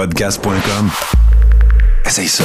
Podcast.com. Essaye ça.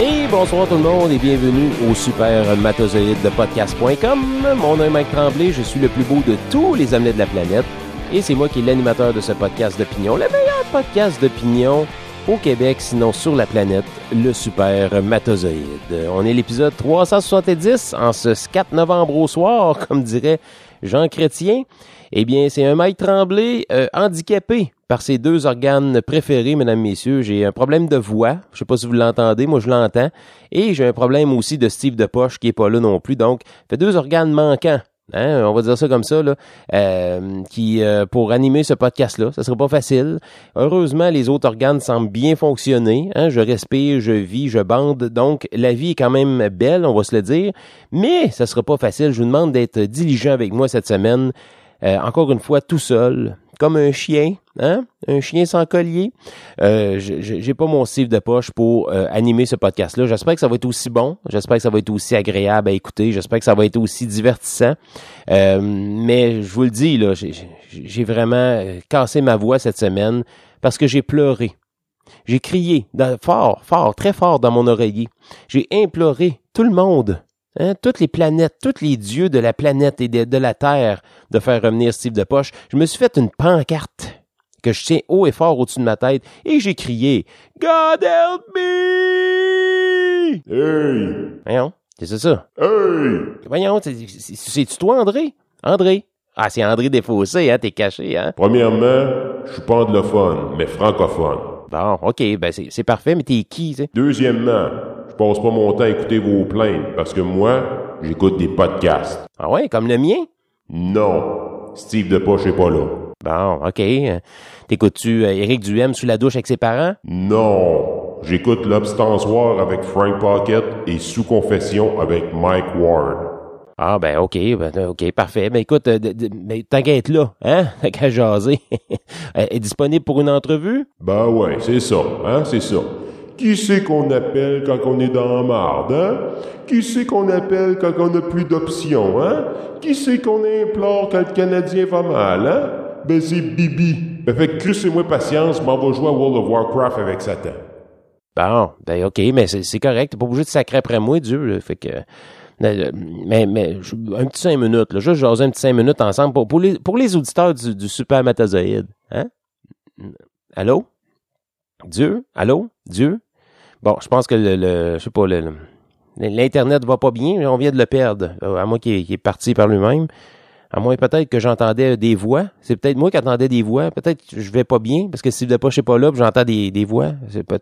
Et bonsoir tout le monde et bienvenue au super matozoïde de podcast.com. Mon nom est Mike Tremblay, je suis le plus beau de tous les omelets de la planète et c'est moi qui est l'animateur de ce podcast d'opinion, le meilleur podcast d'opinion au Québec, sinon sur la planète, le super matozoïde. On est l'épisode 370 en ce 4 novembre au soir, comme dirait Jean Chrétien. Eh bien, c'est un Mike Tremblay euh, handicapé par ses deux organes préférés, mesdames, messieurs. J'ai un problème de voix. Je sais pas si vous l'entendez. Moi, je l'entends. Et j'ai un problème aussi de Steve de poche qui est pas là non plus. Donc, fait deux organes manquants. Hein, on va dire ça comme ça, là, euh, qui euh, pour animer ce podcast-là, ça serait pas facile. Heureusement, les autres organes semblent bien fonctionner. Hein, je respire, je vis, je bande, donc la vie est quand même belle, on va se le dire. Mais ça sera pas facile. Je vous demande d'être diligent avec moi cette semaine. Euh, encore une fois, tout seul, comme un chien, hein? Un chien sans collier. Euh, j'ai pas mon cible de poche pour euh, animer ce podcast-là. J'espère que ça va être aussi bon. J'espère que ça va être aussi agréable à écouter. J'espère que ça va être aussi divertissant. Euh, mais je vous le dis, là, j'ai vraiment cassé ma voix cette semaine parce que j'ai pleuré. J'ai crié fort, fort, très fort dans mon oreiller. J'ai imploré tout le monde Hein, toutes les planètes, tous les dieux de la planète et de, de, la Terre de faire revenir Steve de Poche. Je me suis fait une pancarte que je tiens haut et fort au-dessus de ma tête et j'ai crié God help me! Hey! Voyons, c'est ça. Hey! Voyons, c'est-tu toi, André? André? Ah, c'est André Desfossés, hein, t'es caché, hein? Premièrement, je suis pas anglophone, mais francophone. Bon, ok, ben c'est parfait, mais t'es qui, tu Deuxièmement, passe pas mon temps à écouter vos plaintes, parce que moi, j'écoute des podcasts. Ah ouais, comme le mien? Non. Steve de Poche est pas là. Bon, ok. T'écoutes-tu euh, Éric Duhem sous la douche avec ses parents? Non. J'écoute l'obstansoir avec Frank Pocket et Sous Confession avec Mike Ward. Ah ben ok, ben, ok, parfait. Ben écoute, euh, mais t'inquiète là, hein? T'as qu'à jaser. Elle est disponible pour une entrevue? Ben ouais, c'est ça, hein, c'est ça. Qui c'est qu'on appelle quand on est dans marde, hein? Qui c'est qu'on appelle quand on n'a plus d'options, hein? Qui c'est qu'on implore quand le Canadien va mal, hein? Ben c'est Bibi. Ben fait que moi patience, m'en va jouer à World of Warcraft avec Satan. Bon, ben ok, mais c'est correct. T'es pas obligé de sacrer après moi, Dieu. Fait que... Mais, mais, un petit cinq minutes, là, juste jaser un petit cinq minutes ensemble pour, pour, les, pour les auditeurs du, du super matazoïde. Hein? Allô? Dieu? Allô? Dieu? Bon, je pense que le, le je sais pas, le, l'Internet va pas bien, on vient de le perdre, à moins qu'il est parti par lui-même. À moins peut-être que j'entendais des voix. C'est peut-être moi qui entendais des voix. Peut-être que je vais pas bien, parce que si le poche est pas là, j'entends des, des voix.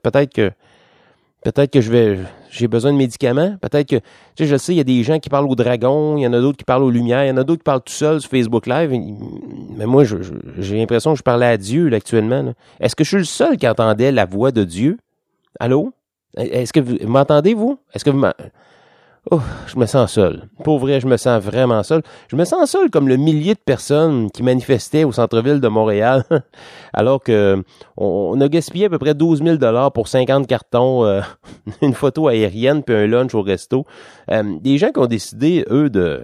Peut-être que peut-être que je vais j'ai besoin de médicaments. Peut-être que tu sais, je sais, il y a des gens qui parlent au dragon, il y en a d'autres qui parlent aux lumières, il y en a d'autres qui parlent tout seuls sur Facebook Live. Mais moi, j'ai l'impression que je parlais à Dieu là, actuellement. Est-ce que je suis le seul qui entendait la voix de Dieu? Allô? Est-ce que vous m'entendez, vous? Est-ce que vous Oh, je me sens seul. Pour vrai, je me sens vraiment seul. Je me sens seul comme le millier de personnes qui manifestaient au centre-ville de Montréal, alors que on, a gaspillé à peu près 12 000 dollars pour 50 cartons, euh, une photo aérienne puis un lunch au resto. Euh, des gens qui ont décidé, eux, de,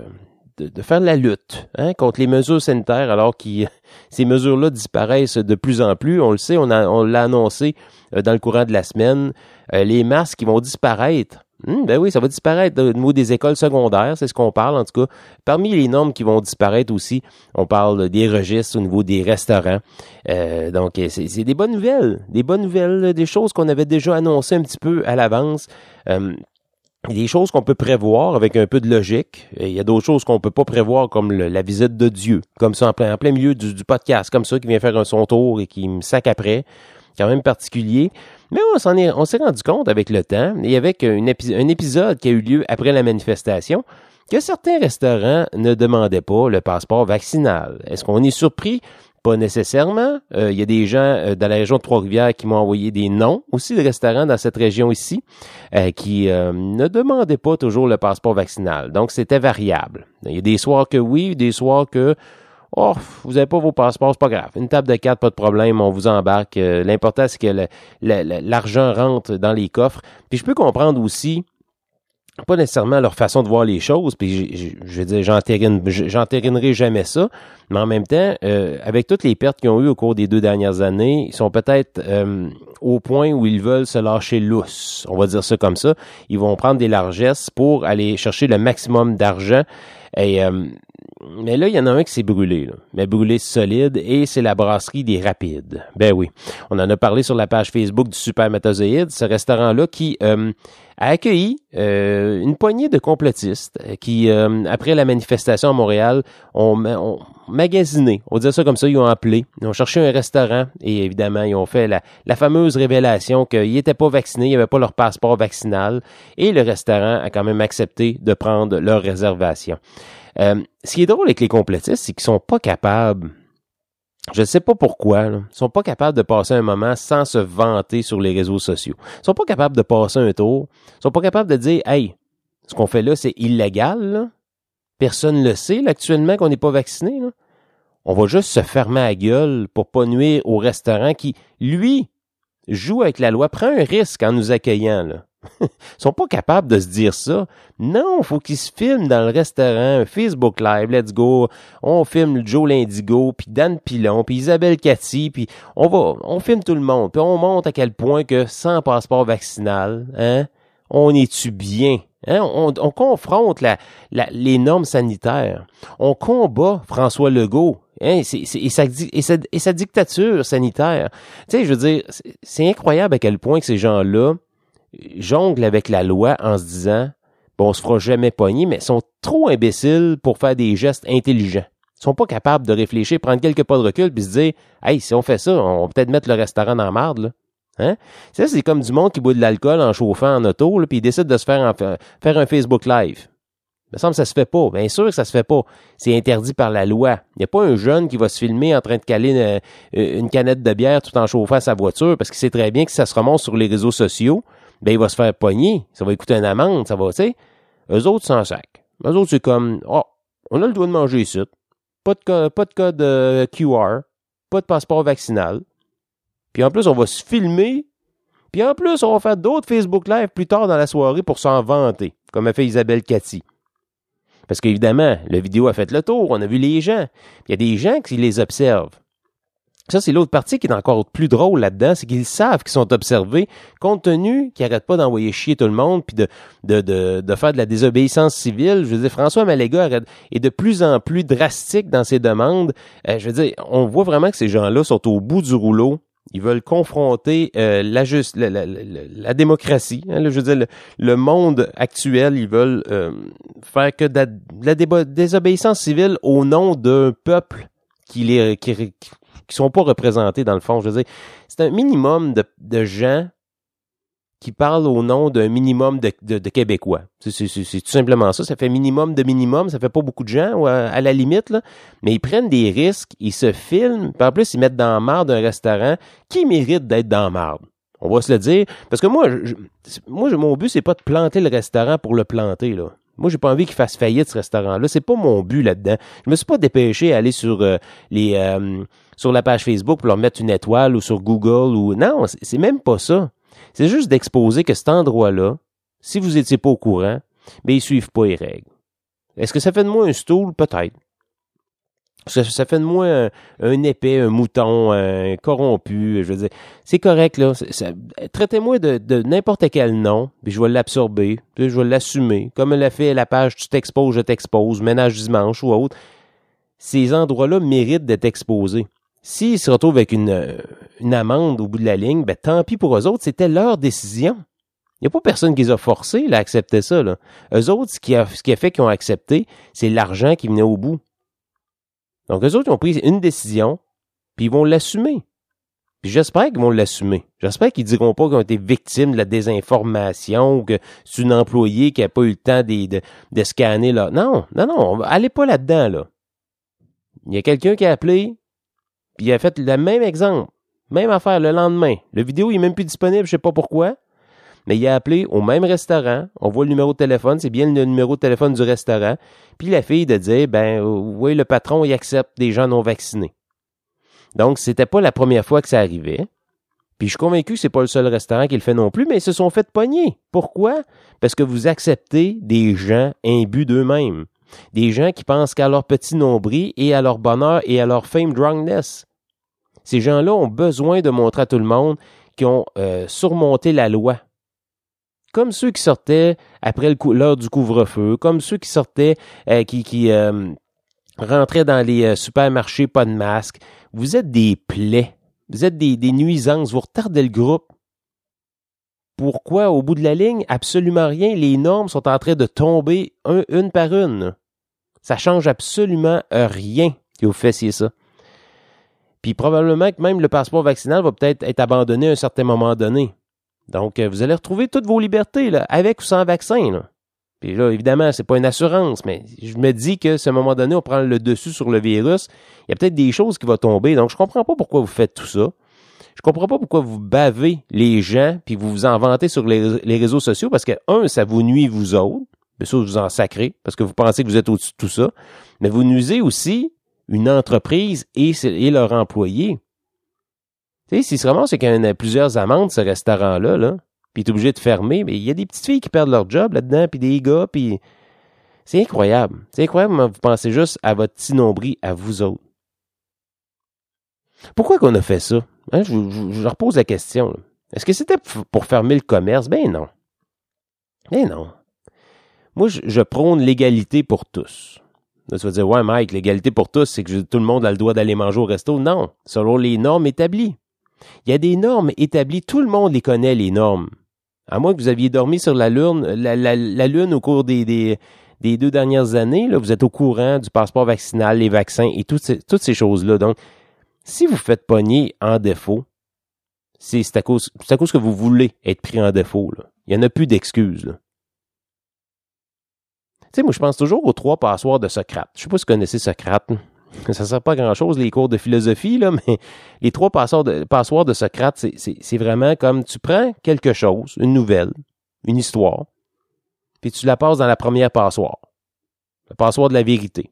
de, faire de la lutte hein, contre les mesures sanitaires, alors que ces mesures-là disparaissent de plus en plus. On le sait, on, on l'a annoncé euh, dans le courant de la semaine. les masques qui vont disparaître Hmm, ben oui, ça va disparaître au niveau des écoles secondaires, c'est ce qu'on parle en tout cas. Parmi les normes qui vont disparaître aussi, on parle des registres au niveau des restaurants. Euh, donc c'est des bonnes nouvelles, des bonnes nouvelles, des choses qu'on avait déjà annoncées un petit peu à l'avance. Euh, des choses qu'on peut prévoir avec un peu de logique. Il y a d'autres choses qu'on peut pas prévoir, comme la visite de Dieu, comme ça en plein, milieu du, podcast, comme ça, qui vient faire un son tour et qui me sac après. Quand même particulier. Mais on s'en est, on s'est rendu compte avec le temps et avec un épisode qui a eu lieu après la manifestation que certains restaurants ne demandaient pas le passeport vaccinal. Est-ce qu'on est surpris? Pas nécessairement. Euh, il y a des gens euh, dans la région de Trois-Rivières qui m'ont envoyé des noms aussi de restaurants dans cette région ici euh, qui ne demandaient pas toujours le passeport vaccinal. Donc c'était variable. Il y a des soirs que oui, des soirs que Oh, vous avez pas vos passeports, c'est pas grave. Une table de quatre, pas de problème, on vous embarque. Euh, L'important, c'est que l'argent rentre dans les coffres. Puis je peux comprendre aussi, pas nécessairement leur façon de voir les choses, puis je veux dire, j'entérine- j'entérinerai jamais ça, mais en même temps, euh, avec toutes les pertes qu'ils ont eues au cours des deux dernières années, ils sont peut-être euh, au point où ils veulent se lâcher lousse, on va dire ça comme ça. Ils vont prendre des largesses pour aller chercher le maximum d'argent. Et euh, mais là, il y en a un qui s'est brûlé, mais brûlé solide, et c'est la brasserie des Rapides. Ben oui, on en a parlé sur la page Facebook du Super Métazoïde, ce restaurant-là qui euh, a accueilli euh, une poignée de complotistes euh, qui, après la manifestation à Montréal, ont, ma- ont magasiné, on dire ça comme ça, ils ont appelé, ils ont cherché un restaurant, et évidemment, ils ont fait la, la fameuse révélation qu'ils n'étaient pas vaccinés, ils n'avaient pas leur passeport vaccinal, et le restaurant a quand même accepté de prendre leur réservation. Euh, ce qui est drôle avec les complotistes, c'est qu'ils sont pas capables. Je ne sais pas pourquoi. Là, ils sont pas capables de passer un moment sans se vanter sur les réseaux sociaux. Ils sont pas capables de passer un tour. Ils sont pas capables de dire, hey, ce qu'on fait là, c'est illégal. Là. Personne le sait là, actuellement qu'on n'est pas vacciné. On va juste se fermer à la gueule pour pas nuire au restaurant qui, lui, joue avec la loi, prend un risque en nous accueillant. Là. Ils sont pas capables de se dire ça. Non, faut qu'ils se filment dans le restaurant, Facebook Live, let's go. On filme Joe Lindigo, puis Dan Pilon, puis Isabelle Cathy, puis on va, on filme tout le monde, puis on montre à quel point que sans passeport vaccinal, hein, on est-tu bien? Hein? On, on confronte la, la- les normes sanitaires. On combat François Legault. Hein? C'est- c'est- et, sa, et, sa, et sa dictature sanitaire. Tu sais, je veux dire, c'est incroyable à quel point que ces gens-là jonglent avec la loi en se disant bon, on se fera jamais pogner, mais sont trop imbéciles pour faire des gestes intelligents. Ils sont pas capables de réfléchir, prendre quelques pas de recul, puis se dire Hey, si on fait ça, on va peut-être mettre le restaurant dans la marde, là. Hein? Ça, c'est comme du monde qui boit de l'alcool en chauffant en auto, puis il décide de se faire, faire un Facebook Live. Il me semble que ça se fait pas. Bien sûr que ça se fait pas. C'est interdit par la loi. Il n'y a pas un jeune qui va se filmer en train de caler une, une canette de bière tout en chauffant sa voiture parce qu'il sait très bien que ça se remonte sur les réseaux sociaux, ben il va se faire pogner. Ça va coûter une amende. Ça va, tu sais. Eux autres, sans sac. Eux autres, c'est comme, oh, on a le droit de manger ici. Pas de, code euh, QR. Pas de passeport vaccinal. Puis en plus, on va se filmer. Puis en plus, on va faire d'autres Facebook Live plus tard dans la soirée pour s'en vanter, comme a fait Isabelle Cathy. Parce qu'évidemment, la vidéo a fait le tour, on a vu les gens. Il y a des gens qui les observent. Ça, c'est l'autre partie qui est encore plus drôle là-dedans, c'est qu'ils savent qu'ils sont observés, compte tenu qu'ils n'arrêtent pas d'envoyer chier tout le monde, puis de, de, de, de faire de la désobéissance civile. Je veux dire, François Maléga est de plus en plus drastique dans ses demandes. Euh, je veux dire, on voit vraiment que ces gens-là sont au bout du rouleau. Ils veulent confronter euh, la, juste, la, la- la- démocratie. hein, là, je veux dire, le, le monde actuel, ils veulent euh, faire que de la, désobéissance civile au nom d'un peuple qui les qui, qui sont pas représentés dans le fond. Je veux dire, c'est un minimum de, de gens qui parlent au nom d'un minimum de, de, Québécois. C'est, tout simplement ça. Ça fait minimum de minimum. Ça fait pas beaucoup de gens, à, la limite, là. Mais ils prennent des risques, ils se filment, puis en plus, ils mettent dans la marde un restaurant qui mérite d'être dans la marde. On va se le dire. Parce que moi, moi, mon but, c'est pas de planter le restaurant pour le planter, là. Moi, j'ai pas envie qu'il fasse faillite, ce restaurant-là. C'est pas mon but là-dedans. Je me suis pas dépêché à aller sur euh, les euh, sur la page Facebook pour leur mettre une étoile ou sur Google ou. Non, c'est même pas ça. C'est juste d'exposer que cet endroit-là, si vous étiez pas au courant, ben ils suivent pas les règles. Est-ce que ça fait de moi un stool? Peut-être. Ça, ça fait de moi un, épais, un mouton, un corrompu? Je veux dire, c'est correct, là. Traitez-moi de, de n'importe quel nom, puis je vais l'absorber, puis je vais l'assumer. Comme l'a fait la page Tu t'exposes, je t'expose, ménage dimanche ou autre. Ces endroits-là méritent d'être exposés. S'ils se retrouvent avec une, euh, une amende au bout de la ligne, ben tant pis pour eux autres, c'était leur décision. Il n'y a pas personne qui les a forcés là, à accepter ça. Eux autres, ce qui a, ce qui a fait qu'ils ont accepté, c'est l'argent qui venait au bout. Donc, eux autres, ils ont pris une décision, puis ils vont l'assumer. Puis j'espère qu'ils vont l'assumer. J'espère qu'ils diront pas qu'ils ont été victimes de la désinformation ou que c'est une employée qui n'a pas eu le temps de, de, de scanner là. Non, non, non, allez pas là-dedans, là. Il y a quelqu'un qui a appelé, il a fait le même exemple. Même affaire le lendemain. Le vidéo il est même plus disponible, je sais pas pourquoi. mais il a appelé au même restaurant, on voit le numéro de téléphone, c'est bien le numéro de téléphone du restaurant, puis la fille de dire, ben oui, le patron, il accepte des gens non vaccinés. Donc, c'était pas la première fois que ça arrivait. Puis je suis convaincu que c'est pas le seul restaurant qui le fait non plus, mais ils se sont fait pogner. Pourquoi? Parce que vous acceptez des gens imbus d'eux-mêmes. Des gens qui pensent qu'à leur petit nombril et à leur bonheur et à leur fame drunkness. Ces gens-là ont besoin de montrer à tout le monde qu'ils ont euh, surmonté la loi. Comme ceux qui sortaient après l'heure du couvre-feu, comme ceux qui sortaient, euh, qui, euh, rentraient dans les supermarchés pas de masque. Vous êtes des plaies. Vous êtes des nuisances. Vous retardez le groupe. Pourquoi, au bout de la ligne, absolument rien. Les normes sont en train de tomber une par une? Ça change absolument rien que vous fassiez ça. Puis probablement que même le passeport vaccinal va peut-être être abandonné à un certain moment donné. Donc, euh, vous allez retrouver toutes vos libertés, là, avec ou sans vaccin. Là. Puis là, évidemment, c'est pas une assurance, mais je me dis que à moment donné, on prend le dessus sur le virus, il y a peut-être des choses qui vont tomber. Donc, je comprends pas pourquoi vous faites tout ça. Je comprends pas pourquoi vous bavez les gens puis vous vous en sur les, réseaux sociaux parce que, un, ça vous nuit vous autres. Bien sûr, vous en sacrez parce que vous pensez que vous êtes au-dessus de tout ça. Mais vous nuisez aussi une entreprise et, et leurs employés. Tu sais, si vraiment c'est qu'il y a plusieurs amendes, ce restaurant-là, là, puis est obligé de fermer, mais il y a des petites filles qui perdent leur job là-dedans, puis des gars, puis c'est incroyable. C'est incroyable, vous pensez juste à votre petit nombril, à vous autres. Pourquoi qu'on a fait ça? Hein, je, je, repose la question. Est-ce que c'était pour fermer le commerce? Ben non. Ben non. Moi, je, je prône l'égalité pour tous. Là, tu vas dire, ouais, Mike, l'égalité pour tous, c'est que tout le monde a le droit d'aller manger au resto. Non, selon les normes établies. Il y a des normes établies, tout le monde les connaît, les normes. À moins que vous aviez dormi sur la Lune, au cours des, des, deux dernières années, là, vous êtes au courant du passeport vaccinal, les vaccins et toutes ces, toutes ces choses-là. Donc, si vous faites pogner en défaut, c'est à cause, à cause que vous voulez être pris en défaut. Il n'y en a plus d'excuses. Tu sais, moi, je pense toujours aux trois passoires de Socrate. Je sais pas si vous connaissez Socrate. Ça sert pas à grand-chose, les cours de philosophie, là, mais les trois passoires de, Socrate, c'est vraiment comme tu prends quelque chose, une nouvelle, une histoire, puis tu la passes dans la première passoire. Le passoire de la vérité.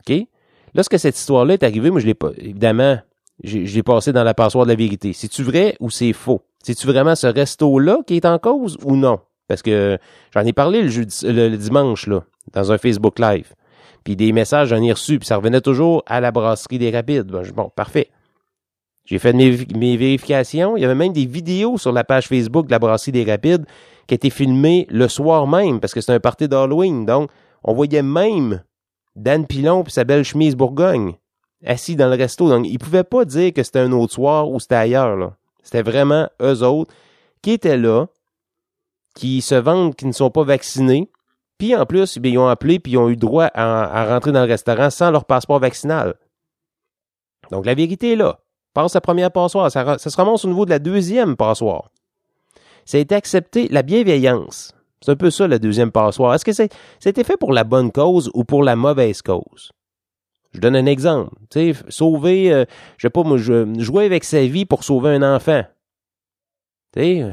OK? Lorsque cette histoire-là est arrivée, moi, je l'ai pas, évidemment, je, l'ai passé dans la passoire de la vérité. C'est-tu vrai ou c'est faux? C'est-tu vraiment ce resto-là qui est en cause ou non? Parce que j'en ai parlé le, dimanche, là, dans un Facebook Live. Puis des messages, j'en ai reçu, puis ça revenait toujours à la brasserie des Rapides. Bon, parfait. J'ai fait mes, vérifications. Il y avait même des vidéos sur la page Facebook de la brasserie des Rapides qui étaient filmées le soir même, parce que c'est un party d'Halloween. Donc, on voyait même Dan Pilon et sa belle chemise Bourgogne assis dans le resto. Donc, ils pouvaient pas dire que c'était un autre soir ou c'était ailleurs. C'était vraiment eux autres qui étaient là, qui se vendent, qui ne sont pas vaccinés. Puis en plus, bien, ils ont appelé puis ils ont eu droit à, rentrer dans le restaurant sans leur passeport vaccinal. Donc la vérité est là. Passe la première passoire. Ça, ça se remonte au niveau de la deuxième passoire. Ça a été accepté, la bienveillance. C'est un peu ça, la deuxième passoire. Est-ce que c'est, c'était fait pour la bonne cause ou pour la mauvaise cause? Je donne un exemple. Tu sais, sauver, euh, je sais pas, moi, jouer avec sa vie pour sauver un enfant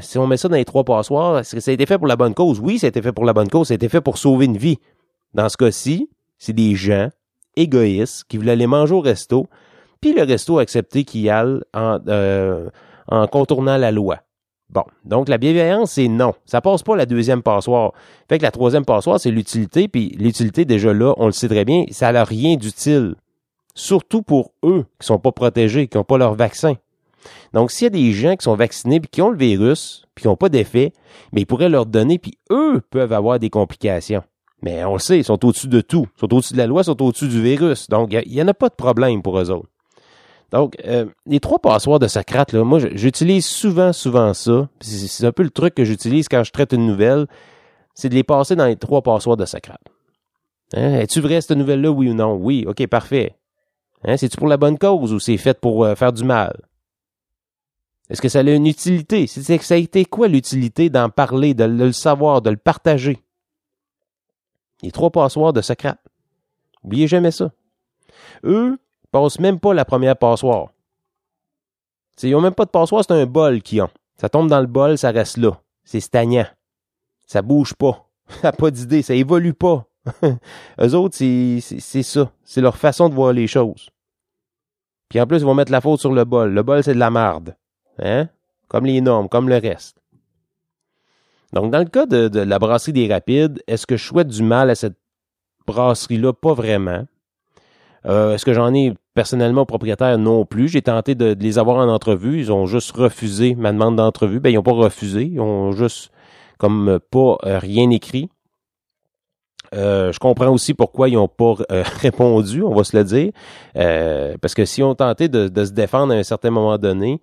si on met ça dans les trois passoires, est-ce que ça a été fait pour la bonne cause? Oui, ça a été fait pour la bonne cause. Ça a été fait pour sauver une vie. Dans ce cas-ci, c'est des gens égoïstes qui voulaient aller manger au resto, puis le resto a accepté qu'ils aillent en, euh, en contournant la loi. Bon, donc la bienveillance, c'est non. Ça passe pas la deuxième passoire. Fait que la troisième passoire, c'est l'utilité, puis l'utilité, déjà là, on le sait très bien, ça n'a rien d'utile. Surtout pour eux qui sont pas protégés, qui n'ont pas leur vaccin. Donc, s'il y a des gens qui sont vaccinés puis qui ont le virus, puis qui n'ont pas d'effet, mais ils pourraient leur donner, puis eux peuvent avoir des complications. Mais on le sait, ils sont au-dessus de tout. Ils sont au-dessus de la loi, ils sont au-dessus du virus. Donc, il n'y en a pas de problème pour eux autres. Donc, euh, les trois passoires de Socrate, là, moi, j'utilise souvent, souvent ça. C'est un peu le truc que j'utilise quand je traite une nouvelle, c'est de les passer dans les trois passoires de Socrate. Hein? Es-tu vrai cette nouvelle-là, oui ou non? Oui, ok, parfait. Hein? C'est-tu pour la bonne cause ou c'est fait pour euh, faire du mal? Est-ce que ça a une utilité? C'est que ça a été quoi l'utilité d'en parler, de, le savoir, de le partager? Les trois passoires de Socrate. Oubliez jamais ça. Eux, passent même pas la première passoire. ils n'ont même pas de passoire, c'est un bol qu'ils ont. Ça tombe dans le bol, ça reste là. c'est stagnant. Ça bouge pas. Ça n'a pas d'idée, ça évolue pas. Eux autres, c'est ça. C'est leur façon de voir les choses. Puis en plus, ils vont mettre la faute sur le bol. Le bol, c'est de la marde. Hein? Comme les normes, comme le reste. Donc, dans le cas de, la brasserie des Rapides, est-ce que je souhaite du mal à cette brasserie-là? Pas vraiment. Euh, est-ce que j'en ai personnellement propriétaire? Non plus. J'ai tenté de, les avoir en entrevue. Ils ont juste refusé ma demande d'entrevue. Ben, ils n'ont pas refusé. Ils ont juste comme pas euh, rien écrit. Euh, je comprends aussi pourquoi ils n'ont pas répondu, on va se le dire. parce que si on tentait de, de, se défendre à un certain moment donné,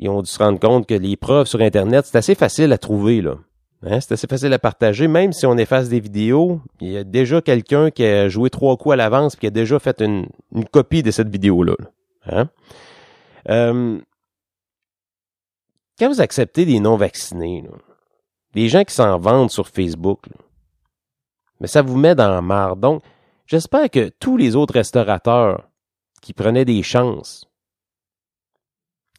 ils ont dû se rendre compte que les preuves sur Internet, c'est assez facile à trouver, là. Hein, c'est assez facile à partager. Même si on efface des vidéos, il y a déjà quelqu'un qui a joué trois coups à l'avance et qui a déjà fait une, copie de cette vidéo-là. Hein? Euh, quand vous acceptez des non-vaccinés, des gens qui s'en vendent sur Facebook, mais ça vous met dans la marre. Donc, j'espère que tous les autres restaurateurs qui prenaient des chances,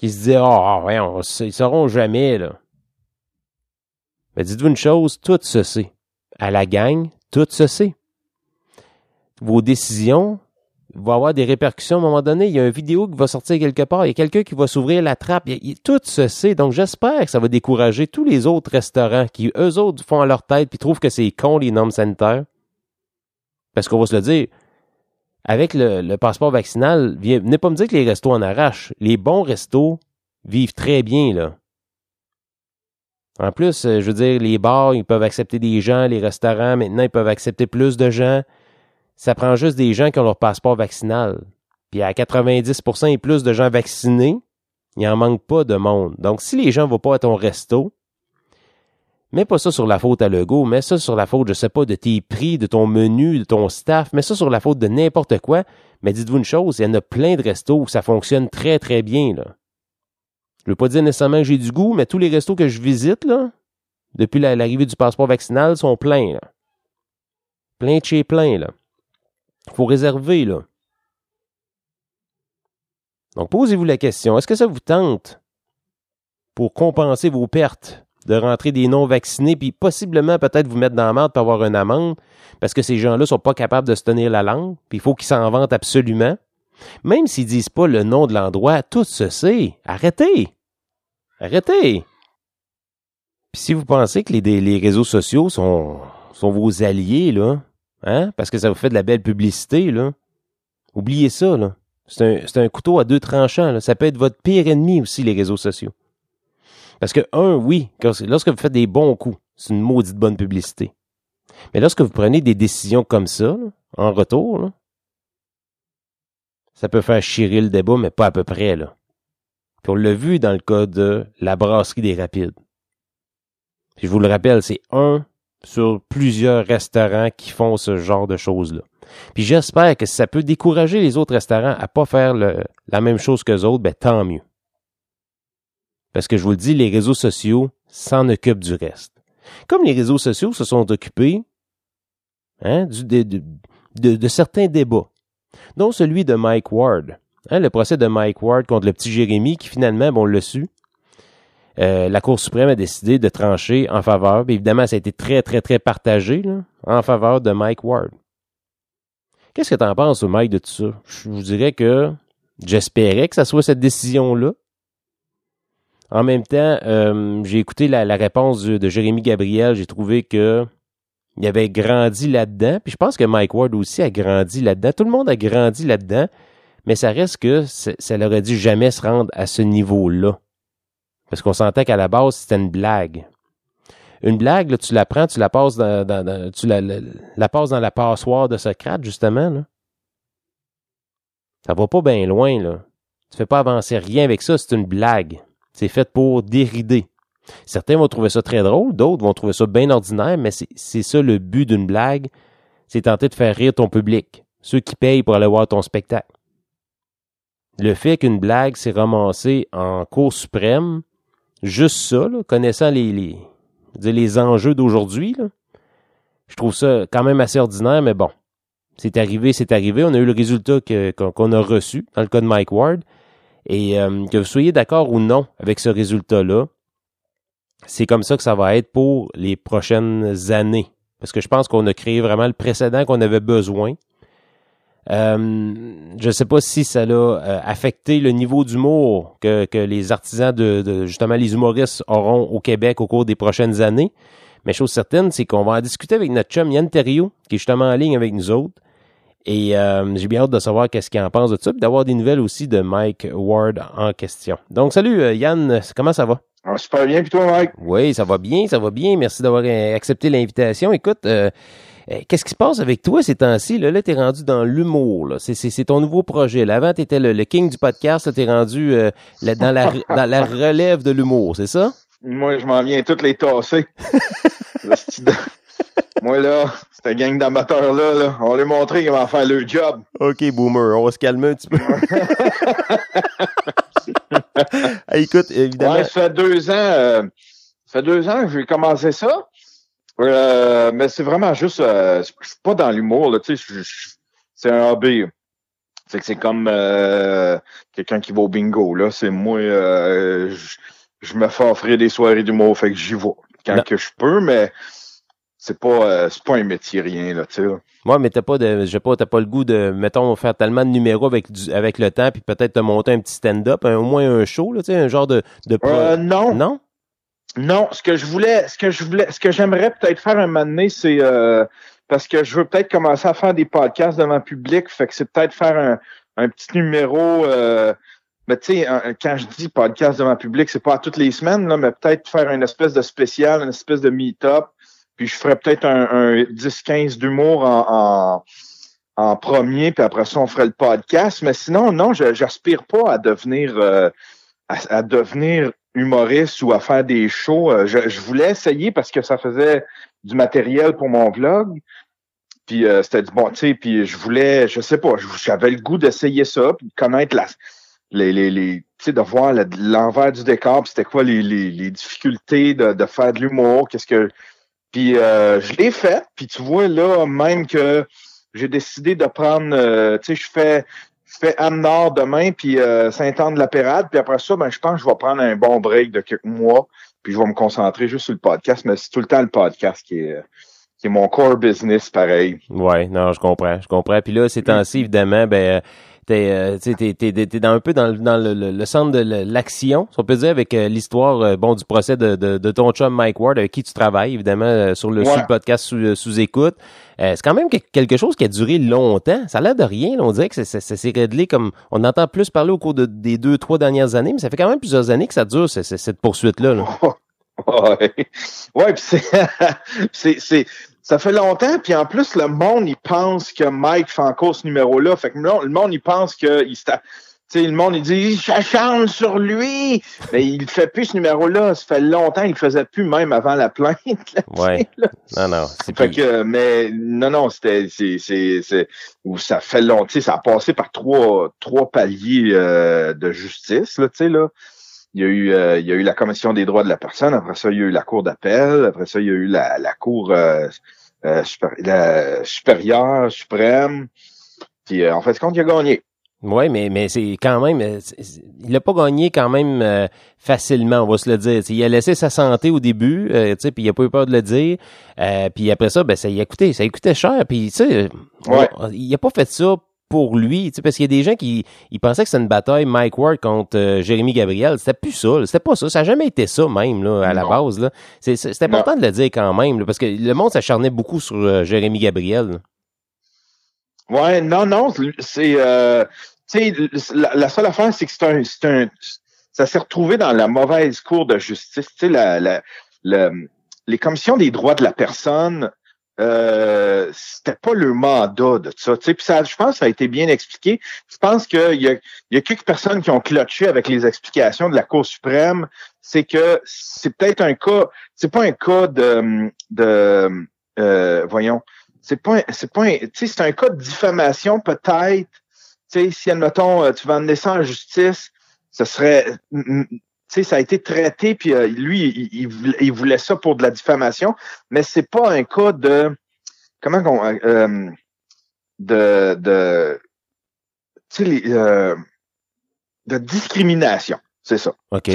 qui se disaient, ah, oh, oh, ils sauront jamais, là. Mais dites-vous une chose, tout se sait. À la gang, tout se sait. Vos décisions vont avoir des répercussions à un moment donné. Il y a une vidéo qui va sortir quelque part. Il y a quelqu'un qui va s'ouvrir la trappe. tout se sait. Donc, j'espère que ça va décourager tous les autres restaurants qui, eux autres, font à leur tête puis trouvent que c'est con, les normes sanitaires. Parce qu'on va se le dire, avec le, passeport vaccinal, venez pas me dire que les restos en arrachent. Les bons restos vivent très bien, là. En plus, euh, je veux dire, les bars, ils peuvent accepter des gens, les restaurants, maintenant, ils peuvent accepter plus de gens. Ça prend juste des gens qui ont leur passeport vaccinal. Puis à 90% et plus de gens vaccinés, il en manque pas de monde. Donc, si les gens vont pas à ton resto, mets pas ça sur la faute à Lego, mets ça sur la faute, je sais pas, de tes prix, de ton menu, de ton staff, mets ça sur la faute de n'importe quoi. Mais dites-vous une chose, il y en a plein de restos où ça fonctionne très, très bien, là. Je veux pas dire nécessairement que j'ai du goût, mais tous les restos que je visite, là, depuis l'arrivée du passeport vaccinal, sont pleins, là. Plein de chez plein, là. Faut réserver, là. Donc, posez-vous la question, est-ce que ça vous tente pour compenser vos pertes? De rentrer des non-vaccinés, puis possiblement peut-être vous mettre dans la merde pour avoir une amende, parce que ces gens-là sont pas capables de se tenir la langue, puis il faut qu'ils s'en vantent absolument. Même s'ils disent pas le nom de l'endroit, tout se sait. Arrêtez! Arrêtez! Puis si vous pensez que les, réseaux sociaux sont, vos alliés, là, hein, parce que ça vous fait de la belle publicité, là, oubliez ça, là. C'est un, couteau à deux tranchants, Ça peut être votre pire ennemi aussi, les réseaux sociaux. Parce que, un, oui, lorsque vous faites des bons coups, c'est une maudite bonne publicité. Mais lorsque vous prenez des décisions comme ça, en retour, ça peut faire chirer le débat, mais pas à peu près, là. Puis on l'a vu dans le cas de la brasserie des rapides. je vous le rappelle, c'est un sur plusieurs restaurants qui font ce genre de choses-là. Puis j'espère que ça peut décourager les autres restaurants à pas faire la même chose que les autres, ben tant mieux. Parce que je vous le dis, les réseaux sociaux s'en occupent du reste. Comme les réseaux sociaux se sont occupés hein, de certains débats dont celui de Mike Ward. Hein, le procès de Mike Ward contre le petit Jérémy, qui finalement, bon, on l'a su, euh, la Cour suprême a décidé de trancher en faveur, évidemment, ça a été très, très, très partagé, en faveur de Mike Ward. Qu'est-ce que tu en penses, Mike, de tout ça? Je vous dirais que j'espérais que ça soit cette décision-là. En même temps, euh, j'ai écouté la, réponse de, de Jérémy Gabriel. J'ai trouvé que il avait grandi là-dedans. Puis je pense que Mike Ward aussi a grandi là-dedans. Tout le monde a grandi là-dedans. Mais ça reste que ça n'aurait dû jamais se rendre à ce niveau-là. Parce qu'on sentait qu'à la base, c'était une blague. Une blague, tu la prends, tu la passes dans, tu la, la, passes dans la passoire de Socrate, justement. Là. Ça va pas bien loin, là. Tu fais pas avancer rien avec ça, c'est une blague. C'est fait pour dérider. Certains vont trouver ça très drôle, d'autres vont trouver ça bien ordinaire, mais c'est ça le but d'une blague, c'est tenter de faire rire ton public, ceux qui payent pour aller voir ton spectacle. Le fait qu'une blague s'est ramassée en Cour suprême, juste ça, connaissant les, les, les enjeux d'aujourd'hui, je trouve ça quand même assez ordinaire, mais bon. C'est arrivé, c'est arrivé. On a eu le résultat qu'on a reçu dans le cas de Mike Ward. Et euh, que vous soyez d'accord ou non avec ce résultat-là, c'est comme ça que ça va être pour les prochaines années. Parce que je pense qu'on a créé vraiment le précédent qu'on avait besoin. Euh, je ne sais pas si ça a euh, affecté le niveau d'humour que, que les artisans de, de, justement les humoristes auront au Québec au cours des prochaines années. Mais chose certaine, c'est qu'on va en discuter avec notre chum Yann Terriot, qui est justement en ligne avec nous autres. Et euh, j'ai bien hâte de savoir qu'est-ce qu'il en pense de ça, puis d'avoir des nouvelles aussi de Mike Ward en question. Donc, salut Yann, comment ça va? Ah, super bien, puis toi, Mike? Oui, ça va bien, ça va bien. Merci d'avoir accepté l'invitation. Écoute, eh, qu'est-ce qui se passe avec toi ces temps-ci? Là, là tu es rendu dans l'humour. C'est ton nouveau projet. Là. Avant, tu étais le, king du podcast. Tu es rendu euh, dans, la, dans la relève de l'humour, c'est ça? Moi, je m'en viens toutes les tasser. Moi, là, cette gang d'amateurs-là, là, on leur montrer comment faire le job. OK, boomer, on va se calmer un petit peu. écoute, évidemment. Ouais, ça fait deux ans, euh, ça fait deux ans que j'ai commencé ça. Euh, mais c'est vraiment juste, euh, je suis pas dans l'humour, là, tu sais, c'est un hobby. C'est que c'est comme euh, quelqu'un qui va au bingo, là. C'est moi, euh, je, me fais offrir des soirées d'humour, fait que j'y vais quand que je peux, mais c'est pas c'est pas un métier rien là tu sais moi mais t'as pas de je sais pas t'as pas le goût de mettons faire tellement de numéros avec avec le temps puis peut-être te monter un petit stand-up au moins un show là tu sais un genre de de non non? Non, ce que je voulais, ce que je voulais, ce que j'aimerais peut-être faire un moment donné, c'est euh, parce que je veux peut-être commencer à faire des podcasts devant le public, fait que c'est peut-être faire un, un petit numéro. Euh, mais tu sais, quand je dis podcast devant le public, c'est pas à toutes les semaines, là, mais peut-être faire une espèce de spécial, une espèce de meet-up. Puis je ferais peut-être un, un 10-15 d'humour en, en, en, premier, puis après ça, on ferait le podcast. Mais sinon, non, j'aspire pas à devenir euh, à, devenir humoriste ou à faire des shows. Euh, je, voulais essayer parce que ça faisait du matériel pour mon vlog. Puis euh, c'était du bon, tu sais, puis je voulais, je sais pas, j'avais le goût d'essayer ça, puis de connaître la, les, les, les tu sais, de voir l'envers du décor, c'était quoi les, les, les, difficultés de, de faire de l'humour, qu'est-ce que. Puis euh, je l'ai fait, puis tu vois là, même que j'ai décidé de prendre, tu sais, je fais je fais demain, puis euh, Saint-Anne-de-la-Pérade, puis après ça, ben, je pense que je vais prendre un bon break de quelques mois, puis je vais me concentrer juste sur le podcast, mais c'est tout le temps le podcast qui est, qui est mon core business, pareil. Ouais, non, je comprends, je comprends. Puis là, ces temps-ci, évidemment, ben t'es euh, t'es, t'es, t'es, dans un peu dans, dans le, le, centre de l'action, si on peut dire, avec euh, l'histoire euh, bon du procès de, de, de, ton chum Mike Ward, avec qui tu travailles, évidemment, euh, sur le, podcast sous, sous écoute. c'est quand même quelque chose qui a duré longtemps. Ça a l'air de rien. on dirait que ça, s'est réglé comme... On entend plus parler au cours de, des deux, trois dernières années, mais ça fait quand même plusieurs années que ça dure, cette poursuite-là. Là. Ouais, ouais c'est, c'est, ça fait longtemps, puis en plus, le monde, il pense que Mike fait encore ce numéro-là. Fait que le monde, il pense que il sais, le monde, il dit, ça change sur lui. Mais il fait plus ce numéro-là. Ça fait longtemps, il le faisait plus même avant la plainte. ouais. Non, non. Fait que, mais, non, non, c'était, c'est, c'est, c'est, ça fait longtemps, ça a passé par trois, trois paliers, euh, de justice, là, tu sais, là. Il y, a eu, euh, il y a eu la Commission des droits de la personne, après ça, il y a eu la Cour d'appel, après ça, il y a eu la, la Cour euh, euh la supérieure, suprême. Puis en fait, compte, il a gagné. Oui, mais, mais c'est quand même. Il n'a pas gagné quand même facilement, on va se le dire. il a laissé sa santé au début, euh, puis il n'a pas eu peur de le dire. puis après ça, ben ça y a coûté, ça a coûté cher. Puis tu sais, il a pas fait ça pour lui, parce qu'il y a des gens qui ils pensaient que c'était une bataille Mike Ward contre euh, Jérémy Gabriel. C'était plus ça, c'était pas ça, ça n'a jamais été ça même là à la base là. C'est important de le dire quand même parce que le monde s'acharnait beaucoup sur euh, Jérémy Gabriel. Ouais, non non, c'est euh, tu sais la, seule affaire c'est que c'est un ça s'est retrouvé dans la mauvaise cour de justice, tu sais la, la, la les commissions des droits de la personne euh, c'était pas le mandat de ça. Ça, je pense que ça a été bien expliqué. Je pense qu'il y a, y a quelques personnes qui ont cloché avec les explications de la Cour suprême. C'est que c'est peut-être un cas, c'est pas un cas de, de euh, voyons, c'est pas, c'est pas, c'est un cas de diffamation peut-être. Tu sais, si admettons, euh, tu vas emmener ça en justice, ce serait sais, ça a été traité, puis euh, lui, il, voulait ça pour de la diffamation, mais c'est pas un cas de comment qu'on euh, de de tu sais, euh, de discrimination, c'est ça. Ok.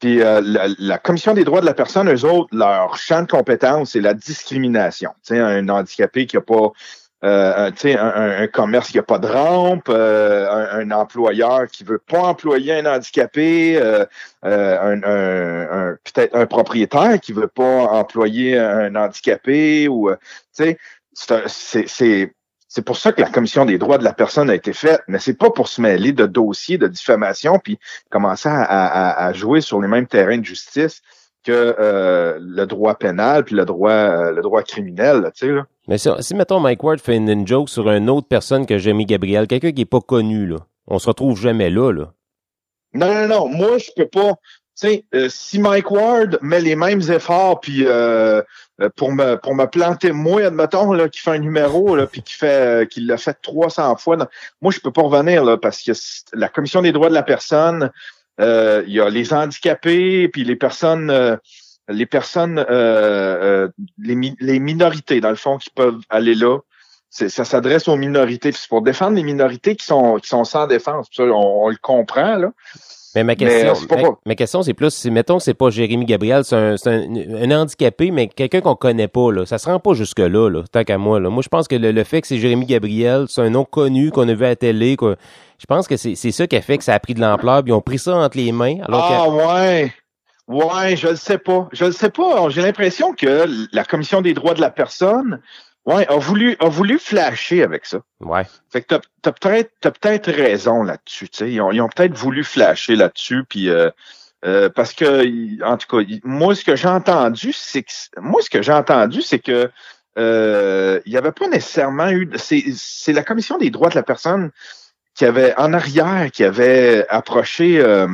Puis euh, la, la, commission des droits de la personne, eux autres, leur champ de compétence, c'est la discrimination. Tu sais, un handicapé qui a pas euh, un, un, un, commerce qui a pas de rampe, euh, un, employeur qui veut pas employer un handicapé, euh, euh un, peut-être un propriétaire qui veut pas employer un handicapé ou tu sais, c'est c'est pour ça que la commission des droits de la personne a été faite, mais c'est pas pour se mêler de dossiers de diffamation puis commencer à, à, jouer sur les mêmes terrains de justice que euh, le droit pénal puis le droit euh, le droit criminel, tu sais là. Mais si, si, mettons Mike Ward fait une, joke sur une autre personne que Jamie Gabriel, quelqu'un qui est pas connu là, on se retrouve jamais là là. Non non non, moi je peux pas sais, euh, si Mike Ward met les mêmes efforts puis euh, euh, pour me pour me planter moi admettons là qui fait un numéro là puis qui fait qui l'a fait 300 fois moi je peux pas revenir là parce que la commission des droits de la personne il y a les handicapés puis les personnes les personnes les, les minorités dans le fond qui peuvent aller là. Ça s'adresse aux minorités c'est pour défendre les minorités qui sont qui sont sans défense. Ça, on, on le comprend là mais ma question, ma, question, c'est plus, mettons que c'est pas Jérémy Gabriel, c'est un, un, handicapé, mais quelqu'un qu'on connaît pas, là. Ça se rend pas jusque là, tant qu'à moi, là. Moi, je pense que le, fait que c'est Jérémy Gabriel, c'est un nom connu qu'on a vu à la télé, quoi. Je pense que c'est, c'est ça qui a fait que ça a pris de l'ampleur, ils ont pris ça entre les mains. Alors ah, ouais. Ouais, je le sais pas. Je le sais pas. J'ai l'impression que la Commission des droits de la personne, Ouais, a voulu, a voulu flasher avec ça. Ouais. Fait que t'as, t'as peut-être, t'as peut-être raison là-dessus. Tu sais, ils ont, ils ont peut-être voulu flasher là-dessus, puis euh, euh, parce que, en tout cas, moi ce que j'ai entendu, c'est que, moi ce que j'ai entendu, c'est que euh, il y avait pas nécessairement eu. C'est, c'est la commission des droits de la personne qui avait en arrière, qui avait approché euh,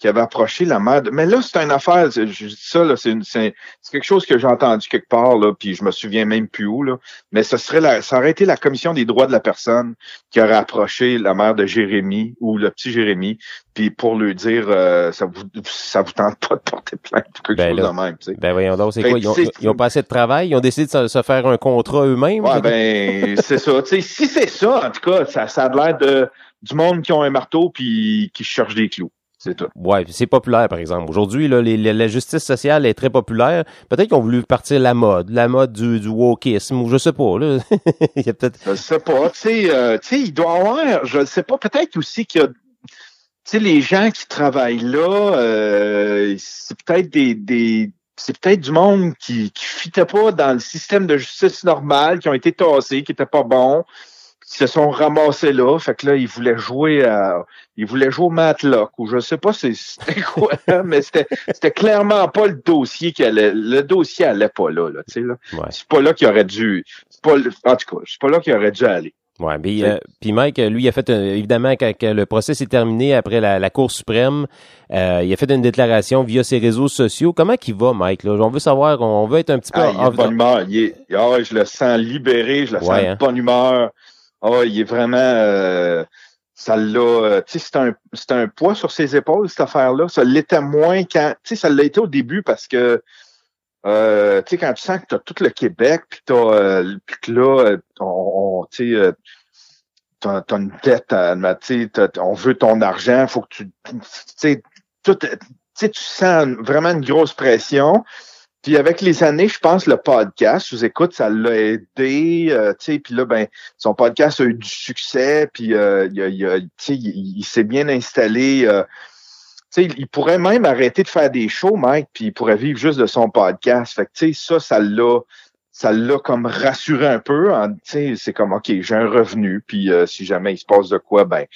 qui avait approché la mère. Mais là, c'est une affaire, je dis ça, là, c'est, c'est, quelque chose que j'ai entendu quelque part, là, puis je me souviens même plus où, là. Mais ce serait la, ça aurait été la commission des droits de la personne qui aurait approché la mère de Jérémy ou le petit Jérémy, puis pour lui dire euh, ça vous ça vous tente pas de porter plainte ou quelque ben chose de même. Tu sais. Ben voyons donc, c'est quoi? Ils ont, ils ont, pas assez de travail, ils ont décidé de se, faire un contrat eux-mêmes. Ouais, ben c'est ça. Tu sais, si c'est ça, en tout cas, ça, ça a l'air de du monde qui ont un marteau puis qui cherche des clous. C'est tout. Ouais, c'est populaire, par exemple. Aujourd'hui, là, la justice sociale est très populaire. Peut-être qu'ils ont voulu partir la mode, la mode du, du wokisme, ou je sais pas, là. il y a peut-être. Je sais pas. Tu sais, euh, il doit y avoir, je ne sais pas, peut-être aussi qu'il y a tu sais, les gens qui travaillent là, euh, c'est peut-être des, des c'est peut-être du monde qui qui fitait pas dans le système de justice normal, qui ont été tassés, qui étaient pas bons, qui se sont ramassés là. Fait que là, ils voulaient jouer à, ils voulaient jouer au Matlock ou je sais pas c'était quoi, mais c'était, c'était clairement pas le dossier qui allait, le dossier allait pas là, là, tu sais, là. C'est pas là qu'il aurait dû, c'est pas, en tout cas, c'est pas là qu'il aurait dû aller. Ouais, puis, euh, puis Mike, lui, il a fait évidemment quand, le procès s'est terminé après la, Cour suprême, euh, il a fait une déclaration via ses réseaux sociaux. Comment qu'il va, Mike Là, on veut savoir, on veut être un petit peu. Ah, il est bonne humeur. Il est, ah, je le sens libéré, je le sens hein. bonne humeur. Oh, il est vraiment, euh, ça l'a, euh, tu sais, c'est un, un poids sur ses épaules cette affaire-là. Ça l'était moins quand, tu sais, ça l'a été au début parce que, euh, tu sais, quand tu sens que t'as tout le Québec, puis t'as, euh, que là, on, tu sais, t'as, t'as une dette, tu sais, on veut ton argent, faut que tu, tu sais, tout, tu tu sens vraiment une grosse pression. Puis avec les années, je pense le podcast, vous écoute, ça l'a aidé, euh, tu sais, puis là, ben, son podcast a eu du succès, puis euh, il, il, il, s'est bien installé. Euh, tu sais, il pourrait même arrêter de faire des shows, Mike, puis il pourrait vivre juste de son podcast. Fait que, tu sais, ça, ça l'a ça l'a comme rassuré un peu. Tu sais, c'est comme, OK, j'ai un revenu, puis si jamais il se passe de quoi, ben,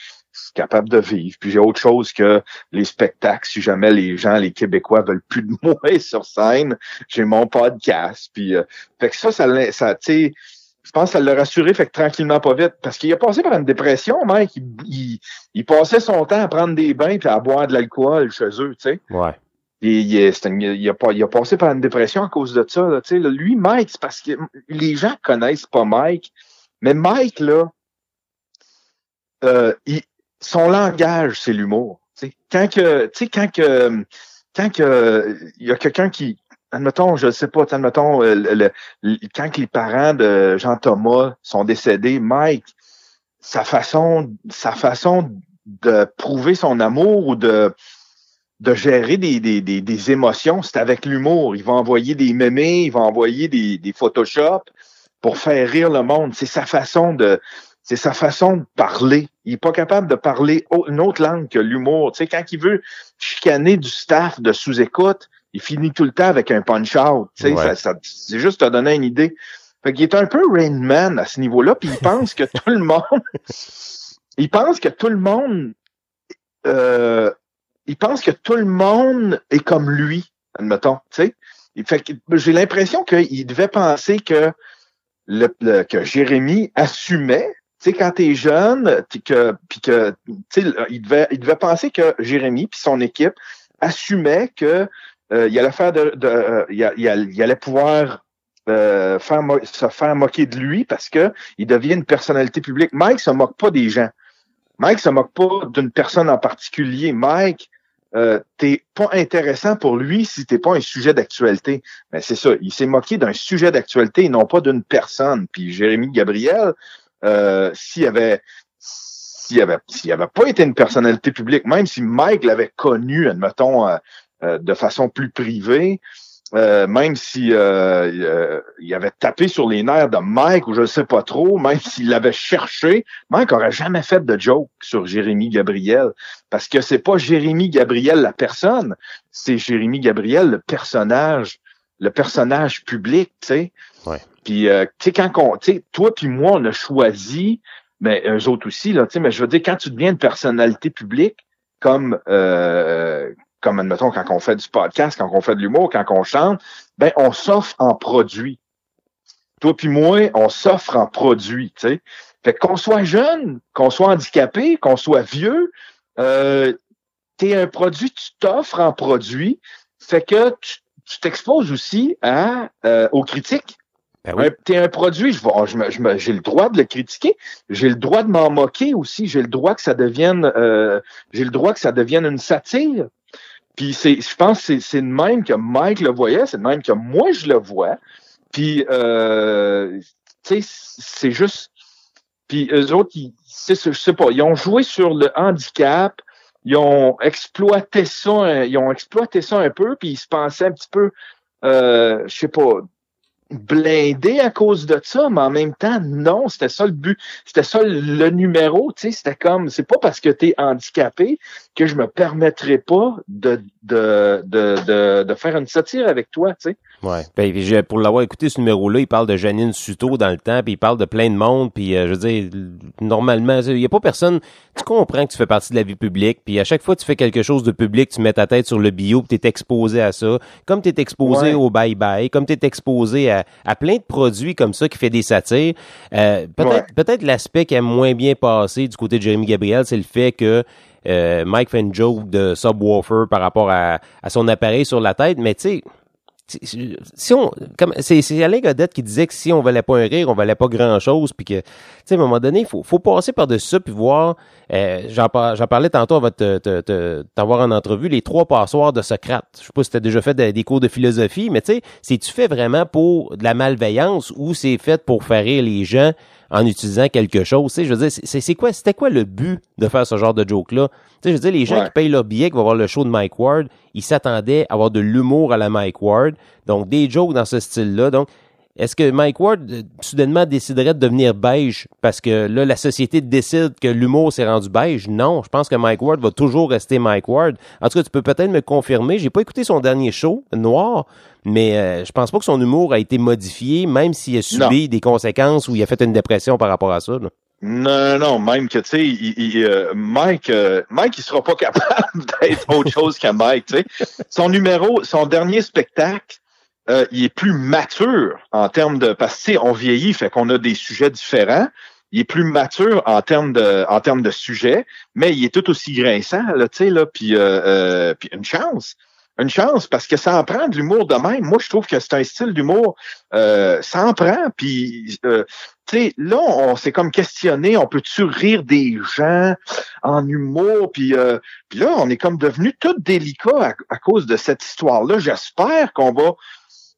capable de vivre. Puis j'ai autre chose que les spectacles. Si jamais les gens, les Québécois veulent plus de moi sur scène, j'ai mon podcast. Puis euh, fait que ça, ça, ça tu sais, je pense que ça l'a rassuré, fait que tranquillement pas vite. Parce qu'il a passé par une dépression, mec. Il, il, passait son temps à prendre des bains puis à boire de l'alcool chez eux, tu sais. Ouais. Et il, il, a, il a passé par une dépression à cause de ça. Là, là. Lui, Mike, c'est parce que les gens connaissent pas Mike. Mais Mike, là, euh, il, son langage, c'est l'humour. Quand que, tu sais, quand que, quand que, il y a quelqu'un qui, admettons, je sais pas, admettons, euh, le, quand les parents de Jean Thomas sont décédés, Mike, sa façon, sa façon de prouver son amour ou de, de gérer des, des, des, des émotions, c'est avec l'humour. Il va envoyer des mémés, il va envoyer des, des Photoshop pour faire rire le monde. C'est sa façon de c'est sa façon de parler. Il est pas capable de parler une autre langue que l'humour. Tu sais, quand il veut chicaner du staff de sous-écoute, il finit tout le temps avec un punch-out. Tu sais, Ouais. ça, ça- c'est juste te donner une idée. Fait qu'il est un peu Rain Man à ce niveau-là, puis il pense que tout le monde, il pense que tout le monde, euh, il pense que tout le monde est comme lui, admettons, tu sais. Fait que j'ai l'impression qu'il devait penser que le, le- que Jérémy assumait, sais, quand t'es jeune, que, puis que, il devait, il devait penser que Jérémy puis son équipe assumait que euh, il allait il, il pouvoir euh, faire se faire moquer de lui parce que il devient une personnalité publique. Mike se moque pas des gens. Mike se moque pas d'une personne en particulier. Mike, euh, t'es pas intéressant pour lui si t'es pas un sujet d'actualité. Mais c'est ça, il s'est moqué d'un sujet d'actualité et non pas d'une personne. Puis Jérémy Gabriel, euh, s'il avait s'il avait s'il avait pas été une personnalité publique, même si Mike l'avait connu, admettons, euh, euh, de façon plus privée, euh, même si euh, euh, il avait tapé sur les nerfs de Mike ou je ne sais pas trop, même s'il l'avait cherché, Mike aurait jamais fait de joke sur Jérémy Gabriel. Parce que c'est pas Jérémy Gabriel la personne, c'est Jérémy Gabriel le personnage, le personnage public, tu sais. Ouais. Puis euh, tu sais quand on, tu sais, toi puis moi on a choisi, mais eux autres aussi là, tu sais, mais je veux dire quand tu deviens une personnalité publique comme euh, comme admettons quand on fait du podcast, quand on fait de l'humour, quand on chante, ben on s'offre en produit. Toi puis moi, on s'offre en produit, tu sais. Fait qu'on soit jeune, qu'on soit handicapé, qu'on soit vieux, euh, t'es un produit, tu t'offres en produit. Fait que tu tu t'exposes aussi à euh, aux critiques. Ben oui. Un- T'es un produit, je vais- je me- je me- j'ai le droit de le critiquer, j'ai le droit de m'en moquer aussi, j'ai le droit que ça devienne, euh, j'ai le droit que ça devienne une satire. Puis c'est, je pense que c'est, c'est de même que Mike le voyait, c'est de même que moi je le vois. Puis euh, tu sais, c'est juste. Puis eux autres, ils, c'est, je sais pas, ils ont joué sur le handicap, ils ont exploité ça, un- ils ont exploité ça un peu, puis ils se pensaient un petit peu, euh, je sais pas, blindés à cause de ça, mais en même temps, non, c'était ça le but, c'était ça le numéro, tu sais, c'était comme, c'est pas parce que t'es handicapé que je me permettrai pas de, de, de, de, de faire une satire avec toi, tu sais. Ouais. Ben, puis pour l'avoir écouté ce numéro-là, il parle de Janine Suto dans le temps, puis il parle de plein de monde, puis euh, je veux dire, normalement, il y a pas personne. Tu comprends que tu fais partie de la vie publique, puis à chaque fois que tu fais quelque chose de public, tu mets ta tête sur le bio, puis t'es exposé à ça, comme t'es exposé Ouais. au bye bye, comme t'es exposé à, à plein de produits comme ça qui fait des satires. Euh, peut-être Ouais. peut-être l'aspect qui a moins bien passé du côté de Jérémy Gabriel, c'est le fait que euh, Mike fait une joke de subwoofer par rapport à, à son appareil sur la tête, mais tu sais si- on comme c'est Alain Godette qui disait que si on valait pas un rire, on valait pas grand chose puis que tu sais à un moment donné, il faut faut passer par-dessus ça puis voir euh, j'en par- j'en parlais tantôt te- te- t'avoir en entrevue les trois passoires de Socrate. Je sais pas si tu as déjà fait de- des cours de philosophie, mais tu sais, c'est tu fait vraiment pour de la malveillance ou c'est fait pour faire rire les gens en utilisant quelque chose, tu sais, je veux dire c'est quoi c'était quoi le but de faire ce genre de joke là Tu sais, je veux dire les gens Ouais. qui payent leur billet qui vont voir le show de Mike Ward, ils s'attendaient à avoir de l'humour à la Mike Ward, donc des jokes dans ce style-là. Donc, est-ce que Mike Ward euh, soudainement déciderait de devenir beige parce que là, la société décide que l'humour s'est rendu beige? Non, je pense que Mike Ward va toujours rester Mike Ward. En tout cas, tu peux peut-être me confirmer. J'ai pas écouté son dernier show, Noir, mais euh, je pense pas que son humour a été modifié, même s'il a subi des conséquences ou il a fait une dépression par rapport à ça. là. Non, non, même que tu sais, il, il, euh, Mike, euh, Mike, il sera pas capable d'être autre chose qu'un Mike. Tu sais, son numéro, son dernier spectacle, euh, il est plus mature en termes de, parce que on vieillit, fait qu'on a des sujets différents. Il est plus mature en termes de, en termes de sujets, mais il est tout aussi grinçant là, tu sais là, puis, euh, euh, une chance. Une chance parce que ça en prend de l'humour de même. Moi, je trouve que c'est un style d'humour, euh, ça en prend. Puis euh, tu sais, là, on s'est comme questionné, on peut-tu rire des gens en humour? Puis, euh, puis là, on est comme devenu tout délicat à cause de cette histoire-là. J'espère qu'on va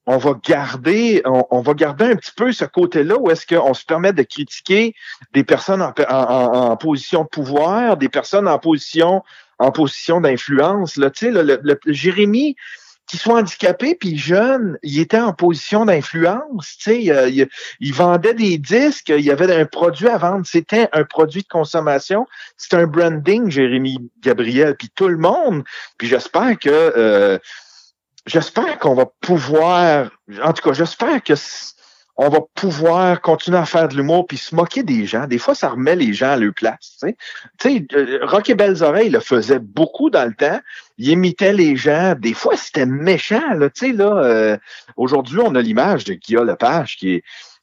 on va garder on, va garder un petit peu ce côté-là où est-ce qu'on se permet de critiquer des personnes en, position de pouvoir, des personnes en position en position d'influence. Là, tu sais, le, le- le- Jérémy, qu'il soit handicapé puis jeune, il était en position d'influence. Tu sais, il, il- il vendait des disques, il y avait un produit à vendre. C'était un produit de consommation. C'est un branding, Jérémy Gabriel. Puis tout le monde. Puis j'espère que euh, j'espère qu'on va pouvoir. En tout cas, j'espère que on va pouvoir continuer à faire de l'humour puis se moquer des gens. Des fois, ça remet les gens à leur place. Tu sais, sais euh, et Belles Oreilles le faisait beaucoup dans le temps. Il imitait les gens. Des fois, c'était méchant. Tu sais, là, euh, aujourd'hui, on a l'image de Guillaume Lepage qui est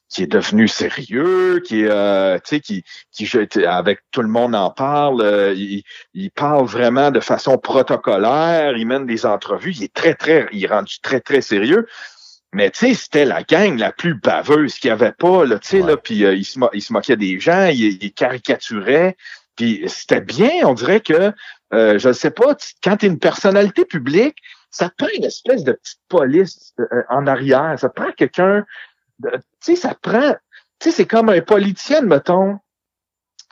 qui est devenu sérieux, qui est, euh, tu sais, qui, qui avec tout le monde en parle, euh, il, il parle vraiment de façon protocolaire, il mène des entrevues, il est très, très, il est rendu très, très sérieux. Mais tu sais, c'était la gang la plus baveuse qu'il y avait pas, là, tu sais, Ouais. là, puis euh, il, se mo- il se moquait des gens, il, il caricaturait, puis c'était bien, on dirait que, euh, je ne sais pas, quand tu es une personnalité publique, ça prend une espèce de petite police euh, en arrière, ça prend quelqu'un, tu sais, ça prend, tu sais, c'est comme un politicien, mettons,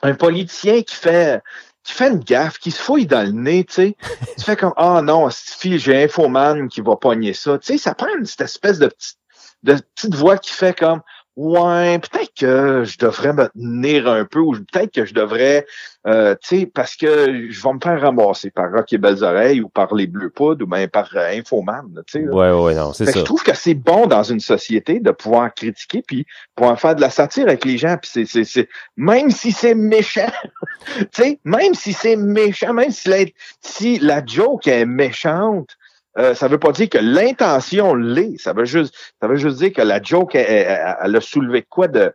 un politicien qui fait qui fait une gaffe, qui se fouille dans le nez, tu sais. tu fais comme Ah non, fille, j'ai Infoman qui va pogner ça. Tu sais, ça prend une, cette espèce de petite, de petite voix qui fait comme Ouais, peut-être que je devrais me tenir un peu, ou peut-être que je devrais euh, tu sais, parce que je vais me faire ramasser par Rock et Belles Oreilles ou par les Bleus Poudres ou même par euh, Infoman, tu sais. Ouais, ouais, non, c'est ça. je trouve que c'est bon dans une société de pouvoir critiquer puis pouvoir faire de la satire avec les gens. Puis c'est, c'est, c'est, même si c'est méchant, tu sais, même si c'est méchant, même si la, si la joke est méchante, euh, ça veut pas dire que l'intention l'est. Ça veut juste, ça veut juste dire que la joke, elle, elle- elle a soulevé quoi de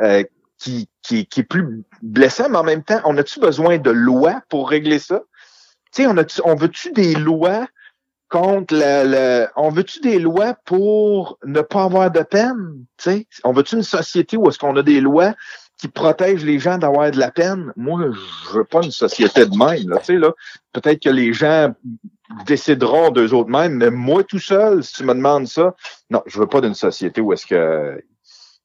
euh, qui, qui, qui est plus blessant, mais en même temps, on a-tu besoin de lois pour régler ça? Tu sais, on, a on veut-tu des lois contre le- on veut-tu des lois pour ne pas avoir de peine? Tu sais, on veut-tu une société où est-ce qu'on a des lois qui protègent les gens d'avoir de la peine? Moi, je veux pas une société de même, là. Là, peut-être que les gens décideront d'eux autres mêmes, mais moi tout seul, si tu me demandes ça, non, je veux pas d'une société où est-ce que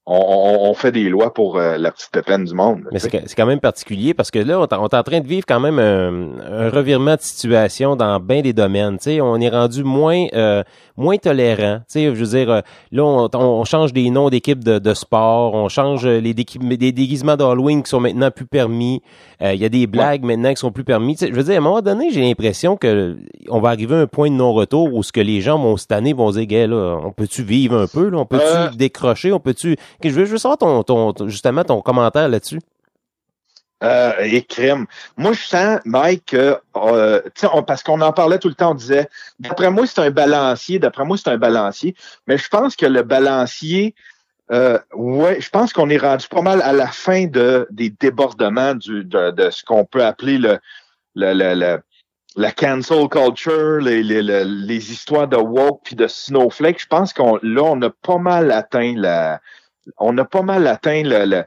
on, on- on fait des lois pour euh, la petite peine du monde. Mais c'est quand même particulier parce que là, on, est en- on est en train de vivre quand même un, un revirement de situation dans bien des domaines. Tu sais, on est rendu moins euh, moins tolérant. Tu sais, je veux dire, euh, là, on, on change des noms d'équipes de, de sport, on change euh, les des déguisements d'Halloween qui sont maintenant plus permis. Euh, Il y a des blagues maintenant qui sont plus permis. Je veux dire, à un moment donné, j'ai l'impression que on va arriver à un point de non-retour où ce que les gens vont cette année vont dire, là, on peut-tu vivre un peu, là, on peut-tu Euh. décrocher, on peut-tu. Je veux, je veux savoir ton, ton, justement ton commentaire là-dessus. Euh, et crime. Moi, je sens, Mike, que, euh, parce qu'on en parlait tout le temps, on disait, d'après moi, c'est un balancier, d'après moi, c'est un balancier, mais je pense que le balancier, euh, ouais, je pense qu'on est rendu pas mal à la fin de, des débordements de, de ce qu'on peut appeler le, le, le, la cancel culture, les, les, les, les histoires de woke puis de snowflake. Je pense qu'on, là, on a pas mal atteint la, on a pas mal atteint le, le-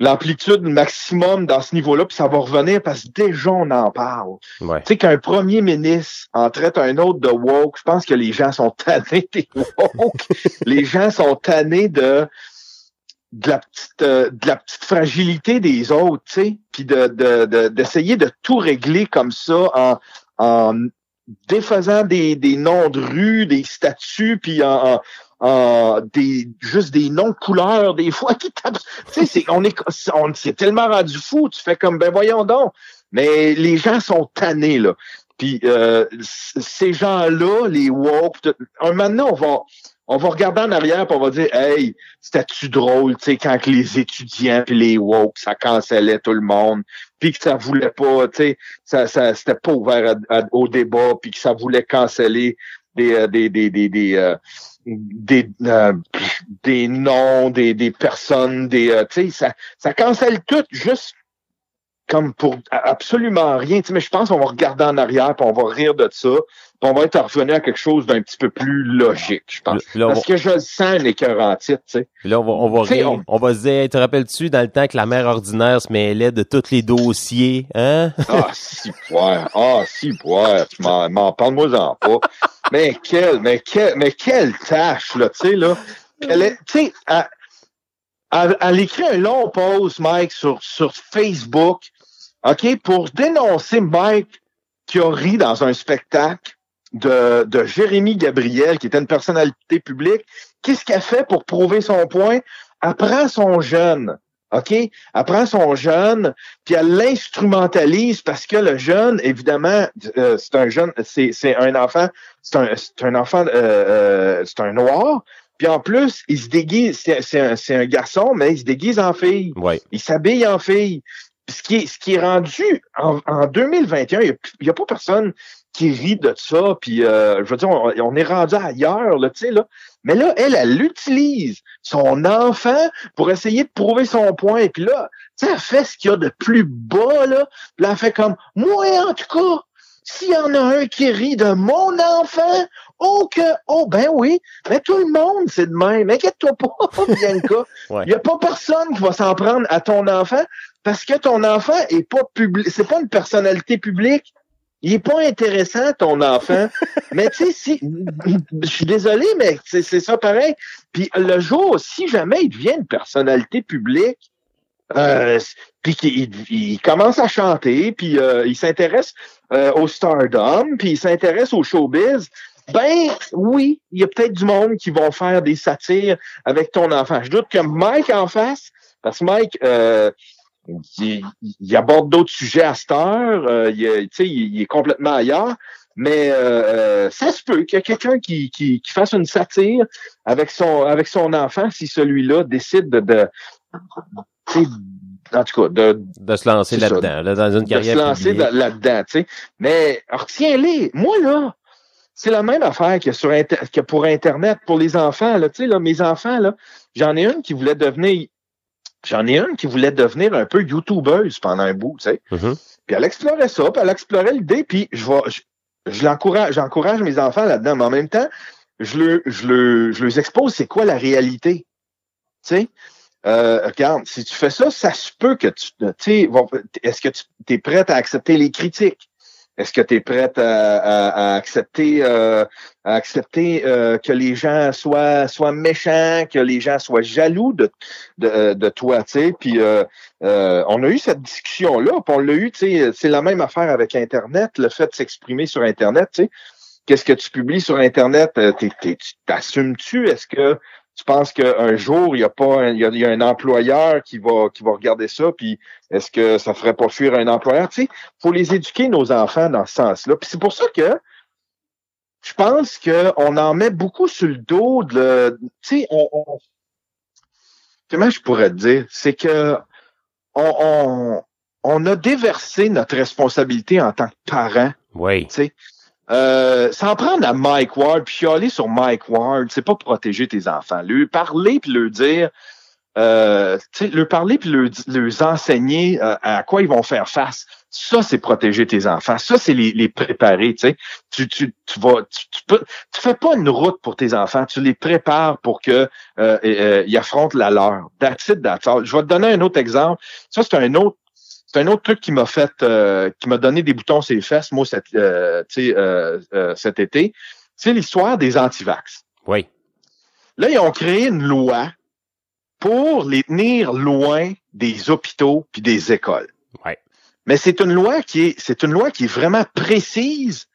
l'amplitude maximum dans ce niveau-là, puis ça va revenir parce que déjà on en parle. Ouais. Tu sais, qu'un premier ministre en traite un autre de woke, je pense que les gens sont tannés des woke. les gens sont tannés de de la petite euh, de la petite fragilité des autres, tu sais, puis de de- de- d'essayer de, tout régler comme ça en en défaisant des, des noms de rues, des statuts, puis en, en- en des juste des noms de couleurs des fois qui tapent. Tu sais, c'est on est on c'est tellement rendu fou, tu fais comme ben voyons donc. Mais les gens sont tannés là. Puis euh, ces gens-là, les woke, un moment on va on va regarder en arrière et on va dire Hey, c'était-tu drôle, tu sais, quand que les étudiants puis les woke, ça cancellait tout le monde, puis que ça voulait pas, tu sais, ça, ça c'était pas ouvert au débat, puis que ça voulait canceller des euh, des des des des euh, des, euh, des noms, des, des personnes, des euh, tu sais, ça, ça cancelle tout juste comme pour absolument rien. Tu sais, mais je pense qu'on va regarder en arrière, puis on va rire de ça, puis on va être revenu à quelque chose d'un petit peu plus logique, je pense. Là, on va- Parce que je le sens un écœur en titre, tu sais. Puis là, on va, on va rire. on- On... va se dire, te rappelles-tu dans le temps que la mère ordinaire se mêlait de tous les dossiers, hein? Ah, si, ouais. Ah, si, ouais. Tu m'en, m'en parle-moi-en pas. Mais quelle, mais quelle, mais quelle tâche, là, tu sais, là. Elle est, tu sais, elle, elle, écrit un long post, Mike, sur, sur Facebook. OK, pour dénoncer Mike qui a ri dans un spectacle de, de Jérémy Gabriel, qui était une personnalité publique. Qu'est-ce qu'elle fait pour prouver son point? Elle prend son jeune. OK? Elle prend son jeune, puis elle l'instrumentalise parce que le jeune, évidemment, euh, c'est un jeune, c'est, un enfant, c'est un, un enfant, euh, euh, c'est un noir. Puis en plus, il se déguise, c'est, c'est un, c'est un garçon, mais il se déguise en fille. Ouais. Il s'habille en fille. Puis Ce qui est, ce qui est rendu en, en 2021, il n'y a, pas personne qui rit de ça. Puis euh, je veux dire, on, on est rendu ailleurs, là, tu sais, là. Mais là, elle, elle utilise son enfant pour essayer de prouver son point. Et puis là, tu sais, elle fait ce qu'il y a de plus bas, là. Puis là, elle fait comme, moi, en tout cas, s'il y en a un qui rit de mon enfant, oh que, oh ben oui, mais tout le monde, c'est de même. Inquiète-toi pas, Bianca. Il Ouais. n'y a pas personne qui va s'en prendre à ton enfant parce que ton enfant est pas public, c'est pas une personnalité publique. Il est pas intéressant, ton enfant. mais tu sais, si, je suis désolé, mais c'est c'est ça pareil. Puis le jour, si jamais il devient une personnalité publique, euh, puis qu'il il- il commence à chanter, puis euh, il s'intéresse euh, au stardom, puis il s'intéresse au showbiz, ben oui, il y a peut-être du monde qui vont faire des satires avec ton enfant. Je doute que Mike en fasse, parce que Mike, euh, il, il aborde d'autres sujets à cette heure, euh, il, il, il est complètement ailleurs, mais euh, euh, ça se peut qu'il y ait quelqu'un qui, qui, qui fasse une satire avec son avec son enfant si celui-là décide de, de en tout cas, de, De se lancer là-dedans, là, dans une de carrière se lancer là-dedans, tu sais. Mais retiens-les. Moi, là, c'est la même affaire que, sur Inter- que pour Internet, pour les enfants. Là, tu sais, là, mes enfants, là, j'en ai une qui voulait devenir. J'en ai une qui voulait devenir un peu YouTubeuse pendant un bout, tu sais. Mhm. Puis elle explorait ça, puis elle explorait l'idée, puis je vais, je, je l'encourage, j'encourage mes enfants là-dedans, mais en même temps, je le, je le, je leur expose c'est quoi la réalité. Tu sais, euh, regarde, si tu fais ça, ça se peut que tu, tu est-ce que tu es prête à accepter les critiques? Est-ce que tu es prête à, à- à accepter, euh, à accepter euh, que les gens soient, soient méchants, que les gens soient jaloux de, de, de toi, tu sais? Puis euh, euh, on a eu cette discussion-là, puis on l'a eu, tu sais, c'est la même affaire avec Internet, le fait de s'exprimer sur Internet, tu sais. Qu'est-ce que tu publies sur Internet? Euh, t'assumes-tu? Est-ce que tu penses qu'un jour, il y a pas un, il y a, il y a un employeur qui va qui va regarder ça, puis est-ce que ça ferait pas fuir un employeur? Tu sais, faut les éduquer, nos enfants, dans ce sens-là. Puis c'est pour ça que je pense qu'on en met beaucoup sur le dos de le- tu sais, on, on- comment je pourrais te dire? C'est que on, on, on a déversé notre responsabilité en tant que parents Oui. tu sais. Euh, s'en prendre à Mike Ward, puis chialer sur Mike Ward, c'est pas protéger tes enfants. Lui parler puis leur dire, euh, leur parler puis leur, leur enseigner euh, à quoi ils vont faire face. Ça, c'est protéger tes enfants. Ça, c'est les, les préparer. Tu tu, tu, vas, tu, tu, peux, tu fais pas une route pour tes enfants. Tu les prépares pour que euh, euh, ils affrontent la leur. That's. Je vais te donner un autre exemple. Ça, c'est un autre c'est un autre truc qui m'a fait, euh, qui m'a donné des boutons sur les fesses, moi, cet, euh, tu sais, euh, euh, cet été. C'est l'histoire des antivax. Oui. Là, ils ont créé une loi pour les tenir loin des hôpitaux puis des écoles. Ouais. Mais c'est une loi qui est, c'est une loi qui est vraiment précise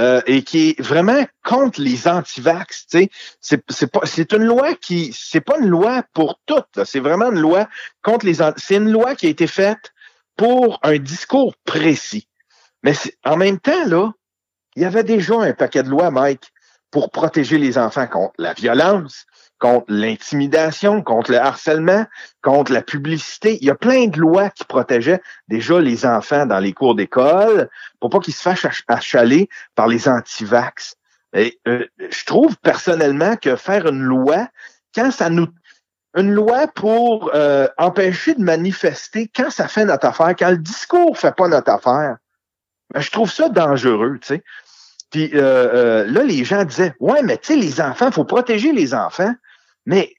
euh, et qui est vraiment contre les antivax. C'est c'est une loi qui, c'est pas une loi pour toutes. C'est vraiment une loi contre les. C'est une loi qui a été faite pour un discours précis. Mais en même temps là, il y avait déjà un paquet de lois, Mike, pour protéger les enfants contre la violence, contre l'intimidation, contre le harcèlement, contre la publicité. Il y a plein de lois qui protégeaient déjà les enfants dans les cours d'école pour pas qu'ils se ach- achaler par les antivax. Et euh, je trouve personnellement que faire une loi, quand ça nous une loi pour euh, empêcher de manifester quand ça fait notre affaire, quand le discours fait pas notre affaire, ben, je trouve ça dangereux, tu sais. Puis euh, euh, là, les gens disaient, ouais, mais tu sais, les enfants, faut protéger les enfants, mais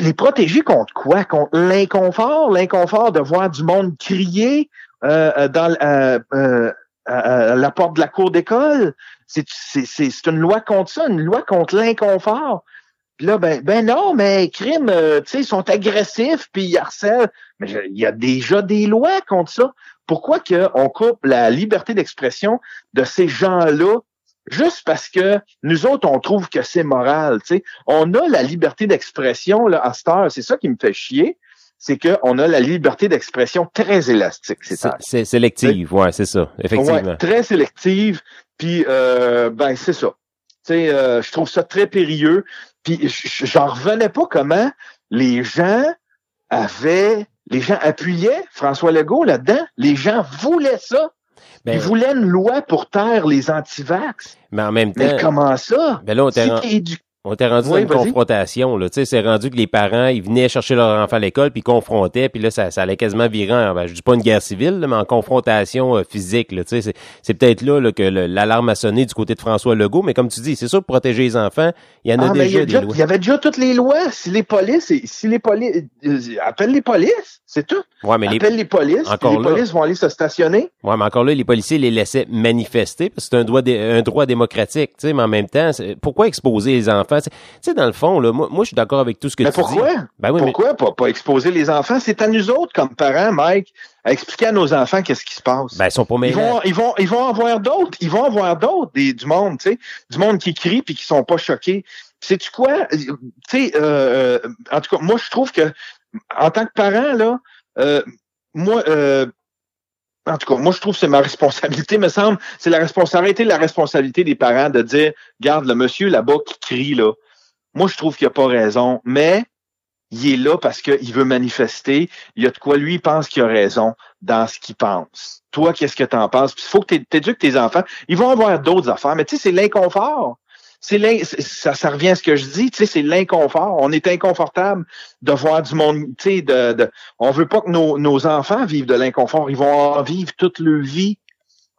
les protéger contre quoi? Contre l'inconfort, l'inconfort de voir du monde crier euh, euh, dans euh, euh, à- à la porte de la cour d'école? C'est une loi contre ça, une loi contre l'inconfort? Puis là, ben, ben non, mais crime, euh, tu sais, ils sont agressifs, puis ils harcèlent. Mais il y a déjà des lois contre ça. Pourquoi qu'on coupe la liberté d'expression de ces gens-là juste parce que nous autres, on trouve que c'est moral, tu sais? On a la liberté d'expression, là, à cette heure. C'est ça qui me fait chier. C'est qu'on a la liberté d'expression très élastique. C'est ça. c'est sélective, ouais, c'est ça, effectivement. Ouais, très sélective. Puis, euh, ben, c'est ça. Tu sais, euh, je trouve ça très périlleux. Puis, j'en revenais pas comment les gens avaient, les gens appuyaient François Legault là-dedans. Les gens voulaient ça. Ben, Ils voulaient une loi pour taire les antivax. mais en même temps, Mais comment ça? ben là, on Si t'es on t'est rendu Oui, dans une confrontation, là. Tu sais, c'est rendu que les parents, ils venaient chercher leur enfant à l'école, puis confrontaient, puis là, ça, ça allait quasiment virer en, ben, je dis pas une guerre civile, là, mais en confrontation euh, physique, là. Tu sais, c'est, peut-être là, là, que l'alarme a sonné du côté de François Legault, mais comme tu dis, c'est sûr, pour protéger les enfants, il y en a Ah, y, déjà a des déjà- lois. il y avait déjà toutes les lois. Si les polices, si les polices, euh, appelle les polices, c'est tout. Ouais, mais les, Appelle les polices, puis Encore les là. polices vont aller se stationner. Ouais, mais encore là, les policiers les laissaient manifester parce que c'est un droit, un droit démocratique, tu sais, mais en même temps, pourquoi exposer les enfants? Tu sais, dans le fond, là, moi, moi je suis d'accord avec tout ce que Mais tu pourquoi? dis. Ben oui, mais Pourquoi pas, pas exposer les enfants? C'est à nous autres, comme parents, Mike, à expliquer à nos enfants qu'est-ce qui se passe. ben, ils sont pas ils vont, ils vont, ils vont en voir d'autres. Ils vont en voir d'autres, du monde, tu sais, du monde qui crie puis qui sont pas choqués. C'est tu quoi? Tu sais, euh, euh, en tout cas, moi, je trouve que, en tant que parent, là, euh, moi, euh, en tout cas, moi, je trouve que c'est ma responsabilité, me semble. C'est la responsabilité, la responsabilité des parents de dire, garde le monsieur là-bas qui crie, là. Moi, je trouve qu'il a pas raison, mais il est là parce qu'il veut manifester. Il y a de quoi lui, il pense qu'il a raison dans ce qu'il pense. Toi, qu'est-ce que tu en penses? Il faut que tu éduques tes enfants. Ils vont avoir d'autres affaires, mais tu sais, c'est l'inconfort. C'est ça, ça revient à ce que je dis, tu sais, c'est l'inconfort. On est inconfortable de voir du monde, tu sais, de, de, on veut pas que nos, nos enfants vivent de l'inconfort. Ils vont en vivre toute leur vie.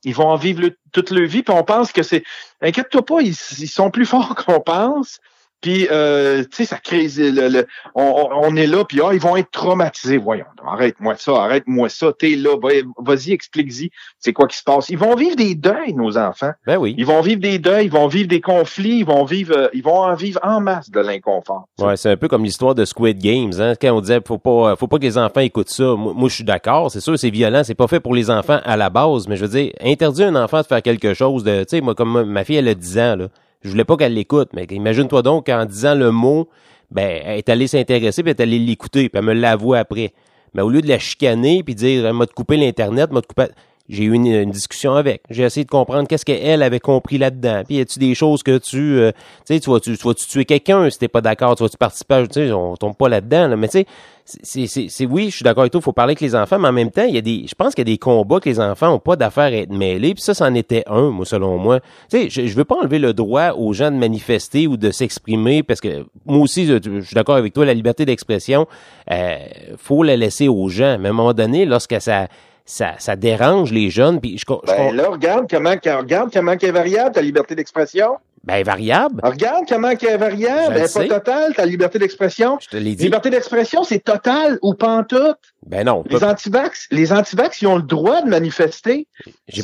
Ils vont en vivre toute leur vie, puis on pense que c'est. Inquiète-toi pas, ils, ils sont plus forts qu'on pense. Puis, euh, tu sais, ça crée le, le- on, on- est là, puis ah, ils vont être traumatisés. Voyons, arrête-moi ça, arrête-moi ça. T'es là, va- vas-y, explique-y. C'est quoi qui se passe. Ils vont vivre des deuils, nos enfants. Ben oui. Ils vont vivre des deuils, ils vont vivre des conflits, ils vont vivre, euh, ils vont en vivre en masse de l'inconfort. Ouais, c'est un peu comme l'histoire de Squid Games, hein. Quand on disait faut pas, faut pas que les enfants écoutent ça. Moi, moi, je suis d'accord. C'est sûr, c'est violent. C'est pas fait pour les enfants à la base. Mais je veux dire, interdire un enfant de faire quelque chose de, tu sais, moi, comme ma- ma fille, elle a 10 ans, là. Je voulais pas qu'elle l'écoute. Mais imagine-toi donc qu'en disant le mot, ben, elle est allée s'intéresser puis elle est allée l'écouter puis elle me l'avoue après. Mais au lieu de la chicaner puis dire, m'a coupé l'internet, m'a coupé, j'ai eu une, une discussion avec. J'ai essayé de comprendre qu'est-ce qu'elle avait compris là-dedans. Puis y a-tu des choses que tu, euh, tu sais, tu vas tu, tu vas tu tuer quelqu'un si t'es pas d'accord, tu vas tu participer, tu sais, on tombe pas là-dedans. Là. Mais tu sais, c'est oui, je suis d'accord avec toi, faut parler avec les enfants, mais en même temps, il y a des, je pense qu'il y a des combats que les enfants ont pas d'affaires à être mêlés. Puis ça, c'en était un, moi selon moi. Tu sais, je, je veux pas enlever le droit aux gens de manifester ou de s'exprimer parce que moi aussi, je, je suis d'accord avec toi, la liberté d'expression, euh, faut la laisser aux gens. Mais à un moment donné, lorsque ça ça, ça dérange les jeunes. Puis je, Ben là, regarde comment, regarde comment est variable, ta liberté d'expression. ben, variable. Regarde comment elle est variable, elle le est sais. pas totale, ta liberté d'expression. Je te l'ai dit. Liberté d'expression, c'est total ou pantoute? Ben non. Les antivax, les antivax, ils ont le droit de manifester.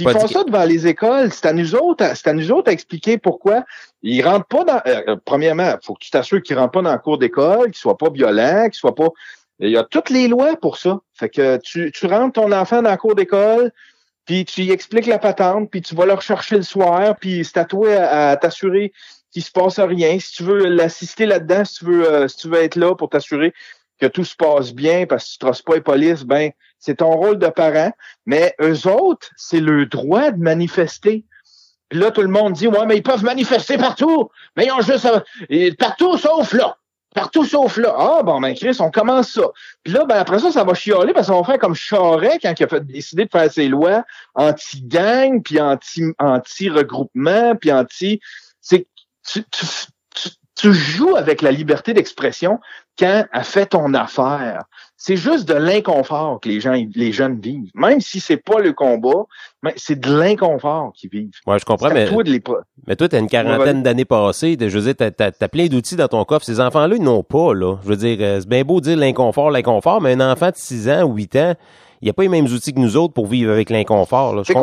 Pas font dit. ça devant les écoles, c'est à nous autres, à- c'est à nous autres à expliquer pourquoi. Ils rentrent pas dans. euh, euh, premièrement, faut que tu t'assures qu'ils rentrent pas dans le cours d'école, qu'ils soient pas violents, qu'ils soient pas. Il y a toutes les lois pour ça. Fait que tu, tu rentres ton enfant dans le cours d'école, puis tu y expliques la patente, puis tu vas le rechercher le soir, puis c'est à toi à, à t'assurer qu'il se passe rien. Si tu veux l'assister là-dedans, si tu veux, euh, si tu veux être là pour t'assurer que tout se passe bien, parce que tu trosses pas les polices, ben c'est ton rôle de parent. Mais eux autres, c'est le droit de manifester. Puis là, tout le monde dit, ouais, mais ils peuvent manifester partout. Mais ils ont juste, partout sauf là. Partout sauf là. Ah, bon, ben, Chris, on commence ça. Puis là, ben, après ça, ça va chialer parce qu'on va faire comme Charest quand il a décider de faire ses lois anti-gang, puis anti, anti-regroupement, puis anti, c'est, tu, tu, tu joues avec la liberté d'expression quand elle fait ton affaire. C'est juste de l'inconfort que les gens, les jeunes vivent. Même si c'est pas le combat, mais c'est de l'inconfort qu'ils vivent. Ouais, je comprends, mais, toi de les mais toi, t'as une quarantaine ouais. d'années passées. Je veux dire, t'as, plein d'outils dans ton coffre. Ces enfants-là, ils n'ont pas, là. Je veux dire, euh, c'est bien beau de dire l'inconfort, l'inconfort, mais un enfant de 6 ans ou 8 ans, Il n'y a pas les mêmes outils que nous autres pour vivre avec l'inconfort. C'est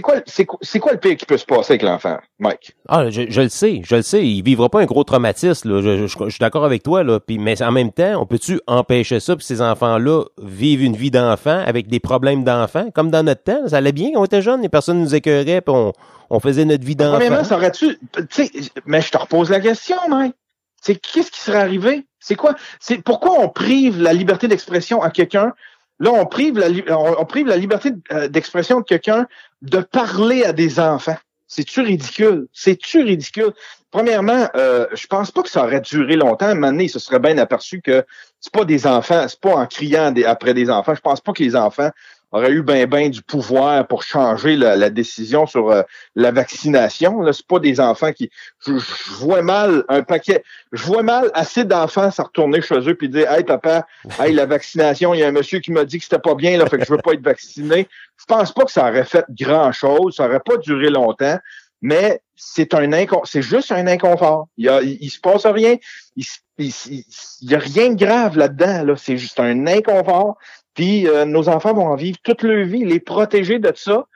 quoi, c'est quoi, le pire qui peut se passer avec l'enfant, Mike? Ah, je, je le sais, je le sais. Il vivra pas un gros traumatisme. Là. Je, je- je suis d'accord avec toi. Là. Puis, mais en même temps, on peut-tu empêcher ça, puis ces enfants-là vivent une vie d'enfant avec des problèmes d'enfant, comme dans notre temps. Ça allait bien quand on était jeunes, les personnes nous écœuraient, puis on, on faisait notre vie d'enfant. Premièrement, ça aurait-tu, tu sais, mais je te repose la question, Mike. C'est qu'est-ce qui serait arrivé? C'est quoi? C'est pourquoi on prive la liberté d'expression à quelqu'un? Là, on prive la, on, prive la liberté euh, d'expression de quelqu'un de parler à des enfants. C'est-tu ridicule? C'est-tu ridicule? Premièrement, euh, je pense pas que ça aurait duré longtemps. À un moment serait bien aperçu que c'est pas des enfants, c'est pas en criant après des enfants. Je pense pas que les enfants auraient eu ben ben du pouvoir pour changer la, la décision sur euh, la vaccination. Là, c'est pas des enfants qui. Je, je vois mal un paquet. Je vois mal assez d'enfants s'en retourner chez eux puis dire Hey papa, hey, la vaccination, il y a un monsieur qui m'a dit que c'était pas bien, là, fait que je veux pas être vacciné. Je pense pas que ça aurait fait grand chose, ça aurait pas duré longtemps, mais c'est un c'est juste un inconfort. Il y a, il, se passe rien, il, se- il, il- il y a rien de grave là-dedans, là. C'est juste un inconfort. Puis euh, nos enfants vont en vivre toute leur vie, les protéger de ça.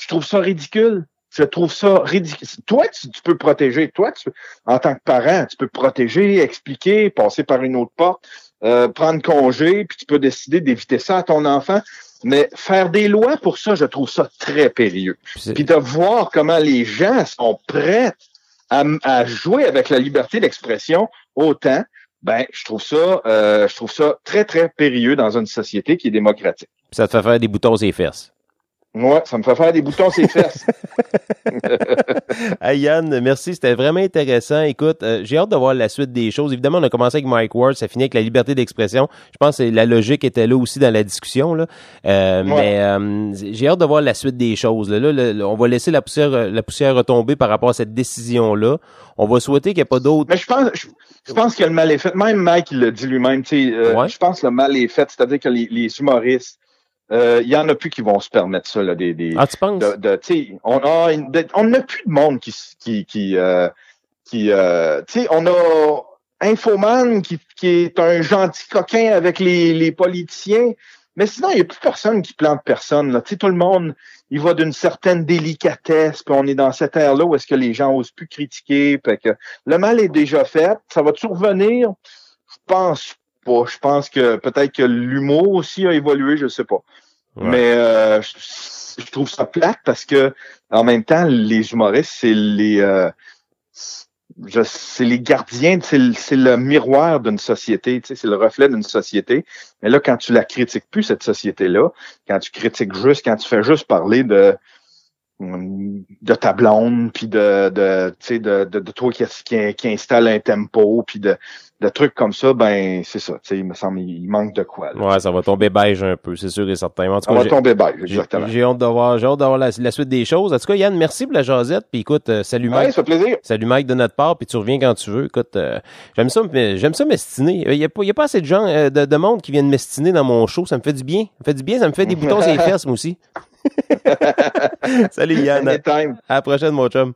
Je trouve ça ridicule. Je trouve ça ridicule. Toi, tu, tu peux protéger. Toi, tu, en tant que parent, tu peux protéger, expliquer, passer par une autre porte, euh, prendre congé, puis tu peux décider d'éviter ça à ton enfant. Mais faire des lois pour ça, je trouve ça très périlleux. Puis de voir comment les gens sont prêts à, à jouer avec la liberté d'expression autant, ben je trouve ça, euh, je trouve ça très très périlleux dans une société qui est démocratique. ça te fait faire des boutons les fesses. Moi, ça me fait faire des boutons sur les fesses. Hey Yann, merci, c'était vraiment intéressant. Écoute, euh, j'ai hâte de voir la suite des choses. Évidemment, on a commencé avec Mike Ward, ça finit avec la liberté d'expression. Je pense que la logique était là aussi dans la discussion. Là. Euh, Mais euh, j'ai hâte de voir la suite des choses. Là, Là, le- le- on va laisser la poussière, la poussière retomber par rapport à cette décision-là. On va souhaiter qu'il n'y ait pas d'autres. Mais je pense, je, je pense que le mal est fait. Même Mike, il l'a dit lui-même. tu sais, Ouais. Je pense que le mal est fait, c'est-à-dire que les, les humoristes, euh, il y en a plus qui vont se permettre ça, là, des, des, Ah, tu penses? de, de- tu sais, on a une- de- on n'a plus de monde qui qui qui euh, qui euh, tu sais on a Infoman qui, qui est un gentil coquin avec les, les politiciens mais sinon il y a plus personne qui plante personne là. Tu sais tout le monde il va d'une certaine délicatesse puis on est dans cette ère là où est-ce que les gens osent plus critiquer fait que le mal est déjà fait. Ça va toujours revenir? Je pense pas je pense que peut-être que l'humour aussi a évolué je sais pas Ouais. mais euh, je, je trouve ça plate parce que en même temps, les humoristes, c'est les euh, c'est les gardiens, c'est le, c'est le miroir d'une société, tu sais, c'est le reflet d'une société. Mais là, quand tu la critiques plus, cette société-là, quand tu critiques juste, quand tu fais juste parler de de ta blonde, puis de, de, tu sais, de, de, de toi qui, qui, qui installe un tempo, puis de, de trucs comme ça, ben c'est ça. Tu sais, il me semble il manque de quoi. là. Ouais, ça va tomber beige un peu, c'est sûr et certain. En tout Ça cas, va tomber beige, exactement. j'ai hâte d'avoir, j'ai hâte d'avoir la, la suite des choses. En tout cas, Yann, merci pour la jasette. Puis écoute, euh, salut Ouais, Mike. ça fait plaisir. Salut Mike de notre part, puis tu reviens quand tu veux. Écoute, euh, j'aime ça, j'aime ça m'estiner. Il y a pas, y a pas assez de gens, euh, de, de monde qui viennent m'estiner dans mon show. Ça me fait du bien. Ça me fait du bien. Ça me fait des boutons sur les fesses, moi aussi. Salut Yann. Anytime. À la prochaine, mon chum.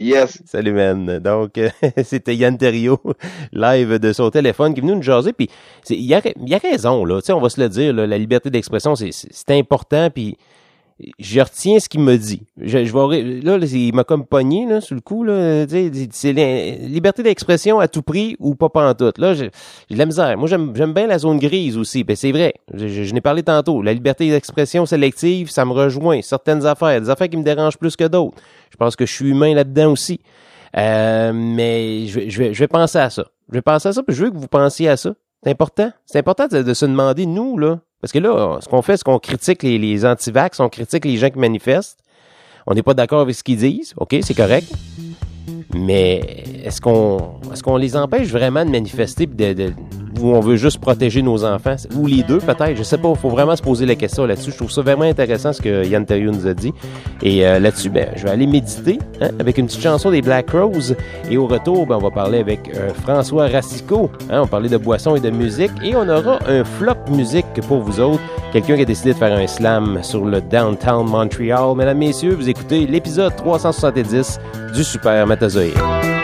Yes. Salut, man. Donc, euh, c'était Yann Terriot, live de son téléphone, qui est venu nous jaser. Puis, il a, il a raison, là. Tu sais, on va se le dire, là, la liberté d'expression, c'est important. Puis, je retiens ce qu'il me dit. Je, je vais, là, il m'a comme pogné, là, sur le coup, là. C'est liberté d'expression à tout prix ou pas pantoute. Là, j'ai de la misère. Moi, j'aime, bien la zone grise aussi. Ben, c'est vrai. Je, n'ai parlé tantôt. La liberté d'expression sélective, ça me rejoint. Certaines affaires, des affaires qui me dérangent plus que d'autres. Je pense que je suis humain là-dedans aussi. Euh, mais je, je, vais, je vais penser à ça. Je vais penser à ça, puis je veux que vous pensiez à ça. C'est important. C'est important de se demander, nous, là. Parce que là, ce qu'on fait, c'est qu'on critique les, anti-vax, on critique les gens qui manifestent. On n'est pas d'accord avec ce qu'ils disent. OK, c'est correct. Mais est-ce qu'on est-ce qu'on les empêche vraiment de manifester de, de- ou on veut juste protéger nos enfants? Ou les deux peut-être? Je sais pas. Il faut vraiment se poser la question là-dessus. Je trouve ça vraiment intéressant ce que Yann Terriot nous a dit. Et euh, là-dessus ben je vais aller méditer hein, avec une petite chanson des Black Rose. Et au retour ben, on va parler avec euh, François Racicot hein, on parler de boissons et de musique. Et on aura un flop musique pour vous autres. Quelqu'un qui a décidé de faire un slam sur le downtown Montreal mesdames messieurs vous écoutez l'épisode 370 du Super Matazoïde Oh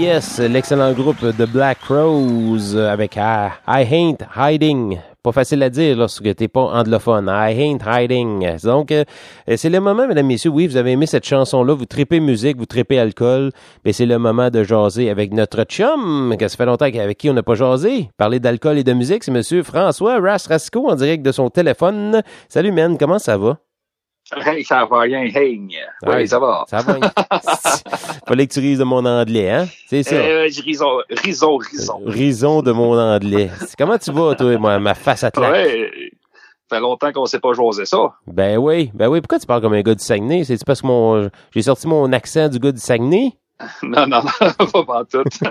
yes, l'excellent groupe de Black Crows avec I, I Ain't Hiding. Pas facile à dire lorsque t'es pas anglophone. I ain't hiding. Donc, euh, c'est le moment, mesdames, messieurs. Oui, vous avez aimé cette chanson-là. Vous tripez musique, vous tripez alcool. Mais c'est le moment de jaser avec notre chum, que ça fait longtemps avec qui on n'a pas jasé. Parler d'alcool et de musique, c'est monsieur François Ras Rasco en direct de son téléphone. Salut, man. Comment ça va? Hey, ça va rien, hey. Oui, ça va. Ça va. Fallait que tu rises de mon anglais, hein? C'est ça. Euh, rison, rison, rison. Rison de mon anglais. Comment tu vas, toi, moi, ma face à claque? Ouais, ça fait longtemps qu'on sait pas jouer ça. Ben oui, ben oui. Pourquoi tu parles comme un gars du Saguenay? C'est parce que mon, j'ai sorti mon accent du gars du Saguenay? Non, non, non, pas tout.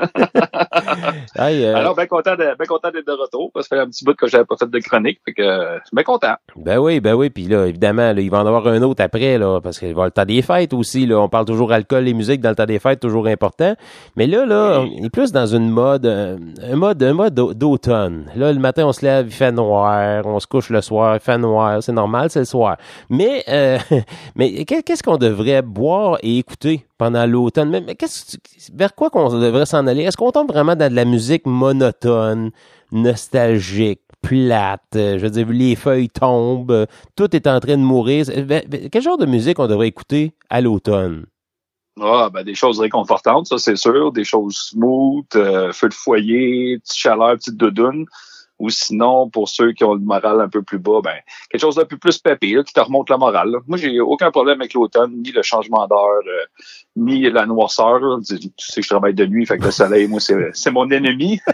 Euh, Alors, bien content de- ben content d'être de retour, parce que ça fait un petit bout que j'avais pas fait de chronique, fait que, euh, je suis bien content. ben oui, ben oui. Puis là, évidemment, là, il va en avoir un autre après, là, parce qu'il va le temps des fêtes aussi. Là, on parle toujours alcool et musique dans le temps des fêtes, toujours important. Mais là, là, on est plus dans une mode, euh, un mode, un mode d'au- d'automne. Là, le matin, on se lève, il fait noir, on se couche le soir, il fait noir, c'est normal, c'est le soir. Mais, euh, mais qu'est- qu'est-ce qu'on devrait boire et écouter pendant l'automne? Qu'est-ce, vers quoi qu'on devrait s'en aller? Est-ce qu'on tombe vraiment dans de la musique monotone, nostalgique, plate? euh, je veux dire, les feuilles tombent, euh, tout est en train de mourir? Ben, ben, Quel genre de musique on devrait écouter à l'automne? Ah, ben, des choses réconfortantes, ça, c'est sûr. Des choses smooth, euh, feu de foyer, petite chaleur, petite doudoune. Ou sinon, pour ceux qui ont le moral un peu plus bas, ben, quelque chose d'un peu plus pépé, là, qui te remonte le moral. là. Moi, j'ai aucun problème avec l'automne, ni le changement d'heure, euh, ni la noirceur. là. Tu sais que je travaille de nuit, fait que le soleil, moi, c'est c'est mon ennemi.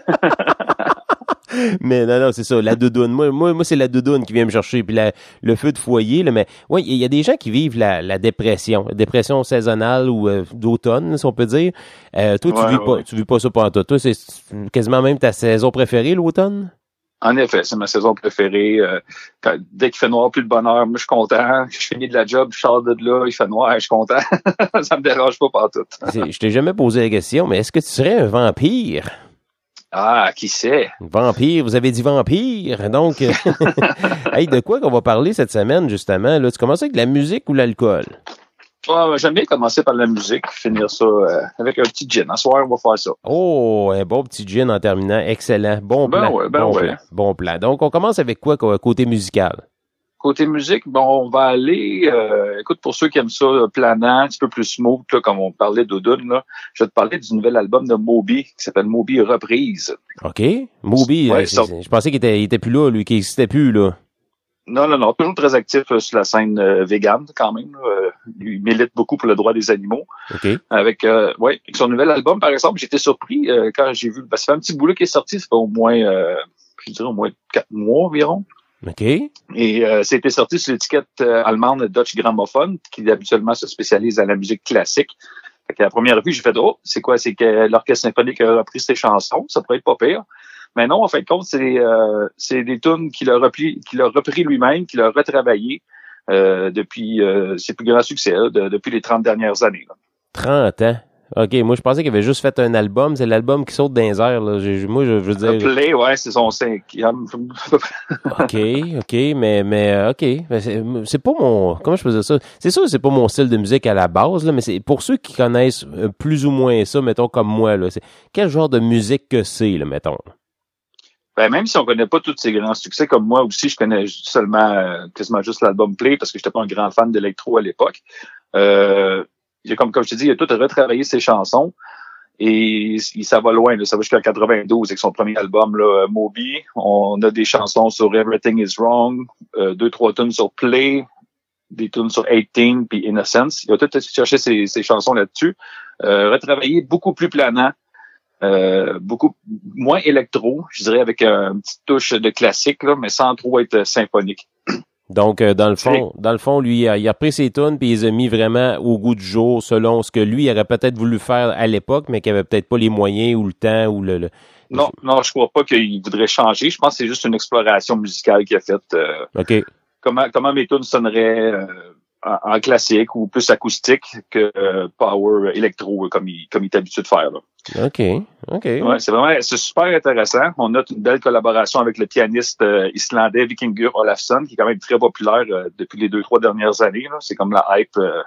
Mais non, non, c'est ça, la doudoune. Moi, moi, moi c'est la doudoune qui vient me chercher, puis la- le feu de foyer. Là, mais oui, il y a des gens qui vivent la, la dépression, la dépression saisonnale ou euh, d'automne, si on peut dire. Euh, toi, tu Ouais, vis ouais, pas, tu vis pas ça pendant toi. Toi, c'est quasiment même ta saison préférée, l'automne? En effet, c'est ma saison préférée. Euh, quand- dès qu'il fait noir, plus de bonheur, moi, je suis content. Je finis de la job, je sors de là, il fait noir, je suis content. ça me dérange pas partout. Je t'ai jamais posé la question, mais est-ce que tu serais un vampire? Ah, qui sait? Vampire, vous avez dit vampire. Donc, euh, hey, de quoi qu'on va parler cette semaine, justement? Là, tu commences avec la musique ou l'alcool? Ah, J'aime bien commencer par la musique, finir ça euh, avec un petit gin. À soir, on va faire ça. Oh, un bon petit gin en terminant. Excellent. Bon Ben plan. ouais, ben bon ouais. plan. Bon plan. Donc, on commence avec quoi côté musical? Côté musique, bon, on va aller, euh, écoute, pour ceux qui aiment ça, euh, planant, un petit peu plus smooth, là, comme on parlait d'Odun, je vais te parler du nouvel album de Moby, qui s'appelle Moby Reprise. OK. Moby, Ouais, euh, je pensais qu'il était, il était plus là, lui, qu'il existait plus, là. Non, non, non, toujours très actif euh, sur la scène euh, végane, quand même. Euh, il milite beaucoup pour le droit des animaux. OK. Avec, euh, ouais, avec son nouvel album, par exemple, j'étais surpris euh, quand j'ai vu, ben, ça fait un petit boulot qui est sorti, ça fait au moins, euh, je dirais au moins quatre mois environ. OK. Et euh, c'était sorti sur l'étiquette euh, allemande Dutch Gramophone, qui habituellement se spécialise dans la musique classique. Fait que la première vue, j'ai fait oh, c'est quoi? C'est que l'orchestre symphonique a repris ses chansons, ça pourrait être pas pire. Mais non, en fin de compte, c'est euh, c'est des tunes qu'il a repris, qu'il a repris lui-même, qu'il a retravaillé euh, depuis euh, ses plus grands succès, là, de- depuis les 30 dernières années. là. 30 ans? OK. Moi, je pensais qu'il avait juste fait un album. C'est l'album qui saute dans les airs, là. J'ai- moi, je veux dire. Play, ouais, c'est son cinquième. OK, OK, mais, mais, euh, OK. Mais c'est c'est pas mon, comment je peux dire ça? C'est sûr que c'est pas mon style de musique à la base, là, mais c'est pour ceux qui connaissent euh, plus ou moins ça, mettons, comme moi, là. c'est Quel genre de musique que c'est, là, mettons? Ben, même si on connaît pas tous ces grands succès, comme moi aussi, je connais seulement euh, quasiment juste l'album Play parce que j'étais pas un grand fan d'électro à l'époque. Euh, comme, comme je te dis, il a tout retravaillé ses chansons et ça va loin. Là, ça va jusqu'à 92 avec son premier album, là, Moby. On a des chansons sur Everything is Wrong, euh, deux, trois tunes sur Play, des tunes sur 18 puis Innocence. Il a tout cherché ses, ses chansons là-dessus. Euh, retravaillé beaucoup plus planant. Euh, beaucoup moins électro, je dirais avec une petite touche de classique, là, mais sans trop être symphonique. Donc, euh, dans le fond, dans le fond, lui, il a, il a pris ses tunes puis il les a mis vraiment au goût du jour selon ce que lui aurait peut-être voulu faire à l'époque, mais qu'il avait peut-être pas les moyens ou le temps ou le, le- Non, non, je crois pas qu'il voudrait changer. Je pense que c'est juste une exploration musicale qu'il a faite. euh, OK. comment comment mes tunes sonneraient euh, en, classique ou plus acoustique que euh, power électro euh, comme il comme il est habitué de faire. Là. OK. OK. Ouais, c'est vraiment c'est super intéressant. On note une belle collaboration avec le pianiste euh, islandais Vikingur Olafsson, qui est quand même très populaire euh, depuis les deux trois dernières années. là. C'est comme la hype euh,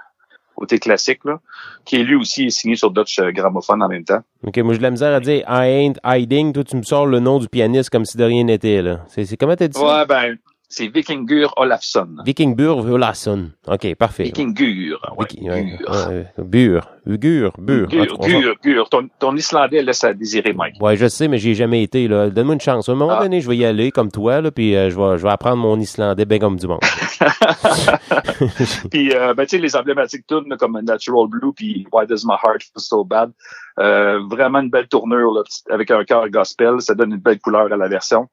côté classique, là, qui est lui aussi est signé sur Dutch euh, Gramophone en même temps. OK, moi, j'ai de la misère à dire I ain't hiding. Toi, tu me sors le nom du pianiste comme si de rien n'était, là. C'est, c'est comment t'as dit ça? Ouais, ben, c'est Vikingur Olafsson. Vikingbur Volason. OK, parfait. Vikingur. Ouais, ouais, Bur. Gur. Bur. Gur, Gur, Gur. Ton, ton islandais laisse à désirer, Mike. Ouais, je sais, mais j'y ai jamais été, là. Donne-moi une chance. À un moment Ah. donné, je vais y aller comme toi, là, puis euh, je vais, je vais apprendre mon islandais bien comme du monde. Puis, euh, ben, tu sais, les emblématiques là, comme Natural Blue puis Why Does My Heart Feel So Bad, euh, vraiment une belle tournure là, avec un cœur gospel. Ça donne une belle couleur à la version.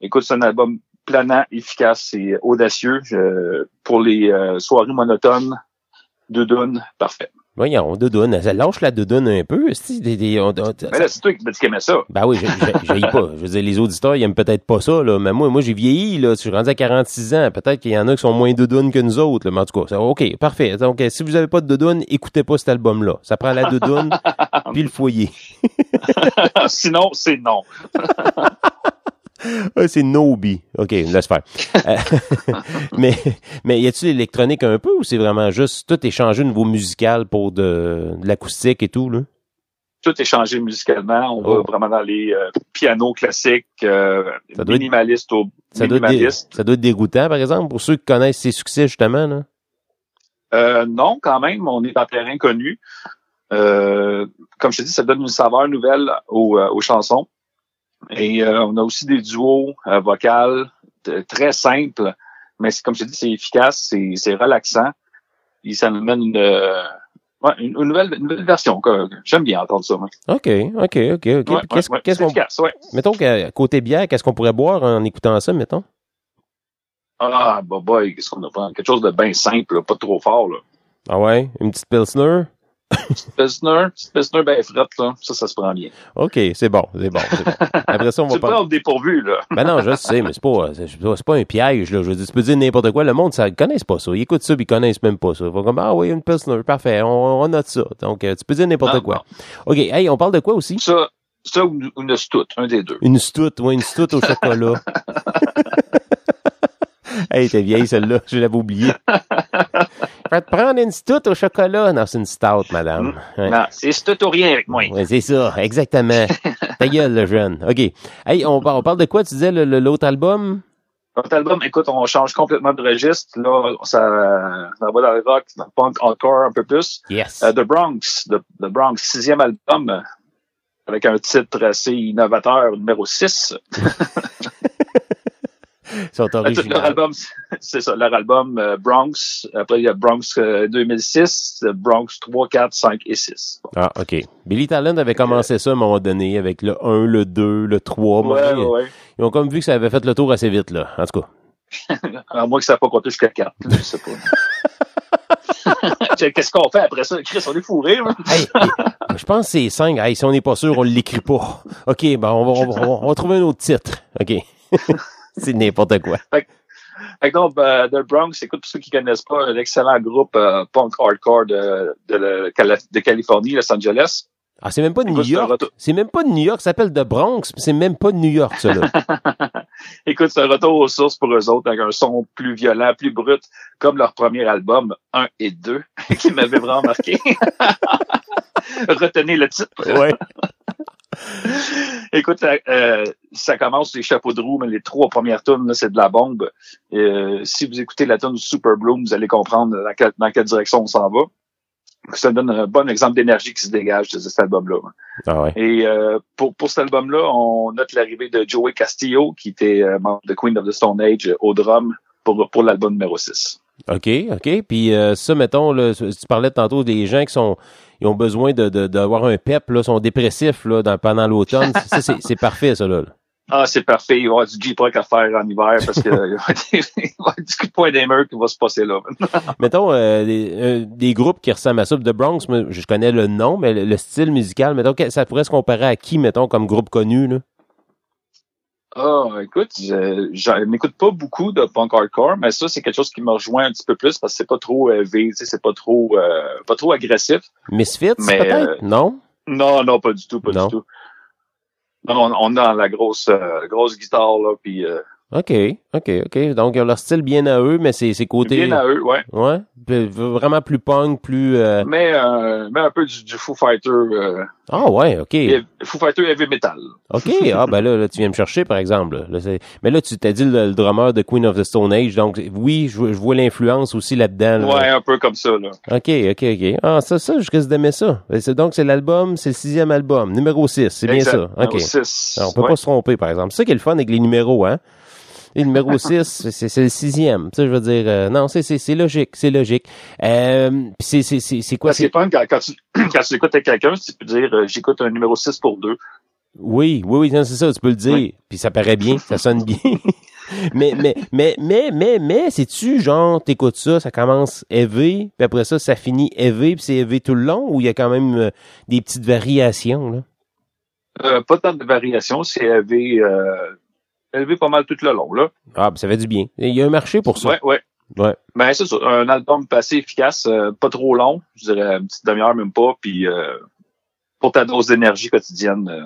Écoute, c'est un album planant, efficace et audacieux euh, pour les euh, soirées monotones. Deux dunes, parfait. Voyons, doudoune. Ça lâche la doudoune un peu. c'est-tu, Des, des, on- on- Mais là, c'est toi qui m'as dit qu'il aimait ça. Ben oui, j'ai- pas. Je veux dire, les auditeurs, ils aiment peut-être pas ça, là. Mais moi, moi, j'ai vieilli, là. Je suis rendu à 46 ans. Peut-être qu'il y en a qui sont moins doudounes que nous autres, là. Mais en tout cas, OK, parfait. Donc, euh, si vous avez pas de doudoune, écoutez pas cet album-là. Ça prend la doudoune puis le foyer. Sinon, c'est non. C'est Nobi. OK, laisse faire. Euh, mais, mais y a-tu l'électronique un peu ou c'est vraiment juste tout est changé au niveau musical pour de, de l'acoustique et tout, là? Tout est changé musicalement. On Oh. va vraiment dans les euh, pianos classiques, euh, être- minimalistes au Ça doit, être dé- minimalistes. ça doit être dégoûtant, par exemple, pour ceux qui connaissent ses succès, justement, là. Euh, non, quand même, on est en terrain connu. Comme je te dis, ça donne une saveur nouvelle aux, aux chansons. Et euh, on a aussi des duos euh, vocales très simples, mais comme je te dis, c'est efficace, c'est relaxant. Et ça nous mène une, euh, ouais, une, une nouvelle, une nouvelle version. que- que J'aime bien entendre ça. moi. OK, OK, OK. Ouais, qu'est-ce ouais, qu'on efficace. Mettons qu'à côté bière, qu'est-ce qu'on pourrait boire en écoutant ça, mettons? Ah, bah boy, qu'est-ce qu'on a? Pas? Quelque chose de bien simple, là, pas trop fort. Là. Ah ouais? Une petite Pilsner? Pilsner, Pilsner bien frette, là, ça, ça se prend bien. OK, c'est bon, c'est bon, bon. Après ça, on va pas... au dépourvu, là. Ben non, je sais, mais c'est pas, c'est pas un piège, là. Je veux dire, tu peux dire n'importe quoi. Le monde, ça, ils connaissent pas ça. Ils écoutent ça, puis ils connaissent même pas ça. Ils vont comme, ah oui, une Pilsner, parfait, on, on note ça. Donc, euh, tu peux dire n'importe Non, quoi. OK, hey, on parle de quoi aussi? Ça, ça ou une stout, un des deux. Une stout, ouais, une stout au chocolat. hey, t'es vieille, celle-là. Je l'avais Faites prendre une stout au chocolat. Non, c'est une stout, madame. Ouais. Non, c'est stout ou rien avec moi. Ouais, c'est ça, exactement. Ta gueule, le jeune. OK. Hey, on, par- on parle de quoi, tu disais, l'autre album? Notre album, écoute, on change complètement de registre. Là, ça, ça va dans le rock, dans le punk encore un peu plus. Yes. Euh, The Bronx, The, The Bronx, sixième album, avec un titre assez innovateur, numéro 6. Leur album, c'est ça, leur album euh, Bronx. Après, il y a Bronx euh, 2006, euh, Bronx 3, 4, 5 et 6. Bon. Ah, OK. Billy Talent avait commencé ça à un moment donné avec le 1, le 2, le 3. Moi, Ouais, ils, ouais, ouais. ils ont comme vu que ça avait fait le tour assez vite, là. En tout cas. À moins que ça n'a pas compté jusqu'à 4. Je sais pas. Qu'est-ce qu'on fait après ça? Chris, on est fourré. Hey, hey, je pense que c'est 5. Hey, si on n'est pas sûr, on l'écrit pas. OK, ben, on va, on va, on va trouver un autre titre. OK. C'est n'importe quoi. Fait que donc, euh, The Bronx, écoute, pour ceux qui connaissent pas, l'excellent groupe euh, punk hardcore de, de, de Californie, Los Angeles. Ah, c'est même pas de New York. C'est même pas de New York. Ça s'appelle The Bronx. C'est même pas de New York, ça, là. Écoute, c'est un retour aux sources pour eux autres, avec un son plus violent, plus brut, comme leur premier album, 1 et 2, qui m'avait vraiment marqué. Retenez le titre. ouais. Écoute, euh, ça commence les chapeaux de roue, mais les trois premières tunes, là, c'est de la bombe. Euh, si vous écoutez la tune Super Bloom, vous allez comprendre dans quelle, dans quelle direction on s'en va. Ça donne un bon exemple d'énergie qui se dégage de cet album-là. Ah ouais. Et euh, pour, pour cet album-là, on note l'arrivée de Joey Castillo, qui était euh, membre de Queen of the Stone Age au drum pour, pour l'album numéro 6. OK, OK. Puis euh, ça, mettons, là, tu parlais tantôt des gens qui sont ils ont besoin de, de- d'avoir un pep, là, sont dépressifs là, dans, pendant l'automne. Ça, c'est, parfait, ça, là. Ah, c'est parfait. Il va y avoir du J-Proc à faire en hiver parce que il va y avoir du coup de poing des murs qui va se passer là. Mettons, euh, des, euh, des groupes qui ressemblent à ça. The Bronx, je connais le nom, mais le, le style musical, mettons, ça pourrait se comparer à qui, mettons, comme groupe connu, là? Ah, écoute, je j'en n'écoute pas beaucoup de punk hardcore, mais ça, c'est quelque chose qui me rejoint un petit peu plus parce que c'est pas trop sais, c'est pas trop euh, pas trop agressif. Misfits, Mais, peut-être? euh, Non? Non, non, pas du tout, pas Non. du tout. Non, on, on a la grosse euh, grosse guitare là, puis euh, OK, OK, OK. Donc, ils ont leur style bien à eux, mais c'est c'est côté... Bien à eux, ouais. Ouais, vraiment plus punk, plus... euh, Mais, euh, mais un peu du, du Foo Fighter, euh, Ah ouais, OK. Foo Fighter heavy metal. OK, ah ben là, là, tu viens me chercher, par exemple. là. Mais là, tu t'as dit le, le drummer de Queen of the Stone Age, donc oui, je, vois- je vois l'influence aussi là-dedans. là. Ouais, un peu comme ça, là. OK, OK, OK. Ah, ça, ça, je risque d'aimer ça. C'est- Donc, c'est l'album, c'est le sixième album, numéro 6, c'est bien ça. OK. Numéro six. Alors, on peut Ouais. pas se tromper, par exemple. C'est ça qui est le fun avec les numéros, hein? Et le numéro 6, c'est le sixième. Ça, je veux dire, euh, non, c'est logique, c'est logique. Euh, c'est c'est- c'est c'est quoi? C'est- fun, quand, quand tu, quand tu écoutes quelqu'un, tu peux dire, euh, j'écoute un numéro 6 pour deux. Oui, oui, oui, c'est ça, tu peux le dire. Oui. Puis ça paraît bien, ça sonne bien. mais, mais, mais, mais, mais, mais, c'est-tu, genre, t'écoutes ça, ça commence élevé, puis après ça, ça finit élevé, puis c'est élevé tout le long, ou il y a quand même euh, des petites variations, là? Euh, pas tant de variations, c'est élevé, euh, élevé pas mal tout le long, là. Ah, ben, ça fait du bien. Il y a un marché pour ça. Ouais, ouais. Ouais. Ben, c'est ça. Un album assez efficace, euh, pas trop long. Je dirais une petite demi-heure, même pas. Puis, euh, pour ta dose d'énergie quotidienne, euh,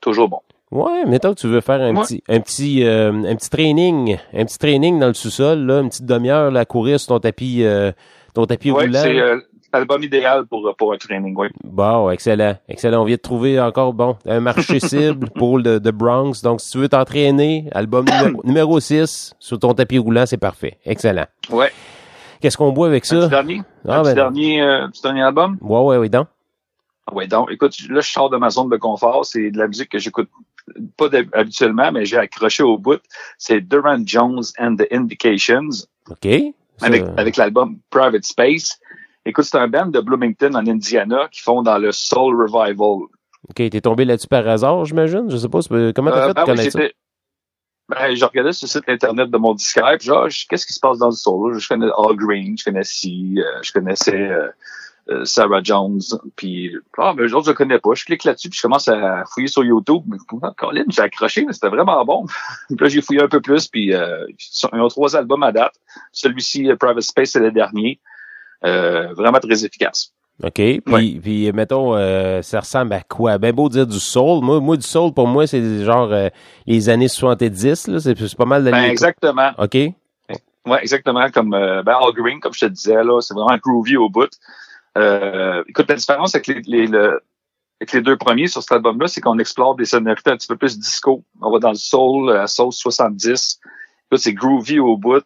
toujours bon. Ouais, mettons que tu veux faire un Ouais. petit, un petit, euh, un petit training, un petit training dans le sous-sol, là, une petite demi-heure, là, à courir sur ton tapis, euh, ton tapis Ouais, roulant. C'est euh, l'album idéal pour, pour un training, oui. Bon, excellent. Excellent. On vient de trouver encore, bon, un marché cible pour le Bronx. Donc, si tu veux t'entraîner, album numéro, numéro 6 sur ton tapis roulant, c'est parfait. Excellent. Ouais. Qu'est-ce qu'on boit avec Un petit ça? dernier? Ah, un petit ben- dernier, euh, petit dernier album? Ouais, ouais, oui, donc. Ah Ouais, donc, écoute, là, je sors de ma zone de confort. C'est de la musique que j'écoute pas habituellement, mais j'ai accroché au bout. C'est Duran Jones and the Indications OK. Ça- avec, avec l'album Private Space. Écoute, c'est un band de Bloomington en Indiana qui font dans le Soul Revival. OK, t'es tombé là-dessus par hasard, j'imagine? Je sais pas, comment t'as Euh, fait ben de oui, connaître ça? ben, je regardais sur le site internet de mon puis genre, je- qu'est-ce qui se passe dans le soul? Je connais All Green, je connais Si, euh, je connaissais euh, euh, Sarah Jones, puis ah, ben, les autres, je connais pas. Je clique là-dessus, puis je commence à fouiller sur YouTube. Mais, ah, Colin, j'ai accroché, mais c'était vraiment bon. puis là, j'ai fouillé un peu plus, puis euh, ils ont trois albums à date. Celui-ci, euh, Private Space, c'est le dernier. Euh, vraiment très efficace. OK. Puis, Ouais. puis mettons, euh, ça ressemble à quoi? Ben beau dire du soul. Moi, moi du soul, pour moi, c'est genre euh, les années 70, là. C'est c'est pas mal de Ben, exactement. OK. Ouais, exactement. Comme euh, ben, All Green, comme je te disais, là, c'est vraiment groovy au bout. Euh, écoute, la différence avec les, les, le- avec les deux premiers sur cet album-là, c'est qu'on explore des sonorités un petit peu plus disco. On va dans le soul, à sauce 70. Écoute, c'est groovy au bout.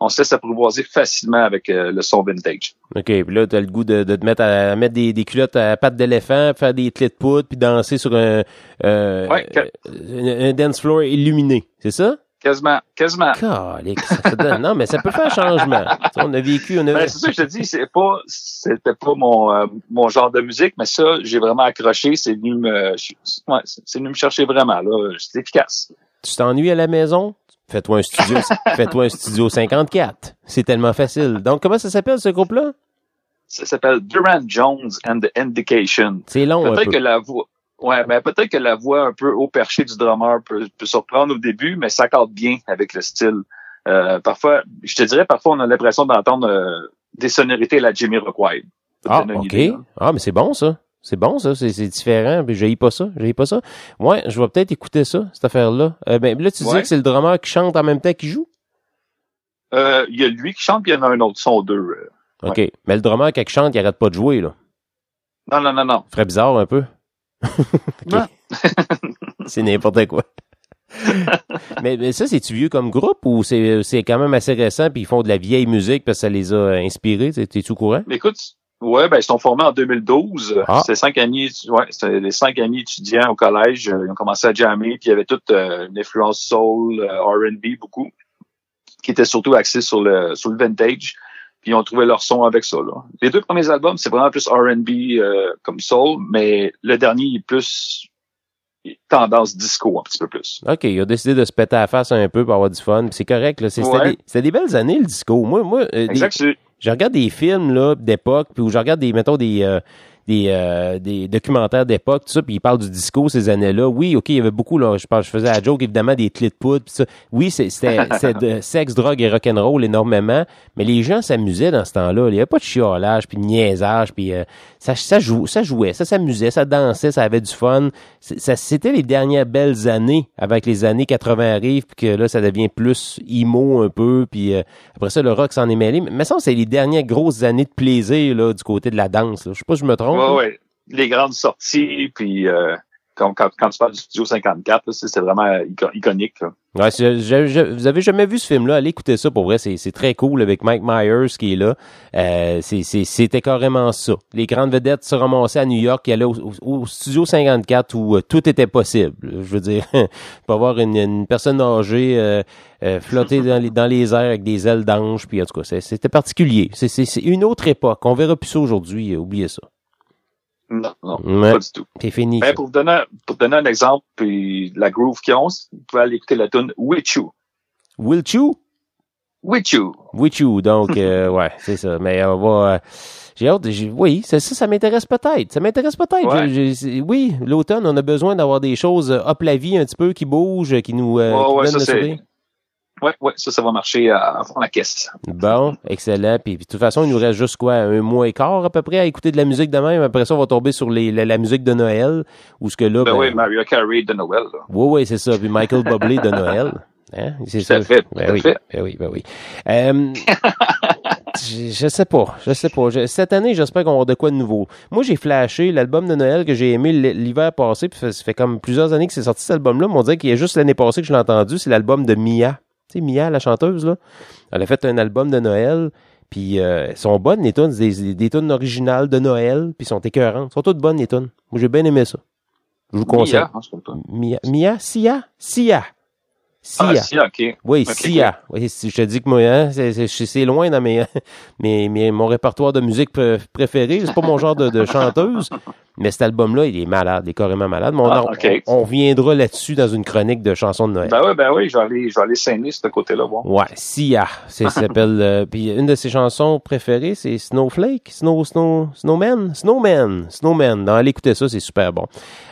Euh, on se laisse apprivoiser facilement avec euh, le son vintage. OK, puis là, t'as le goût de, de te mettre à, à mettre des, des culottes à pattes d'éléphant, faire des clés de poudre, puis danser sur un, euh, Ouais, un, un dance floor illuminé. C'est ça? Quasiment, quasiment. Calique, ça non, mais ça peut faire changement. Tu sais, on a vécu, on a... Ben, c'est ça que je te dis, c'est pas, c'était pas mon, euh, mon genre de musique, mais ça, j'ai vraiment accroché. C'est venu me, ouais, c'est venu me chercher vraiment, là. C'est efficace. Tu t'ennuies à la maison? Fais-toi un studio, fais-toi un studio 54. C'est tellement facile. Donc, comment ça s'appelle, ce groupe-là? Ça s'appelle Duran Jones and the Indication. C'est long Peut-être peu. que la voix, ouais, mais peut-être que la voix un peu haut perché du drummer peut, peut surprendre au début, mais ça accorde bien avec le style. Euh, parfois, je te dirais, parfois, on a l'impression d'entendre euh, des sonorités à la Jimmy te Ah, OK. idée. Ah, mais c'est bon, ça. C'est bon, ça. C'est différent. Puis j'ai pas ça. J'ai pas ça. Ouais, je vais peut-être écouter ça, cette affaire-là. Euh, ben, là, tu dis Ouais. que c'est le drummer qui chante en même temps qu'il joue? Euh, Il y a lui qui chante, puis il y en a un autre, sont deux. euh. OK. Mais le drummer, quand il chante, il arrête pas de jouer, là. Non, non, non, non. Ça ferait bizarre un peu. C'est n'importe quoi. mais, mais ça, c'est-tu vieux comme groupe ou c'est quand même assez récent puis ils font de la vieille musique parce que ça les a inspirés? T'es- T'es-tu au courant? Mais écoute, ouais, ben, ils sont formés en 2012. Ah. C'était cinq amis, ouais, c'était les cinq amis étudiants au collège. Euh, Ils ont commencé à jammer, puis il y avait toute euh, une influence soul, euh, R&B, beaucoup, qui était surtout axée sur le, sur le vintage. Puis ils ont trouvé leur son avec ça, là. Les deux premiers albums, c'est vraiment plus R&B euh, comme soul, mais le dernier est plus tendance disco un petit peu plus. OK, il a décidé de se péter à la face un peu pour avoir du fun. C'est correct, là. C'est- C'était Ouais. des, belles années, le disco. Moi, moi, euh, Exact. c'est- je regarde des films là d'époque puis où je regarde des mettons des euh, des, euh, des documentaires d'époque, tout ça, puis il parle du disco ces années-là. Oui, OK, il y avait beaucoup, là, je, pense, je faisais la joke, évidemment, des clés de poudre, puis ça. Oui, c'était de sexe, drogue et rock'n'roll énormément, mais les gens s'amusaient dans ce temps-là. Il n'y avait pas de chiolage, puis de niaisage, puis euh, ça, ça, jou- ça jouait, ça s'amusait, ça dansait, ça avait du fun. C'était les dernières belles années, avec les années 80 arrivent, puis que là, ça devient plus emo un peu, puis euh, après ça, le rock s'en est mêlé. Mais ça, c'est les dernières grosses années de plaisir, là, du côté de la danse. là. Je sais pas si je me trompe. Ouais, là. ouais. Les grandes sorties, puis euh, quand, quand, quand tu parles du Studio 54, là, c'est- c'était vraiment ico- iconique. Là. Ouais, c'est- je- je- vous avez jamais vu ce film-là, allez écouter ça pour vrai, c'est c'est très cool avec Mike Myers qui est là. Euh, c'est- c'est- C'était carrément ça. Les grandes vedettes se ramassaient à New York, qui allaient au, au- au studio 54 où euh, tout était possible. Je veux dire, pas avoir une, une personne âgée euh, euh, flotter dans les, dans les airs avec des ailes d'ange, puis en tout cas, c'était particulier. C'est- une autre époque. On verra plus ça aujourd'hui, euh, oubliez ça. Non, non, Ouais. pas du tout. C'est fini. Mais pour vous donner, pour donner un exemple, puis la groove qu'ils ont, vous pouvez aller écouter la tune With You. Will you? With You. With you, donc euh, ouais, c'est ça. Mais on va. euh, j'ai hâte. j'ai- oui, ça, ça, ça m'intéresse peut-être. Ça m'intéresse peut-être. Ouais. Oui, l'automne, on a besoin d'avoir des choses euh, up la vie un petit peu qui bougent, qui nous, euh, Ouais, qui ouais, donnent ça, le c'est- sourire. Ouais, ouais, ça, ça va marcher à, à fond la caisse. Bon, excellent. Puis, puis de toute façon, il nous reste juste quoi, un mois et quart à peu près à écouter de la musique de même. Après ça, on va tomber sur les, la, la musique de Noël, ou ce que là, Ben, ben, oui, Maria Carey de Noël. Là. Oui, oui, c'est ça. Puis Michael Bublé de Noël. Hein? C'est ça. fait, Ben oui, fait. ben oui, ben oui. Euh, je, je sais pas, je sais pas. Je- cette année, j'espère qu'on avoir de quoi de nouveau. Moi, j'ai flashé l'album de Noël que j'ai aimé l'hiver passé, puis ça ça fait comme plusieurs années que c'est sorti cet album-là. mais On dirait qu'il y a juste l'année passée que je l'ai entendu. C'est l'album de Mia. Tu sais, Mia, la chanteuse, là. Elle a fait un album de Noël. Puis euh, sont bonnes les tunes, des, des, tunes originales de Noël, puis sont écœurantes. Sont toutes bonnes les tunes. Moi j'ai bien aimé ça. Je vous conseille. Mia, hein, je comprends pas. Mia, Mia, Sia, Sia. Ah, Sia. si, ok. oui, Sia. Oui, je te dis que moi, hein, c'est, loin dans mes, mes, mes- mon répertoire de musique pr- préféré. C'est pas mon genre de, de chanteuse. Mais cet album-là, il est malade, il est carrément malade. Mais on, Ah, on, on reviendra là-dessus dans une chronique de chansons de Noël. Ben oui, ben oui, je vais aller, je vais aller saigner ce côté-là, voir. Ouais, Sia, c'est ça s'appelle. euh, puis une de ses chansons préférées, c'est Snowflake, Snow, Snow, Snowman, Snowman, Snowman. Non, allez écouter ça, c'est super bon.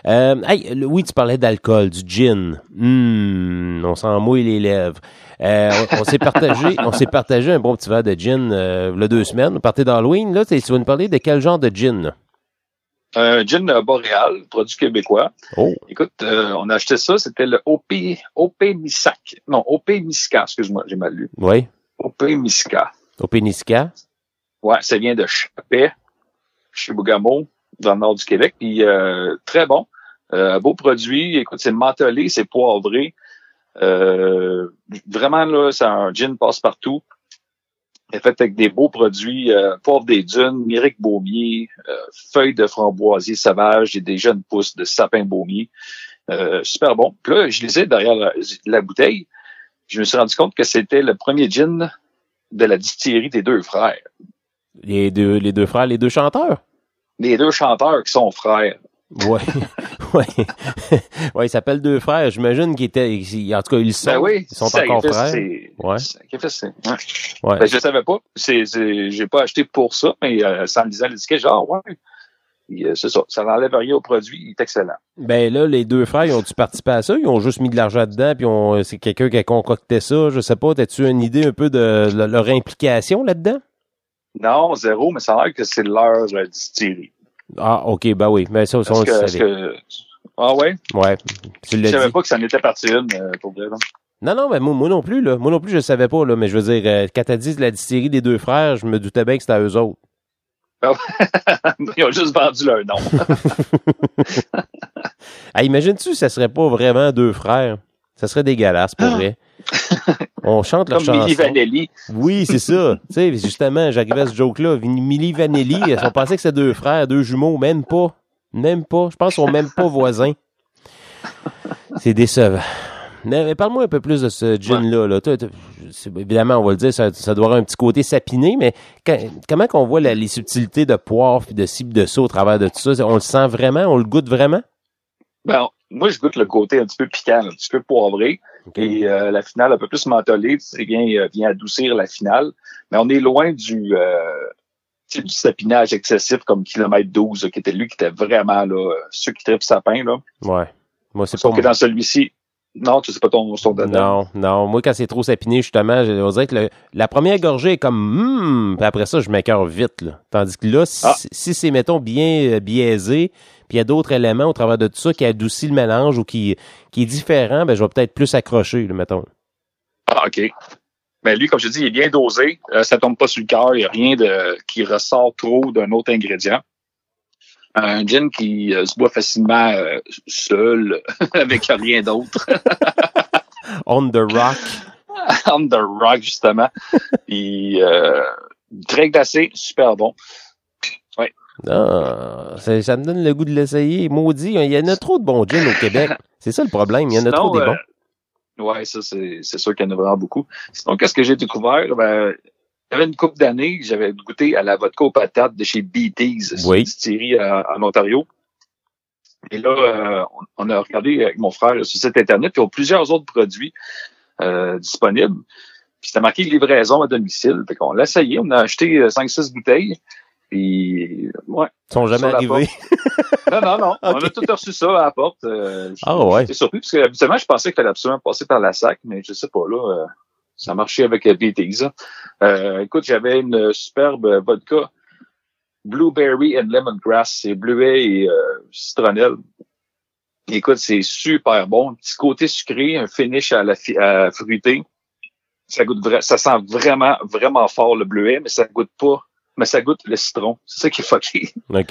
Euh, hey, oui, tu parlais d'alcool, du gin. Hum, on s'en mouille les lèvres. Euh, on, on s'est partagé, on s'est partagé un bon petit verre de gin euh, le deux semaines. On partait d'Halloween là. Tu vas nous parler de quel genre de gin? Un gin euh, boréal, produit québécois. Oh, Écoute, euh, on a acheté ça, c'était le OP, OP Misac. Non, OP Miska, excuse-moi, j'ai mal lu. oui, OP Miska. au Pénisca. Ouais, ça vient de Chapet, chez Bougamo, dans le nord du Québec. Puis euh, très bon. Euh, beau produit. Écoute, c'est mentholé, c'est poivré. Euh, vraiment, là, c'est un gin passe-partout. Est fait avec des beaux produits, euh, poivre des dunes, myrique baumier, euh, feuilles de framboisier sauvage et des jeunes pousses de sapin baumier. Euh, super bon. Puis là, je lisais derrière la, la bouteille, je me suis rendu compte que c'était le premier gin de la distillerie des deux frères. Les deux, les deux frères, les deux chanteurs? Les deux chanteurs qui sont frères. Ouais, ouais, ouais. Ils s'appellent deux frères. J'imagine qu'ils étaient, en tout cas, ils sont, Ben oui, ils sont ça, encore frères. Ouais. ça, ouais. Ben, je savais pas. C'est, j'ai pas acheté pour ça, mais euh, sans me l'étiquette, genre, ouais. Euh, c'est ça. Ça n'enlève rien au produit. Il est excellent. Ben là, les deux frères, ils ont-tu participé à ça? Ils ont juste mis de l'argent dedans, puis on, c'est quelqu'un qui a concocté ça. Je sais pas. T'as-tu une idée un peu de, le- leur implication là-dedans? Non, zéro, mais ça a l'air que c'est leur euh, distillerie. Ah, ok, ben oui. Mais ça, ça on le savait. que... Ah ouais? Ouais. Tu Je l'as savais dit. pas que ça en était parti une, euh, pour là. Non, non, mais moi, moi non plus, là. Moi non plus, je le savais pas, là. Mais je veux dire, euh, quand t'as dit la distillerie des deux frères, je me doutais bien que c'était à eux autres. Ils ont juste vendu leur nom. Ah, imagines-tu, ça serait pas vraiment deux frères? Ça serait dégueulasse, pour Ah. vrai. On chante leur Comme Milli chanson. Vanelli. Oui, c'est ça. tu sais, justement, j'arrivais à ce joke-là. Milli Vanelli, on pensait que c'était deux frères, deux jumeaux, même pas. Même pas. Je pense sont même pas voisins. C'est décevant. Mais, parle-moi un peu plus de ce gin-là. Là. C'est- évidemment, on va le dire, ça, ça doit avoir un petit côté sapiné, mais quand- comment qu'on voit la- les subtilités de poivre puis de ci puis de ça au travers de tout ça? On le sent vraiment? On le goûte vraiment? Ben, moi, je goûte le côté un petit peu piquant, un petit peu poivré. Et euh, la finale un peu plus mentholée, vient, euh, vient adoucir la finale. Mais on est loin du... Euh, tu sais, du sapinage excessif comme kilomètre 12, là, qui était lui qui était vraiment là, euh, ceux qui trippent sapin. Là. Ouais. Moi, c'est pas que dans celui-ci, non, tu sais pas ton son dedans. Non, non. Moi, quand c'est trop sapiné, justement, je- on dirait que le- la première gorgée est comme hum, puis après ça, je m'écœure vite. Là. Tandis que là, si, Ah. si c'est, mettons, bien euh, biaisé, puis il y a d'autres éléments au travers de tout ça qui adoucit le mélange ou qui, qui est différent, ben je vais peut-être plus accrocher, là, mettons. Ah, OK. Mais lui, comme je dis, il est bien dosé. Euh, ça tombe pas sur le cœur. Il n'y a rien de qui ressort trop d'un autre ingrédient. Un gin qui euh, se boit facilement euh, seul, avec rien d'autre. On the rock. On the rock, justement. Puis, euh, très glacé, super bon. Ah, ça, ça me donne le goût de l'essayer. Maudit, il y en a trop de bons gins au Québec. C'est ça le problème, il y en a Sinon, trop des bons. euh, ouais, ça, c'est c'est sûr qu'il y en a vraiment beaucoup. Sinon, qu'est-ce que j'ai découvert? Ben, il y avait une couple d'années, j'avais goûté à la vodka aux patates de chez BT's, Oui. une distillerie euh, en Ontario. Et là, euh, on on a regardé avec mon frère sur site Internet, puis il y a plusieurs autres produits euh, disponibles. Puis c'était marqué livraison à domicile. Fait qu'on l'a essayé, on a acheté 5-6 bouteilles. Puis, ouais. Ils sont jamais la arrivés. Non, non, non. On a tout reçu ça à la porte. Euh, Ah ouais. J'étais surpris parce que habituellement, je pensais qu'il fallait absolument passer par la SAC, mais je sais pas, là, euh, ça marchait avec euh, BT's. hein. Euh, écoute, j'avais une superbe vodka Blueberry and Lemongrass. C'est bleuet et euh, citronnelle. Écoute, c'est super bon. Un petit côté sucré, un finish à la fi- à fruité. Ça goûte ça sent vraiment, vraiment fort le bleuet, mais ça goûte pas. Mais ça goûte le citron. C'est ça qui est fucké. OK.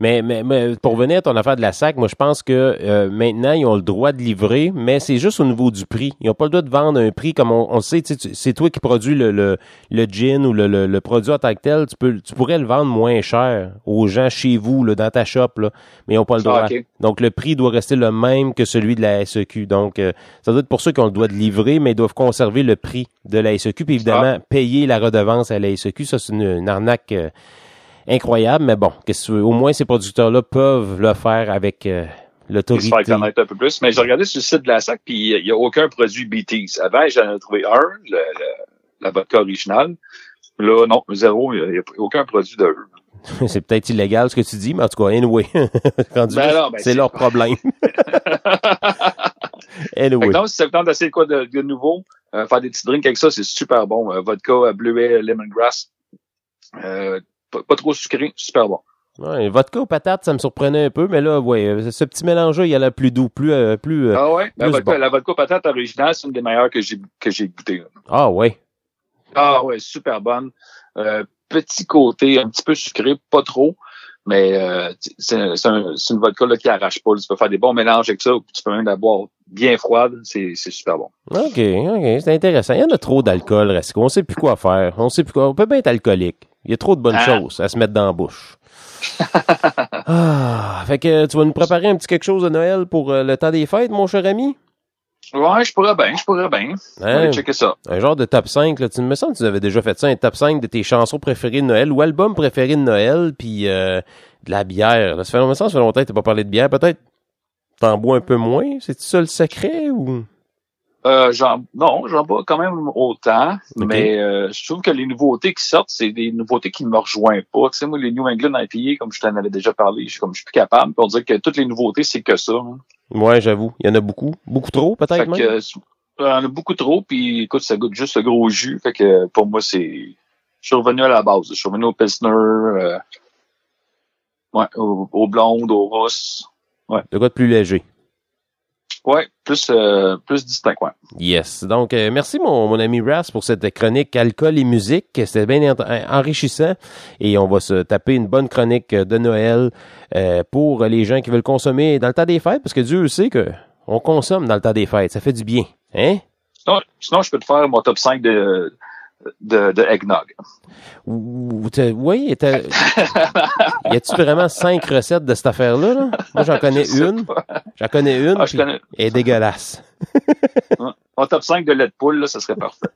Mais, mais, mais pour revenir à ton affaire de la SAC, moi, je pense que euh, maintenant, ils ont le droit de livrer, mais c'est juste au niveau du prix. Ils n'ont pas le droit de vendre un prix comme on, on sait, c'est toi qui produis le, le, le gin ou le, le, le produit en tant que tel. Tu, peux, tu pourrais le vendre moins cher aux gens chez vous, là, dans ta shop, là, mais ils n'ont pas le droit. Ah, ok. Donc, le prix doit rester le même que celui de la SEQ. Donc, euh, ça doit être pour ceux qui ont le droit de livrer, mais ils doivent conserver le prix de la SEQ, puis évidemment, payer la redevance à la SEQ. Ça, c'est une, une arnaque euh, incroyable, mais bon, que? Au moins, ces producteurs-là peuvent le faire avec euh, l'autorité. faire connaître un peu plus. Mais j'ai regardé sur le site de la SAC, puis il n'y a aucun produit BT's. Avant, j'en ai trouvé un, le- le- la vodka originale. Là, non, zéro, il n'y a, aucun produit de c'est peut-être illégal ce que tu dis, mais en tout cas, anyway. Ben ben c'est leur problème. Anyway. donc, si ça vous tente d'essayer quoi de, de nouveau, euh, faire des petits drinks avec ça, c'est super bon. Euh, vodka, euh, bleuet, lemongrass. Euh, pas, pas trop sucré, super bon. Ouais, vodka aux patates, ça me surprenait un peu, mais là, ouais, ce petit mélange-là, il a l'air plus doux, plus, euh, plus. euh, Ah ouais? La vodka, bon. la vodka patate originale, c'est une des meilleures que j'ai que j'ai goûté. Ah ouais. Ah ouais, super bonne. Euh, petit côté un petit peu sucré, pas trop, mais euh, c'est c'est un- c'est une vodka là, qui arrache pas. Tu peux faire des bons mélanges avec ça, ou tu peux même la boire bien froide, c'est c'est super bon. OK, OK, c'est intéressant. Il y en a trop d'alcool, Rasco. On sait plus quoi faire. On sait plus quoi. On peut bien être alcoolique. Il y a trop de bonnes Ah. choses à se mettre dans la bouche. ah, fait que tu vas nous préparer un petit quelque chose de Noël pour euh, le temps des fêtes, mon cher ami? Ouais, je pourrais bien, je pourrais bien. Hein? checker ça. Un genre de top 5, là. Tu me sens que tu avais déjà fait ça, un top 5 de tes chansons préférées de Noël ou albums préférés de Noël, puis euh, de la bière. Là, ça fait longtemps, ça fait longtemps que t'as pas parlé de bière. Peut-être t'en bois un peu moins. C'est ça le secret ou? Euh, j'en, non, j'en bois quand même autant, mais euh, je trouve que les nouveautés qui sortent, c'est des nouveautés qui ne me rejoignent pas. Tu sais, moi, les New England IPA, comme je t'en avais déjà parlé, je suis comme je suis plus capable. Pour dire que toutes les nouveautés, c'est que ça. hein. Ouais, j'avoue. Il y en a beaucoup. Beaucoup trop, peut-être Fait même? que, euh, il y en a beaucoup trop, puis écoute, ça goûte juste le gros jus. Fait que pour moi, c'est. Je suis revenu à la base. Je suis revenu au Pilsner, euh, ouais, au, au blonde, au rousse. De quoi de plus léger? Ouais, plus euh, plus distinct, ouais. Yes. Donc, euh, merci mon, mon ami Ras pour cette chronique alcool et musique. C'était bien en- enrichissant. Et on va se taper une bonne chronique de Noël euh, pour les gens qui veulent consommer dans le temps des fêtes, parce que Dieu sait que on consomme dans le temps des fêtes. Ça fait du bien. Hein? Sinon, sinon, je peux te faire mon top 5 de, de, de eggnog. Oui, y a-tu vraiment cinq recettes de cette affaire-là? là? Moi, j'en connais Je une. J'en connais une. Ah, puis. Elle est dégueulasse. Mon top 5 de lait de poule, là, ça serait parfait.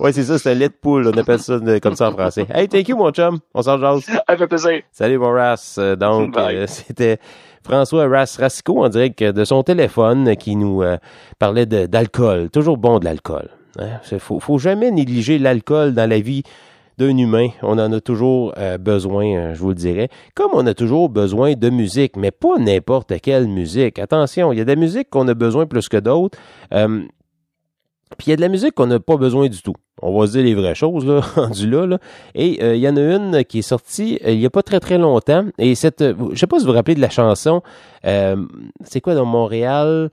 Oui, c'est ça, c'est un lait de poule. On appelle ça comme ça en français. Hey, thank you, mon chum. On s'en jase. Ça fait plaisir. Salut, mon Ras. Euh, Donc, euh, c'était François Ras Racicot en direct de son téléphone qui nous euh, parlait d'alcool. Toujours bon de l'alcool. Hein? C'est- Faut, faut jamais négliger l'alcool dans la vie d'un humain. On en a toujours euh, besoin, euh, je vous le dirais. Comme on a toujours besoin de musique, mais pas n'importe quelle musique. Attention, il y a des musiques qu'on a besoin plus que d'autres. Euh, puis il y a de la musique qu'on n'a pas besoin du tout. On va se dire les vraies choses, là, rendu là, là. Et il y en a une qui est sortie il n'y a pas très très longtemps. Et cette, je sais pas si vous vous rappelez de la chanson, c'est quoi dans Montréal?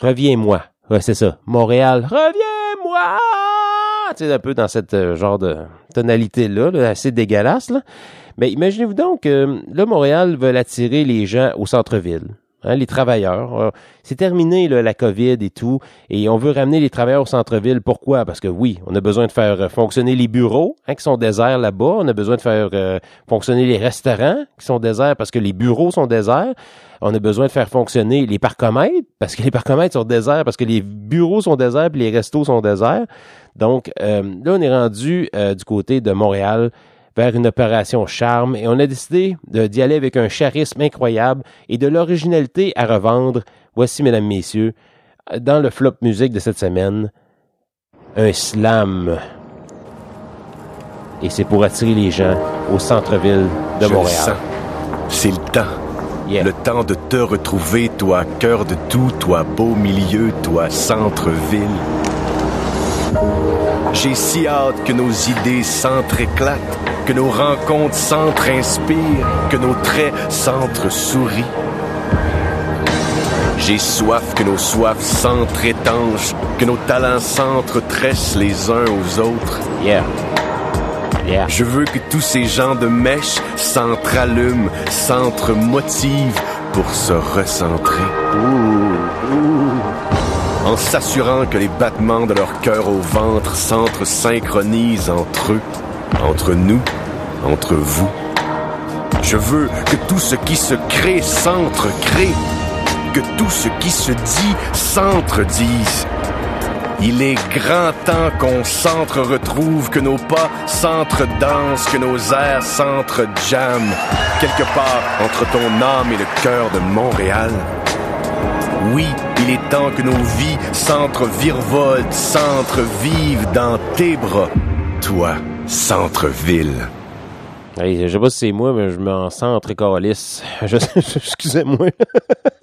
Reviens-moi. Ouais, c'est ça. Montréal, reviens-moi! Tu sais, un peu dans cette euh, genre de tonalité-là, assez dégueulasse. Là. Mais imaginez-vous donc que là, Montréal veut attirer les gens au centre-ville. Hein, les travailleurs. Euh, c'est terminé la COVID et tout, et on veut ramener les travailleurs au centre-ville. Pourquoi? Parce que oui, on a besoin de faire euh, fonctionner les bureaux hein, qui sont déserts là-bas. On a besoin de faire fonctionner les restaurants qui sont déserts parce que les bureaux sont déserts. On a besoin de faire fonctionner les parcomètres parce que les parcomètres sont déserts, parce que les bureaux sont déserts, puis les restos sont déserts. Donc euh, là, on est rendu euh, du côté de Montréal vers une opération charme et on a décidé d'y aller avec un charisme incroyable et de l'originalité à revendre. Voici, mesdames, messieurs, dans le flop musique de cette semaine, un slam. Et c'est pour attirer les gens au centre-ville de Montréal. C'est le temps. Le temps de te retrouver, toi cœur de tout, toi beau milieu, toi centre-ville. J'ai si hâte que nos idées s'entréclatent, que nos rencontres s'entre-inspirent, que nos traits s'entre-sourient. J'ai soif que nos soifs s'entre-étanchent, que nos talents s'entre-tressent les uns aux autres. Yeah. Je veux que tous ces gens de mèche s'entre-allument, s'entre-motivent pour se recentrer. En s'assurant que les battements de leur cœur au ventre s'entre-synchronisent entre eux, entre nous, entre vous. Je veux que tout ce qui se crée s'entre-crée, que tout ce qui se dit s'entre-dise il est grand temps qu'on s'entre-retrouve, que nos pas s'entre-dansent, que nos airs s'entre-jamment, quelque part entre ton âme et le cœur de Montréal. Oui, il est temps que nos vies s'entre-virevoltent, s'entre-vivent dans tes bras, toi, centre-ville. Hey, je sais pas si c'est moi, mais je m'en centre calice. Excusez-moi.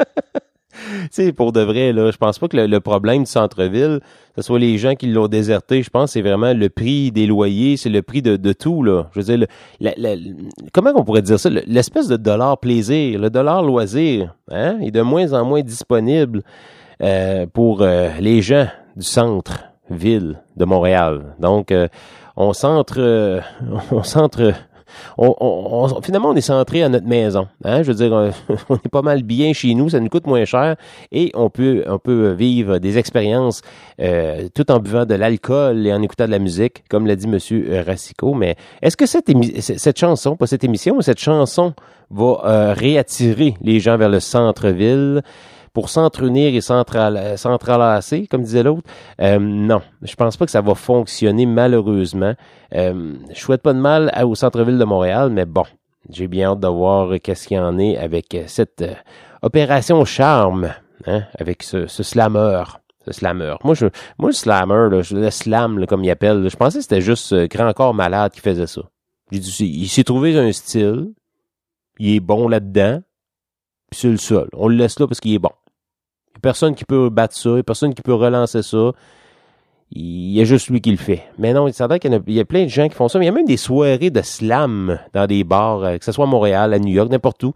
sais, pour de vrai, là, je pense pas que le, problème du centre-ville, ce soit les gens qui l'ont déserté. Je pense que c'est vraiment le prix des loyers, c'est le prix de, de, tout, là. Je veux dire, comment on pourrait dire ça? L'espèce de dollar plaisir, le dollar loisir, hein, est de moins en moins disponible euh, pour euh, les gens du centre-ville de Montréal. Donc, euh, on centre, on centre on, finalement, on est centré à notre maison. Hein? Je veux dire, on, est pas mal bien chez nous, ça nous coûte moins cher et on peut, on peut vivre des expériences euh, tout en buvant de l'alcool et en écoutant de la musique, comme l'a dit Monsieur Racicot. Mais est-ce que cette, cette chanson, pas cette émission, cette chanson va euh, réattirer les gens vers le centre-ville? Pour s'entrunir et s'entrelacer, comme disait l'autre. Euh, non, je pense pas que ça va fonctionner malheureusement. Euh, je souhaite pas de mal au centre-ville de Montréal, mais bon, j'ai bien hâte de voir qu'est-ce qu'il y en est avec cette euh, opération charme, hein, avec ce, ce slammer. Slammer. Moi, je, moi, le slammer, là, le slam, comme il appelle, je pensais que c'était juste euh, Grand Corps Malade qui faisait ça. J'ai dit, il s'est trouvé un style, il est bon là-dedans, puis c'est le seul. On le laisse là parce qu'il est bon. Il personne qui peut battre ça, il personne qui peut relancer ça. Il y a juste lui qui le fait. Mais non, ça qu'il y, a, il y a plein de gens qui font ça. Mais il y a même des soirées de slam dans des bars, euh, que ce soit à Montréal, à New York, n'importe où.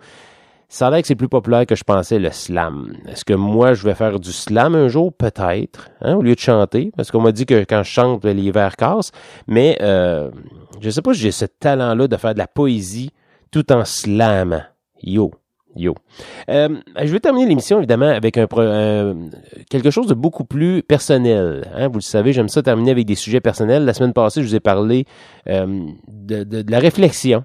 Ça a que c'est plus populaire que je pensais, le slam. Est-ce que moi, je vais faire du slam un jour? Peut-être, hein, au lieu de chanter. Parce qu'on m'a dit que quand je chante, les verres cassent. Mais euh, je sais pas si j'ai ce talent-là de faire de la poésie tout en slam. Yo. Yo. Euh, je vais terminer l'émission évidemment avec un, quelque chose de beaucoup plus personnel. Hein. Vous le savez, j'aime ça terminer avec des sujets personnels. La semaine passée, je vous ai parlé euh, de, de, la réflexion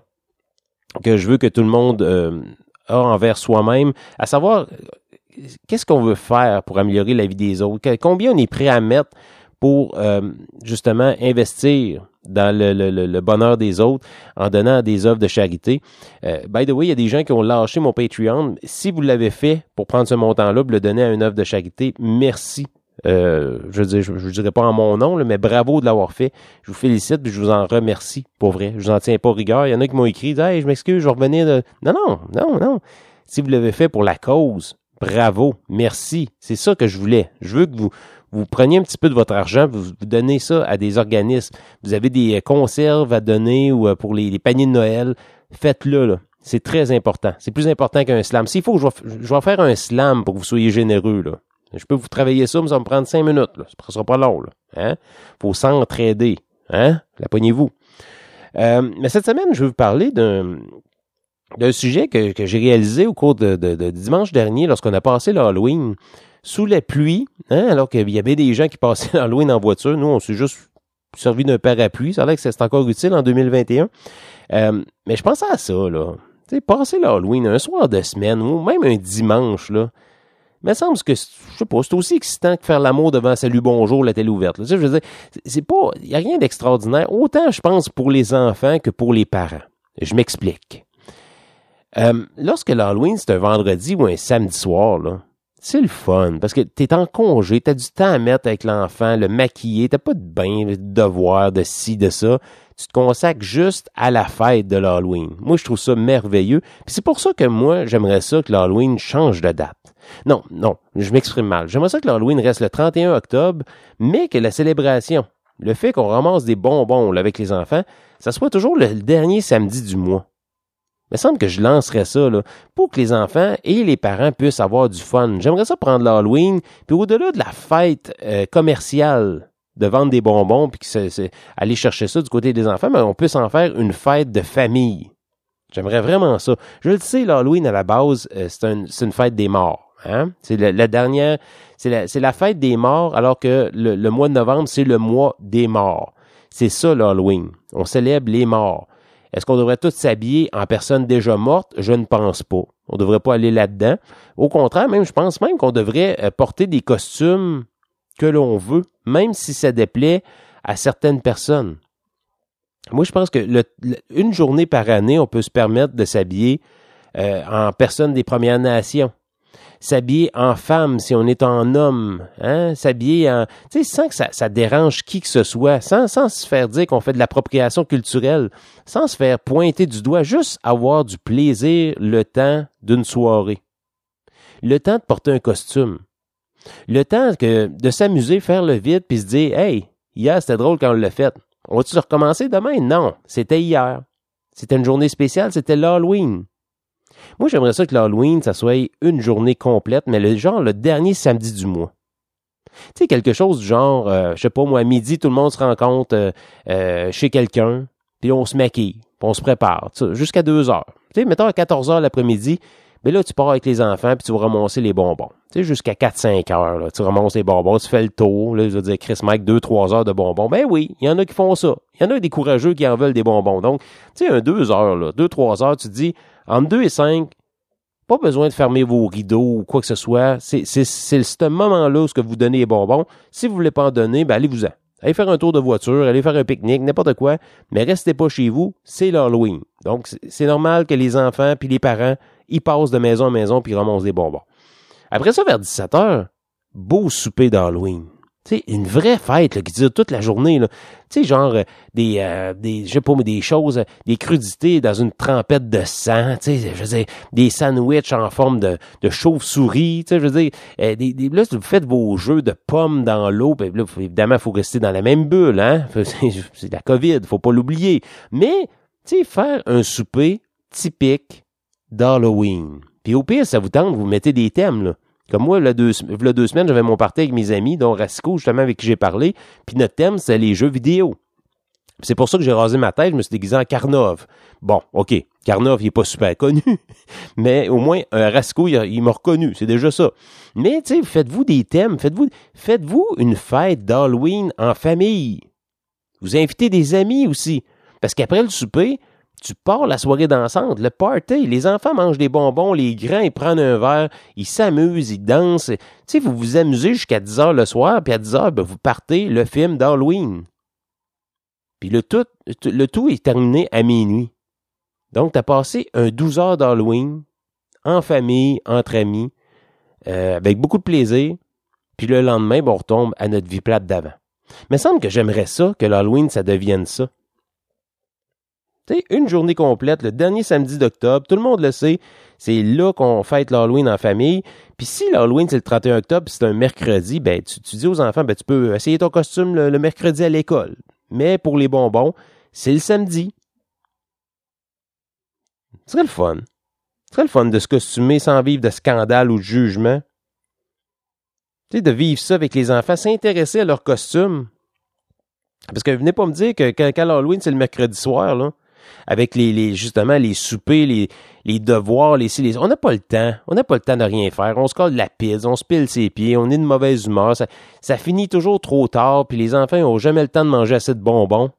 que je veux que tout le monde euh, a envers soi-même, à savoir qu'est-ce qu'on veut faire pour améliorer la vie des autres, combien on est prêt à mettre pour euh, justement investir dans le, le, le, bonheur des autres en donnant des œuvres de charité. Euh, by the way, il y a des gens qui ont lâché mon Patreon. Si vous l'avez fait pour prendre ce montant-là, le donner à une œuvre de charité, merci. Euh, je dire, je, je dirais pas en mon nom, là, mais bravo de l'avoir fait. Je vous félicite et je vous en remercie, pour vrai. Je vous en tiens pas rigueur. Il y en a qui m'ont écrit, hey, je m'excuse, je vais revenir de... Non, non, non, non. Si vous l'avez fait pour la cause, bravo, merci. C'est ça que je voulais. Je veux que vous, vous preniez un petit peu de votre argent, vous, vous donnez ça à des organismes. Vous avez des euh, conserves à donner ou euh, pour les, les paniers de Noël. Faites-le, là. C'est très important. C'est plus important qu'un slam. S'il faut, je vais, je vais faire un slam pour que vous soyez généreux, là. Je peux vous travailler ça, mais ça va me prendre cinq minutes. Là. Ça ne sera pas long. Là. Hein? faut s'entraider. Hein? La poignez-vous. Euh, mais cette semaine, je vais vous parler d'un d'un sujet que, que j'ai réalisé au cours de, de, de dimanche dernier lorsqu'on a passé l'Halloween sous la pluie, hein, alors qu'il y avait des gens qui passaient l'Halloween en voiture. Nous, on s'est juste servi d'un parapluie. Ça a l'air que c'est encore utile en 2021. Euh, mais je pensais à ça, là. Sais, passer l'Halloween un soir de semaine ou même un dimanche, là. Mais semble que, je sais pas, c'est aussi excitant que faire l'amour devant Salut Bonjour, la télé ouverte. Là. Tu sais, je veux dire, c'est pas, il y a rien d'extraordinaire, autant je pense pour les enfants que pour les parents. Je m'explique. Euh, lorsque l'Halloween, c'est un vendredi ou un samedi soir, là, c'est le fun, parce que t'es en congé, t'as du temps à mettre avec l'enfant, le maquiller, t'as pas de bain, de devoir, de ci, de ça. Tu te consacres juste à la fête de l'Halloween. Moi, je trouve ça merveilleux. Puis c'est pour ça que moi, j'aimerais ça que l'Halloween change de date. Non, non, je m'exprime mal. J'aimerais ça que l'Halloween reste le 31 octobre, mais que la célébration, le fait qu'on ramasse des bonbons avec les enfants, ça soit toujours le dernier samedi du mois. Il me semble que je lancerais ça là, pour que les enfants et les parents puissent avoir du fun. J'aimerais ça prendre l'Halloween, puis au-delà de la fête euh, commerciale de vendre des bonbons, puis que aller chercher ça du côté des enfants, mais on puisse en faire une fête de famille. J'aimerais vraiment ça. Je le sais, l'Halloween, à la base, euh, c'est, un, c'est une fête des morts. Hein? C'est la, dernière, c'est la, fête des morts, alors que le mois de novembre, c'est le mois des morts. C'est ça l'Halloween. On célèbre les morts. Est-ce qu'on devrait tous s'habiller en personne déjà morte? Je ne pense pas. On ne devrait pas aller là-dedans. Au contraire, même, je pense même qu'on devrait euh, porter des costumes que l'on veut, même si ça déplaît à certaines personnes. Moi, je pense que une journée par année, on peut se permettre de s'habiller euh, en personne des Premières Nations s'habiller en femme si on est en homme, hein, s'habiller en, tu sais, sans que ça, dérange qui que ce soit, sans, sans se faire dire qu'on fait de l'appropriation culturelle, sans se faire pointer du doigt, juste avoir du plaisir le temps d'une soirée, le temps de porter un costume, le temps que de s'amuser, faire le vide, puis se dire, hey, hier c'était drôle quand on l'a fait. On va-tu recommencer demain? Non, c'était hier. C'était une journée spéciale, c'était l'Halloween. Moi, j'aimerais ça que l'Halloween, ça soit une journée complète, mais le genre le dernier samedi du mois. Tu sais, quelque chose du genre, euh, je sais pas moi, à midi, tout le monde se rencontre euh, euh, chez quelqu'un, puis on se maquille, puis on se prépare, jusqu'à 2 heures. Tu sais, mettons à 14 heures l'après-midi, mais là, tu pars avec les enfants, puis tu vas ramasser les bonbons. Tu sais, jusqu'à 4-5 heures, là, tu ramasses les bonbons, tu fais le tour, là, je veux dire, Chris Mike, 2-3 heures de bonbons. Ben oui, il y en a qui font ça. Il y en a des courageux qui en veulent des bonbons. Donc, tu sais, un 2 heures, là, 2-3 heures, tu dis, entre 2 et 5, pas besoin de fermer vos rideaux ou quoi que ce soit. C'est, c'est, c'est ce moment-là où ce que vous donnez les bonbons. Si vous voulez pas en donner, ben allez-vous-en. Allez faire un tour de voiture, allez faire un pique-nique, n'importe quoi, mais restez pas chez vous, c'est l'Halloween. Donc, c'est normal que les enfants puis les parents, ils passent de maison en maison puis ramassent des bonbons. Après ça, vers 17 heures, beau souper d'Halloween. Sais, une vraie fête qui dure toute la journée. Tu sais, genre euh, des, euh, des, je sais pas, mais des choses, des crudités dans une trempette de sang. Tu sais, je veux des sandwichs en forme de, de chauve-souris. Tu sais, je veux dire, euh, des, des, là, vous faites vos jeux de pommes dans l'eau. Puis là, évidemment, il faut rester dans la même bulle. Hein? C'est la COVID, faut pas l'oublier. Mais, tu sais, faire un souper typique d'Halloween. Puis au pire, ça vous tente, vous mettez des thèmes, là. Comme moi, là, deux, deux semaines, j'avais mon party avec mes amis, dont Rasco, justement, avec qui j'ai parlé. Puis notre thème, c'est les jeux vidéo. C'est pour ça que j'ai rasé ma tête, je me suis déguisé en Carnov. Bon, OK, Carnov, il est pas super connu, mais au moins, un Rasco, il, il m'a reconnu, c'est déjà ça. Mais, tu sais, faites-vous des thèmes, faites-vous faites-vous une fête d'Halloween en famille. Vous invitez des amis aussi. Parce qu'après le souper, tu pars la soirée dansante, le party, les enfants mangent des bonbons, les grands, ils prennent un verre, ils s'amusent, ils dansent. Tu sais, vous vous amusez jusqu'à 10 heures le soir, puis à 10 heures, ben, vous partez le film d'Halloween. Puis le tout, le tout est terminé à minuit. Donc, tu as passé un 12 heures d'Halloween, en famille, entre amis, euh, avec beaucoup de plaisir. Puis le lendemain, ben, on retombe à notre vie plate d'avant. Mais semble que j'aimerais ça, que l'Halloween, ça devienne ça. Une journée complète, le dernier samedi d'octobre, tout le monde le sait, c'est là qu'on fête l'Halloween en famille. Puis si l'Halloween, c'est le 31 octobre, c'est un mercredi, ben tu, dis aux enfants, ben tu peux essayer ton costume le, mercredi à l'école. Mais pour les bonbons, c'est le samedi. Ce serait le fun. Ce serait le fun de se costumer sans vivre de scandale ou de jugement. Tu de vivre ça avec les enfants, s'intéresser à leur costume. Parce que venez pas me dire que quand, quand l'Halloween, c'est le mercredi soir, là avec les, justement les soupers, les, les devoirs, les, les on n'a pas le temps. On n'a pas le temps de rien faire. On se colle la pizza, on se pile ses pieds, on est de mauvaise humeur. Ça, ça finit toujours trop tard, puis les enfants n'ont jamais le temps de manger assez de bonbons.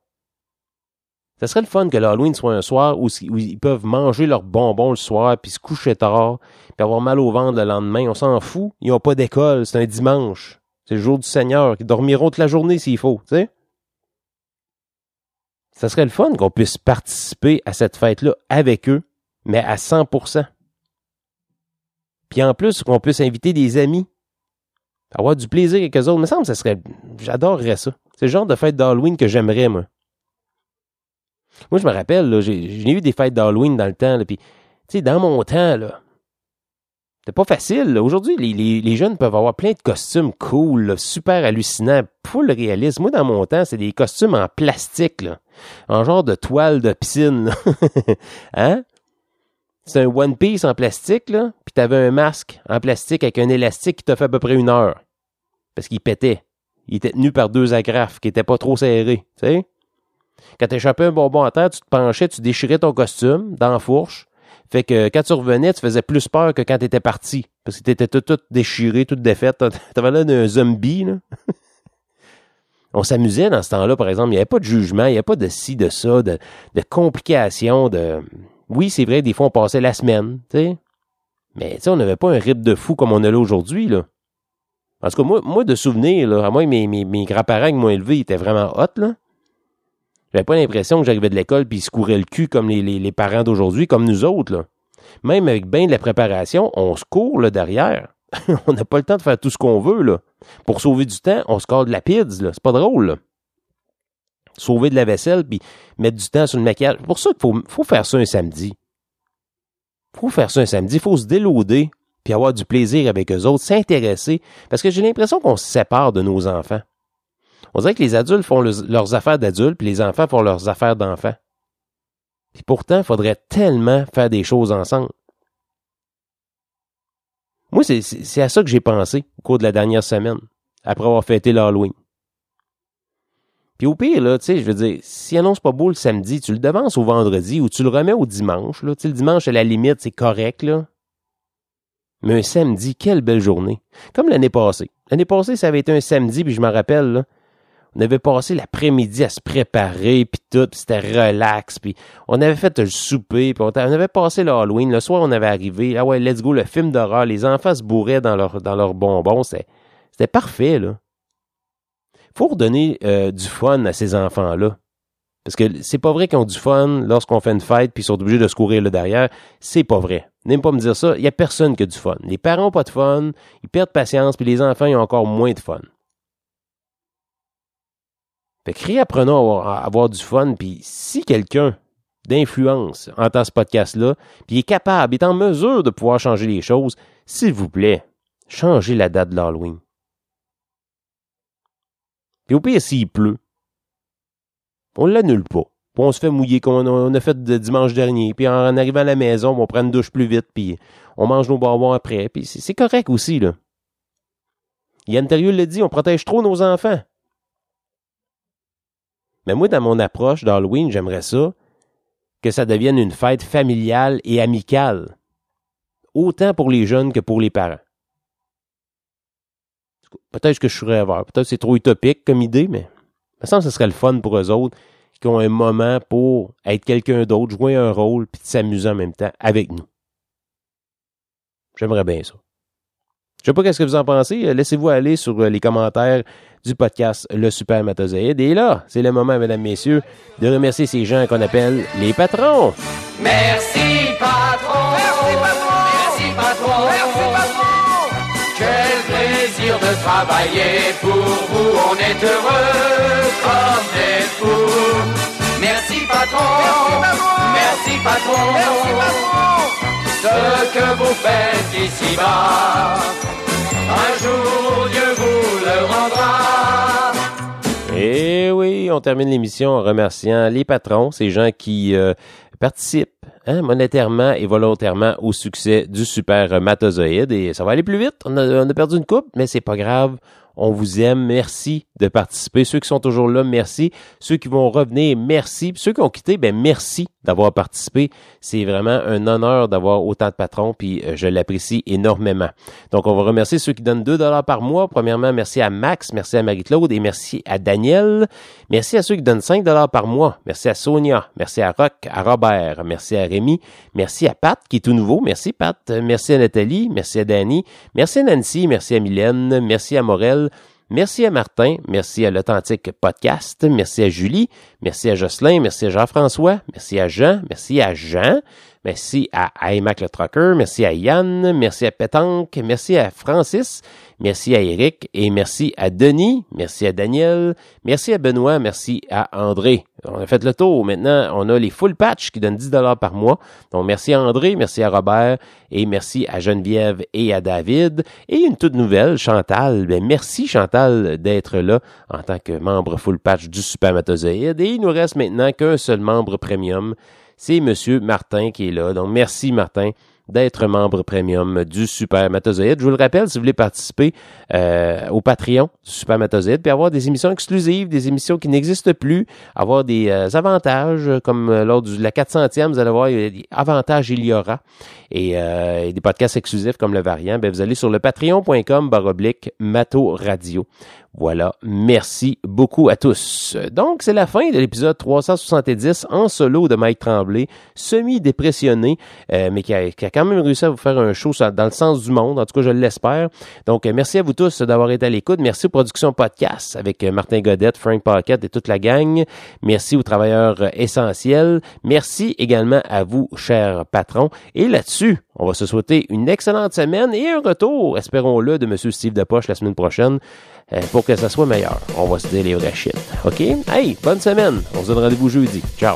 Ça serait le fun que l'Halloween soit un soir où, ils peuvent manger leurs bonbons le soir, puis se coucher tard, puis avoir mal au ventre le lendemain. On s'en fout. Ils n'ont pas d'école. C'est un dimanche. C'est le jour du Seigneur. Ils dormiront toute la journée s'il faut. Tu sais? Ça serait le fun qu'on puisse participer à cette fête-là avec eux, mais à 100%. Puis en plus, qu'on puisse inviter des amis, avoir du plaisir avec eux autres. Il me semble que ça serait. J'adorerais ça. C'est le genre de fête d'Halloween que j'aimerais, moi. Moi, je me rappelle, j'ai eu des fêtes d'Halloween dans le temps, puis, tu sais, dans mon temps, là, c'est pas facile. Aujourd'hui, les, jeunes peuvent avoir plein de costumes cool, super hallucinants, full réalisme. Moi, dans mon temps, c'est des costumes en plastique, là, en genre de toile de piscine. hein? C'est un One Piece en plastique, là, puis t'avais un masque en plastique avec un élastique qui t'a fait à peu près une heure. Parce qu'il pétait. Il était tenu par deux agrafes qui étaient pas trop serrés, tu sais? Quand t'échappais un bonbon à terre, tu te penchais, tu déchirais ton costume dans la fourche, fait que quand tu revenais, tu faisais plus peur que quand tu étais parti. Parce que tu étais tout, tout déchiré, toute défaite. T'avais l'air d'un zombie, là. On s'amusait dans ce temps-là, par exemple. Il n'y avait pas de jugement, il n'y avait pas de ci, de ça, de, de complications, de. Oui, c'est vrai, des fois, on passait la semaine, tu. Mais, tu sais, on n'avait pas un rythme de fou comme on a là aujourd'hui, là. Parce que moi, moi, de souvenir, là, à moi, mes, mes, mes grands-parents qui m'ont élevé, ils étaient vraiment hot, là. J'avais pas l'impression que j'arrivais de l'école puis ils se le cul comme les, les, parents d'aujourd'hui, comme nous autres. Là. Même avec bien de la préparation, on se court là, derrière. on n'a pas le temps de faire tout ce qu'on veut. Là. Pour sauver du temps, on se colle de la pizza. C'est pas drôle. Là. Sauver de la vaisselle puis mettre du temps sur le maquillage. C'est pour ça qu'il faut, faut faire ça un samedi. faut faire ça un samedi. Faut se déloader puis avoir du plaisir avec eux autres, s'intéresser. Parce que j'ai l'impression qu'on se sépare de nos enfants. On dirait que les adultes font leurs affaires d'adultes, puis les enfants font leurs affaires d'enfants. Puis pourtant, il faudrait tellement faire des choses ensemble. Moi, c'est à ça que j'ai pensé au cours de la dernière semaine, après avoir fêté l'Halloween. Puis au pire, là, tu sais, je veux dire, si annonce pas beau le samedi, tu le devances au vendredi ou tu le remets au dimanche, là. Tu le dimanche, à la limite, c'est correct, là. Mais un samedi, quelle belle journée. Comme l'année passée. L'année passée, ça avait été un samedi, puis je me rappelle, là, on avait passé l'après-midi à se préparer, puis tout, c'était relax, puis on avait fait le souper, puis on, avait passé l'Halloween. Le soir, on avait arrivé, ah ouais, let's go, le film d'horreur. Les enfants se bourraient dans leurs dans leurs bonbons. C'était parfait, là. Faut redonner euh, du fun à ces enfants-là. Parce que c'est pas vrai qu'ils ont du fun lorsqu'on fait une fête puis ils sont obligés de se courir là derrière. C'est pas vrai. N'aime pas me dire ça. Il y a personne qui a du fun. Les parents ont pas de fun, ils perdent patience, puis les enfants ils ont encore moins de fun. Fait que réapprenons à avoir, du fun, puis si quelqu'un d'influence entend ce podcast-là, puis est capable, est en mesure de pouvoir changer les choses, s'il vous plaît, changez la date de l'Halloween. Puis au pire, s'il pleut, on l'annule pas. Puis on se fait mouiller comme on a fait de dimanche dernier. Puis en arrivant à la maison, on prend une douche plus vite, puis on mange nos bonbons après. Puis c'est correct aussi, là. Yann Terrieux le dit, on protège trop nos enfants. Mais moi, dans mon approche d'Halloween, j'aimerais ça que ça devienne une fête familiale et amicale, autant pour les jeunes que pour les parents. Peut-être que je suis rêveur, peut-être que c'est trop utopique comme idée, mais me semble ce serait le fun pour eux autres qui ont un moment pour être quelqu'un d'autre, jouer un rôle, puis s'amuser en même temps avec nous. J'aimerais bien ça. Je sais pas qu'est-ce que vous en pensez. Laissez-vous aller sur euh, les commentaires du podcast Le Super Matozoïde. Et là, c'est le moment, mesdames, messieurs, de remercier ces gens qu'on appelle les patrons. Merci, patron! Merci, patron! Merci, patron! Merci, patron! Quel plaisir de travailler pour vous, on est heureux comme des fous. Merci patron, merci patron, ce que vous faites ici-bas, un jour Dieu vous le rendra. Et eh oui, on termine l'émission en remerciant les patrons, ces gens qui euh, participent hein, monétairement et volontairement au succès du super matozoïde. Et ça va aller plus vite. On a, on a perdu une coupe, mais c'est pas grave. On vous aime. Merci de participer. Ceux qui sont toujours là, merci. Ceux qui vont revenir, merci. Ceux qui ont quitté, ben merci d'avoir participé. C'est vraiment un honneur d'avoir autant de patrons, puis euh, je l'apprécie énormément. Donc, on va remercier ceux qui donnent 2 dollars par mois. Premièrement, merci à Max, merci à Marie-Claude et merci à Daniel. Merci à ceux qui donnent 5 dollars par mois. Merci à Sonia, merci à Rock, à Robert, merci à Rémi, merci à Pat qui est tout nouveau. Merci Pat, merci à Nathalie, merci à Danny, merci à Nancy, merci à Mylène, merci à Morel, Merci à Martin, merci à l'Authentique Podcast, merci à Julie, merci à Jocelyn, merci à Jean-François, merci à Jean, merci à Jean, merci à iMac le Trucker, merci à Yann, merci à Pétanque, merci à Francis, merci à Eric et merci à Denis, merci à Daniel, merci à Benoît, merci à André. On a fait le tour. Maintenant, on a les full patch qui donnent 10 dollars par mois. Donc, merci à André, merci à Robert et merci à Geneviève et à David. Et une toute nouvelle, Chantal. Ben, merci Chantal d'être là en tant que membre full patch du Supermatozoïde. Et il nous reste maintenant qu'un seul membre premium. C'est Monsieur Martin qui est là. Donc, merci Martin d'être membre premium du Supermatozoïde. Je vous le rappelle, si vous voulez participer euh, au Patreon du Supermatozoïde, puis avoir des émissions exclusives, des émissions qui n'existent plus, avoir des euh, avantages, comme euh, lors de la 400e, vous allez voir, des avantages il y aura, et, des podcasts exclusifs comme le variant, ben vous allez sur le patreon.com baroblique Mato Radio. Voilà, merci beaucoup à tous. Donc, c'est la fin de l'épisode 370 en solo de Mike Tremblay, semi-dépressionné, euh, mais qui a, qui a, quand même réussi à vous faire un show dans le sens du monde, en tout cas, je l'espère. Donc, euh, merci à vous tous d'avoir été à l'écoute. Merci aux productions podcast avec euh, Martin Godette, Frank Pocket et toute la gang. Merci aux travailleurs essentiels. Merci également à vous, chers patrons. Et là-dessus, on va se souhaiter une excellente semaine et un retour, espérons-le, de M. Steve Depoche la semaine prochaine. Euh, pour que ça soit meilleur. On va se dire les vrais shit. OK? Hey, bonne semaine. On se donne rendez-vous jeudi. Ciao.